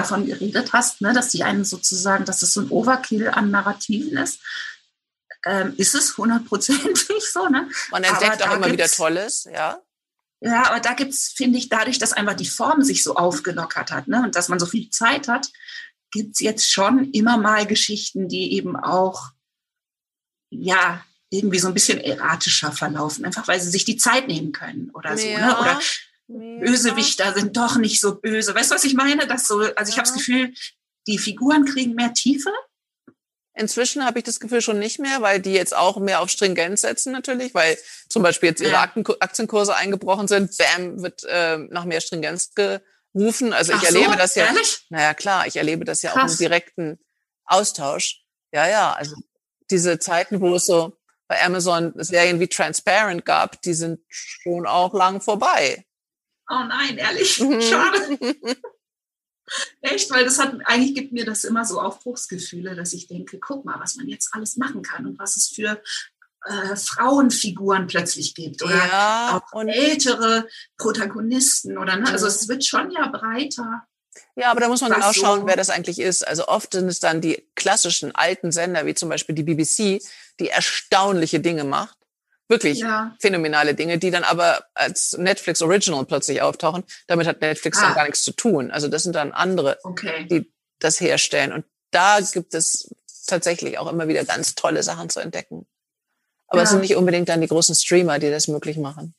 davon geredet hast, ne, dass die einen sozusagen, dass es so ein Overkill an Narrativen ist. Ähm, ist es hundertprozentig so, ne? Man entdeckt auch immer wieder Tolles, ja. Ja, aber da gibt's, finde ich, dadurch, dass einfach die Form sich so aufgelockert hat, ne, und dass man so viel Zeit hat, gibt's jetzt schon immer mal Geschichten, die eben auch, ja, irgendwie so ein bisschen erratischer verlaufen, einfach weil sie sich die Zeit nehmen können oder so, ja. ne? Oder Bösewichter sind doch nicht so böse. Weißt du, was ich meine? Das so, also ich habe das Gefühl, die Figuren kriegen mehr Tiefe. Inzwischen habe ich das Gefühl schon nicht mehr, weil die jetzt auch mehr auf Stringenz setzen natürlich, weil zum Beispiel jetzt ihre ja. Aktienkurse eingebrochen sind. Bam, wird äh, nach mehr Stringenz gerufen. Also ich Ach erlebe so? das ja. Ehrlich? Naja, klar, ich erlebe das ja Krass. auch im direkten Austausch. Ja, ja, also diese Zeiten, wo es so bei Amazon Serien wie Transparent gab, die sind schon auch lang vorbei. Oh nein, ehrlich, mhm. schade. Echt, weil das hat, eigentlich gibt mir das immer so Aufbruchsgefühle, dass ich denke, guck mal, was man jetzt alles machen kann und was es für äh, Frauenfiguren plötzlich gibt oder Ja, auch ältere Protagonisten oder ne? Also Mhm. es wird schon ja breiter. Ja, aber da muss man genau schauen, so- wer das eigentlich ist. Also oft sind es dann die klassischen alten Sender, wie zum Beispiel die BBC, die erstaunliche Dinge macht. Wirklich Ja. phänomenale Dinge, die dann aber als Netflix Original plötzlich auftauchen. Damit hat Netflix Ah. dann gar nichts zu tun. Also das sind dann andere, Okay. die das herstellen. Und da gibt es tatsächlich auch immer wieder ganz tolle Sachen zu entdecken. Aber es Ja. sind nicht unbedingt dann die großen Streamer, die das möglich machen.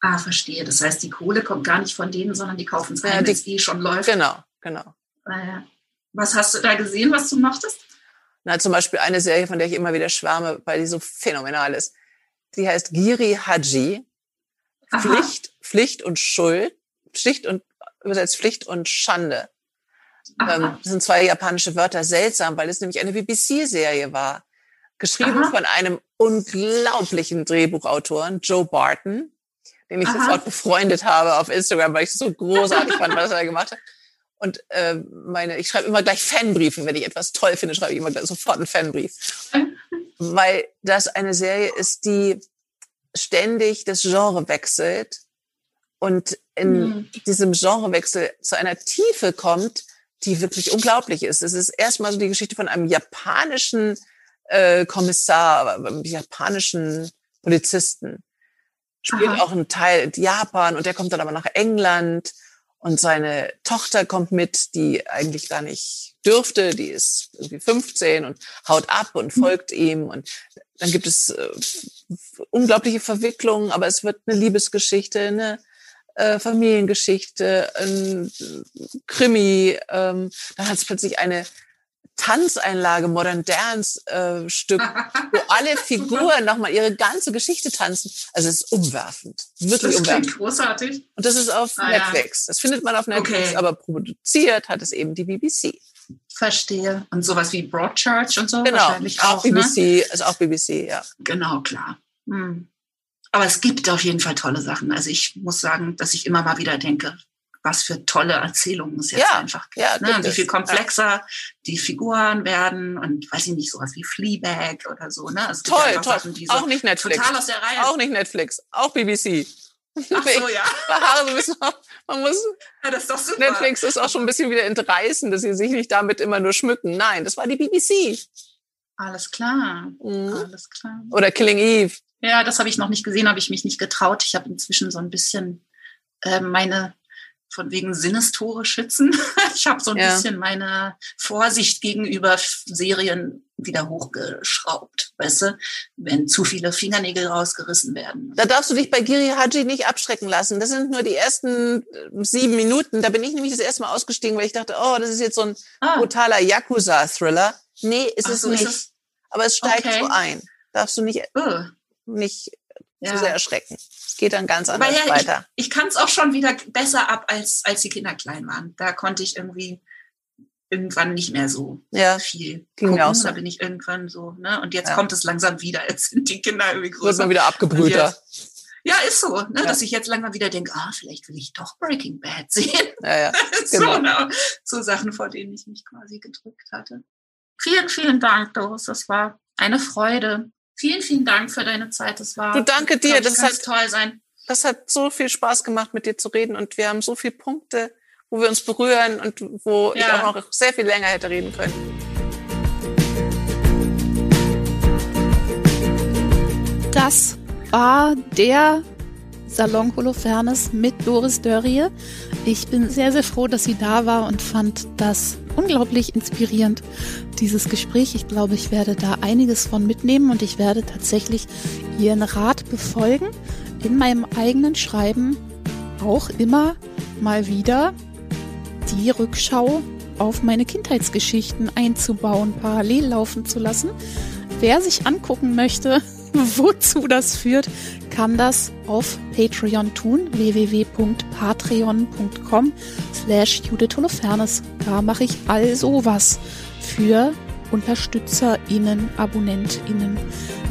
Ah, verstehe. Das heißt, die Kohle kommt gar nicht von denen, sondern die kaufen es Ja, ein, die- wenn es eh schon läuft. Genau, genau. Äh, was hast du da gesehen, was du mochtest? Na, zum Beispiel eine Serie, von der ich immer wieder schwärme, weil die so phänomenal ist. Die heißt Giri Haji. Pflicht, Pflicht und Schuld. Pflicht und, übersetzt Pflicht und Schande. Ähm, das sind zwei japanische Wörter. Seltsam, weil es nämlich eine BBC-Serie war. Geschrieben Aha. von einem unglaublichen Drehbuchautoren, Joe Barton, den ich Aha. sofort befreundet habe auf Instagram, weil ich es so großartig fand, was er da gemacht hat. Und äh, meine, ich schreibe immer gleich Fanbriefe, wenn ich etwas toll finde, schreibe ich immer sofort einen Fanbrief. Weil das eine Serie ist, die ständig das Genre wechselt und in Mhm. diesem Genrewechsel zu einer Tiefe kommt, die wirklich unglaublich ist. Es ist erstmal so die Geschichte von einem japanischen äh, Kommissar, einem japanischen Polizisten. Spielt Aha. auch einen Teil in Japan und der kommt dann aber nach England und seine Tochter kommt mit, die eigentlich gar nicht dürfte, die ist irgendwie 15 und haut ab und folgt ihm und dann gibt es äh, unglaubliche Verwicklungen, aber es wird eine Liebesgeschichte, eine äh, Familiengeschichte, ein Krimi, ähm, dann hat es plötzlich eine Tanzeinlage, Modern Dance äh, Stück, wo alle Figuren nochmal ihre ganze Geschichte tanzen. Also es ist umwerfend, wirklich Das umwerfend. klingt großartig. Und das ist auf Ah, ja. Netflix. Das findet man auf Netflix, Okay. aber produziert hat es eben die BBC. Verstehe. Und sowas wie Broadchurch und so Genau, wahrscheinlich auch auch. Ne? BBC, also auch BBC, ja. Genau, klar. Hm. Aber es gibt auf jeden Fall tolle Sachen. Also ich muss sagen, dass ich immer mal wieder denke, was für tolle Erzählungen es jetzt Ja, einfach gibt. ja, ne? Wie viel komplexer die Figuren werden und weiß ich nicht, sowas wie Fleabag oder so. Ne? Also es Toll, toll. Sachen, so Auch nicht Netflix. total aus der Reihe Auch nicht Netflix, auch BBC. Ach so, ja. Haare so ein bisschen, man muss, ja. Das ist doch super. Netflix ist auch schon ein bisschen wieder entreißen, dass sie sich nicht damit immer nur schmücken. Nein, das war die BBC. Alles klar. Mhm. Alles klar. Oder Killing Eve. Ja, das habe ich noch nicht gesehen, habe ich mich nicht getraut. Ich habe inzwischen so ein bisschen äh, meine von wegen Sinnestore schützen. Ich habe so ein Ja. bisschen meine Vorsicht gegenüber Serien wieder hochgeschraubt, weißt du, wenn zu viele Fingernägel rausgerissen werden. Da darfst du dich bei Giri Haji nicht abschrecken lassen. Das sind nur die ersten äh, sieben Minuten. Da bin ich nämlich das erste Mal ausgestiegen, weil ich dachte, oh, das ist jetzt so ein Ah, brutaler Yakuza-Thriller. Nee, ist ach es so, nicht. ist es? Aber es steigt Okay. so ein. Darfst du nicht, Oh, nicht ja. zu sehr erschrecken. Es geht dann ganz anders ja, weiter. Ich kann es auch schon wieder besser ab, als, als die Kinder klein waren. Da konnte ich irgendwie irgendwann nicht mehr so Ja, viel Ging mir gucken. auch so. Da bin ich irgendwann so, ne? Und jetzt Ja. kommt es langsam wieder. Jetzt sind die Kinder irgendwie wird größer. man wieder abgebrühter. Ja, ist so, ne? Ja. dass ich jetzt langsam wieder denke, ah, vielleicht will ich doch Breaking Bad sehen. Ja, ja. so, Genau. ne? so Sachen, vor denen ich mich quasi gedrückt hatte. Vielen, vielen Dank, Doris. Das war eine Freude. Vielen, vielen Dank für deine Zeit. Das war Du, danke dir. ich, Das ganz hat- toll sein. Das hat so viel Spaß gemacht, mit dir zu reden und wir haben so viele Punkte, wo wir uns berühren und wo ich Ja. auch noch sehr viel länger hätte reden können. Das war der Salon Holofernes mit Doris Dörrie. Ich bin sehr, sehr froh, dass sie da war und fand das unglaublich inspirierend, dieses Gespräch. Ich glaube, ich werde da einiges von mitnehmen und ich werde tatsächlich ihren Rat befolgen, in meinem eigenen Schreiben auch immer mal wieder die Rückschau auf meine Kindheitsgeschichten einzubauen, parallel laufen zu lassen. Wer sich angucken möchte, wozu das führt, kann das auf Patreon tun, www.patreon.com slash Judith Holofernes. Da mache ich all sowas für UnterstützerInnen, AbonnentInnen.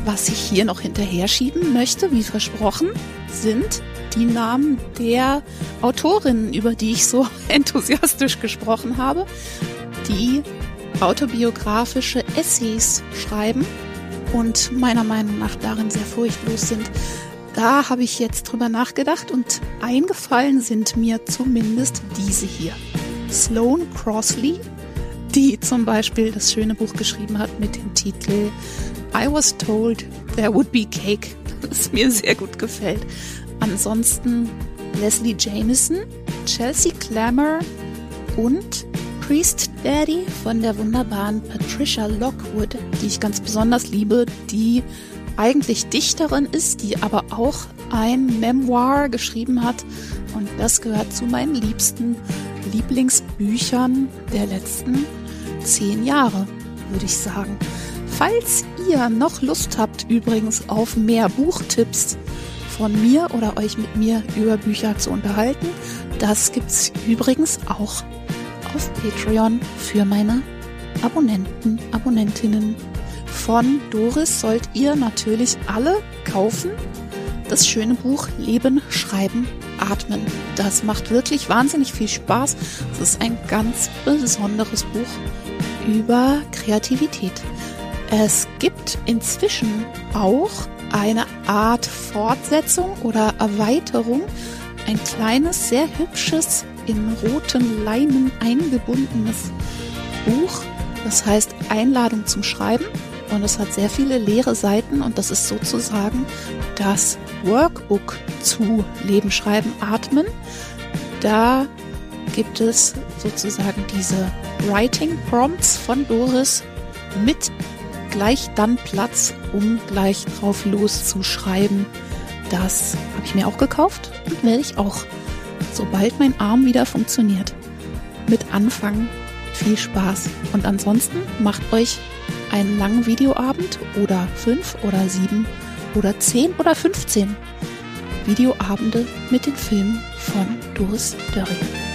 Was ich hier noch hinterher schieben möchte, wie versprochen, sind die Namen der Autorinnen, über die ich so enthusiastisch gesprochen habe, die autobiografische Essays schreiben und meiner Meinung nach darin sehr furchtlos sind. Da habe ich jetzt drüber nachgedacht und eingefallen sind mir zumindest diese hier. Sloane Crossley, die zum Beispiel das schöne Buch geschrieben hat mit dem Titel I was told there would be cake, das mir sehr gut gefällt. Ansonsten Leslie Jameson, Chelsea Clammer und Priest Daddy von der wunderbaren Patricia Lockwood, die ich ganz besonders liebe, die eigentlich Dichterin ist, die aber auch ein Memoir geschrieben hat. Und das gehört zu meinen liebsten Lieblingsbüchern der letzten zehn Jahre, würde ich sagen. Falls ihr noch Lust habt übrigens auf mehr Buchtipps von mir oder euch mit mir über Bücher zu unterhalten, das gibt's übrigens auch auf Patreon für meine Abonnenten, Abonnentinnen. Von Doris sollt ihr natürlich alle kaufen. Das schöne Buch Leben, Schreiben, Atmen. Das macht wirklich wahnsinnig viel Spaß. Es ist ein ganz besonderes Buch über Kreativität. Es gibt inzwischen auch eine Art Fortsetzung oder Erweiterung. Ein kleines, sehr hübsches, in roten Leinen eingebundenes Buch. Das heißt Einladung zum Schreiben. Und es hat sehr viele leere Seiten und das ist sozusagen das Workbook zu Leben, Schreiben, Atmen. Da gibt es sozusagen diese Writing Prompts von Doris mit gleich dann Platz, um gleich drauf loszuschreiben. Das habe ich mir auch gekauft und werde ich auch, sobald mein Arm wieder funktioniert, mit anfangen. Viel Spaß. Und ansonsten macht euch einen langen Videoabend oder fünf oder sieben oder zehn oder 15 Videoabende mit den Filmen von Doris Dörrie.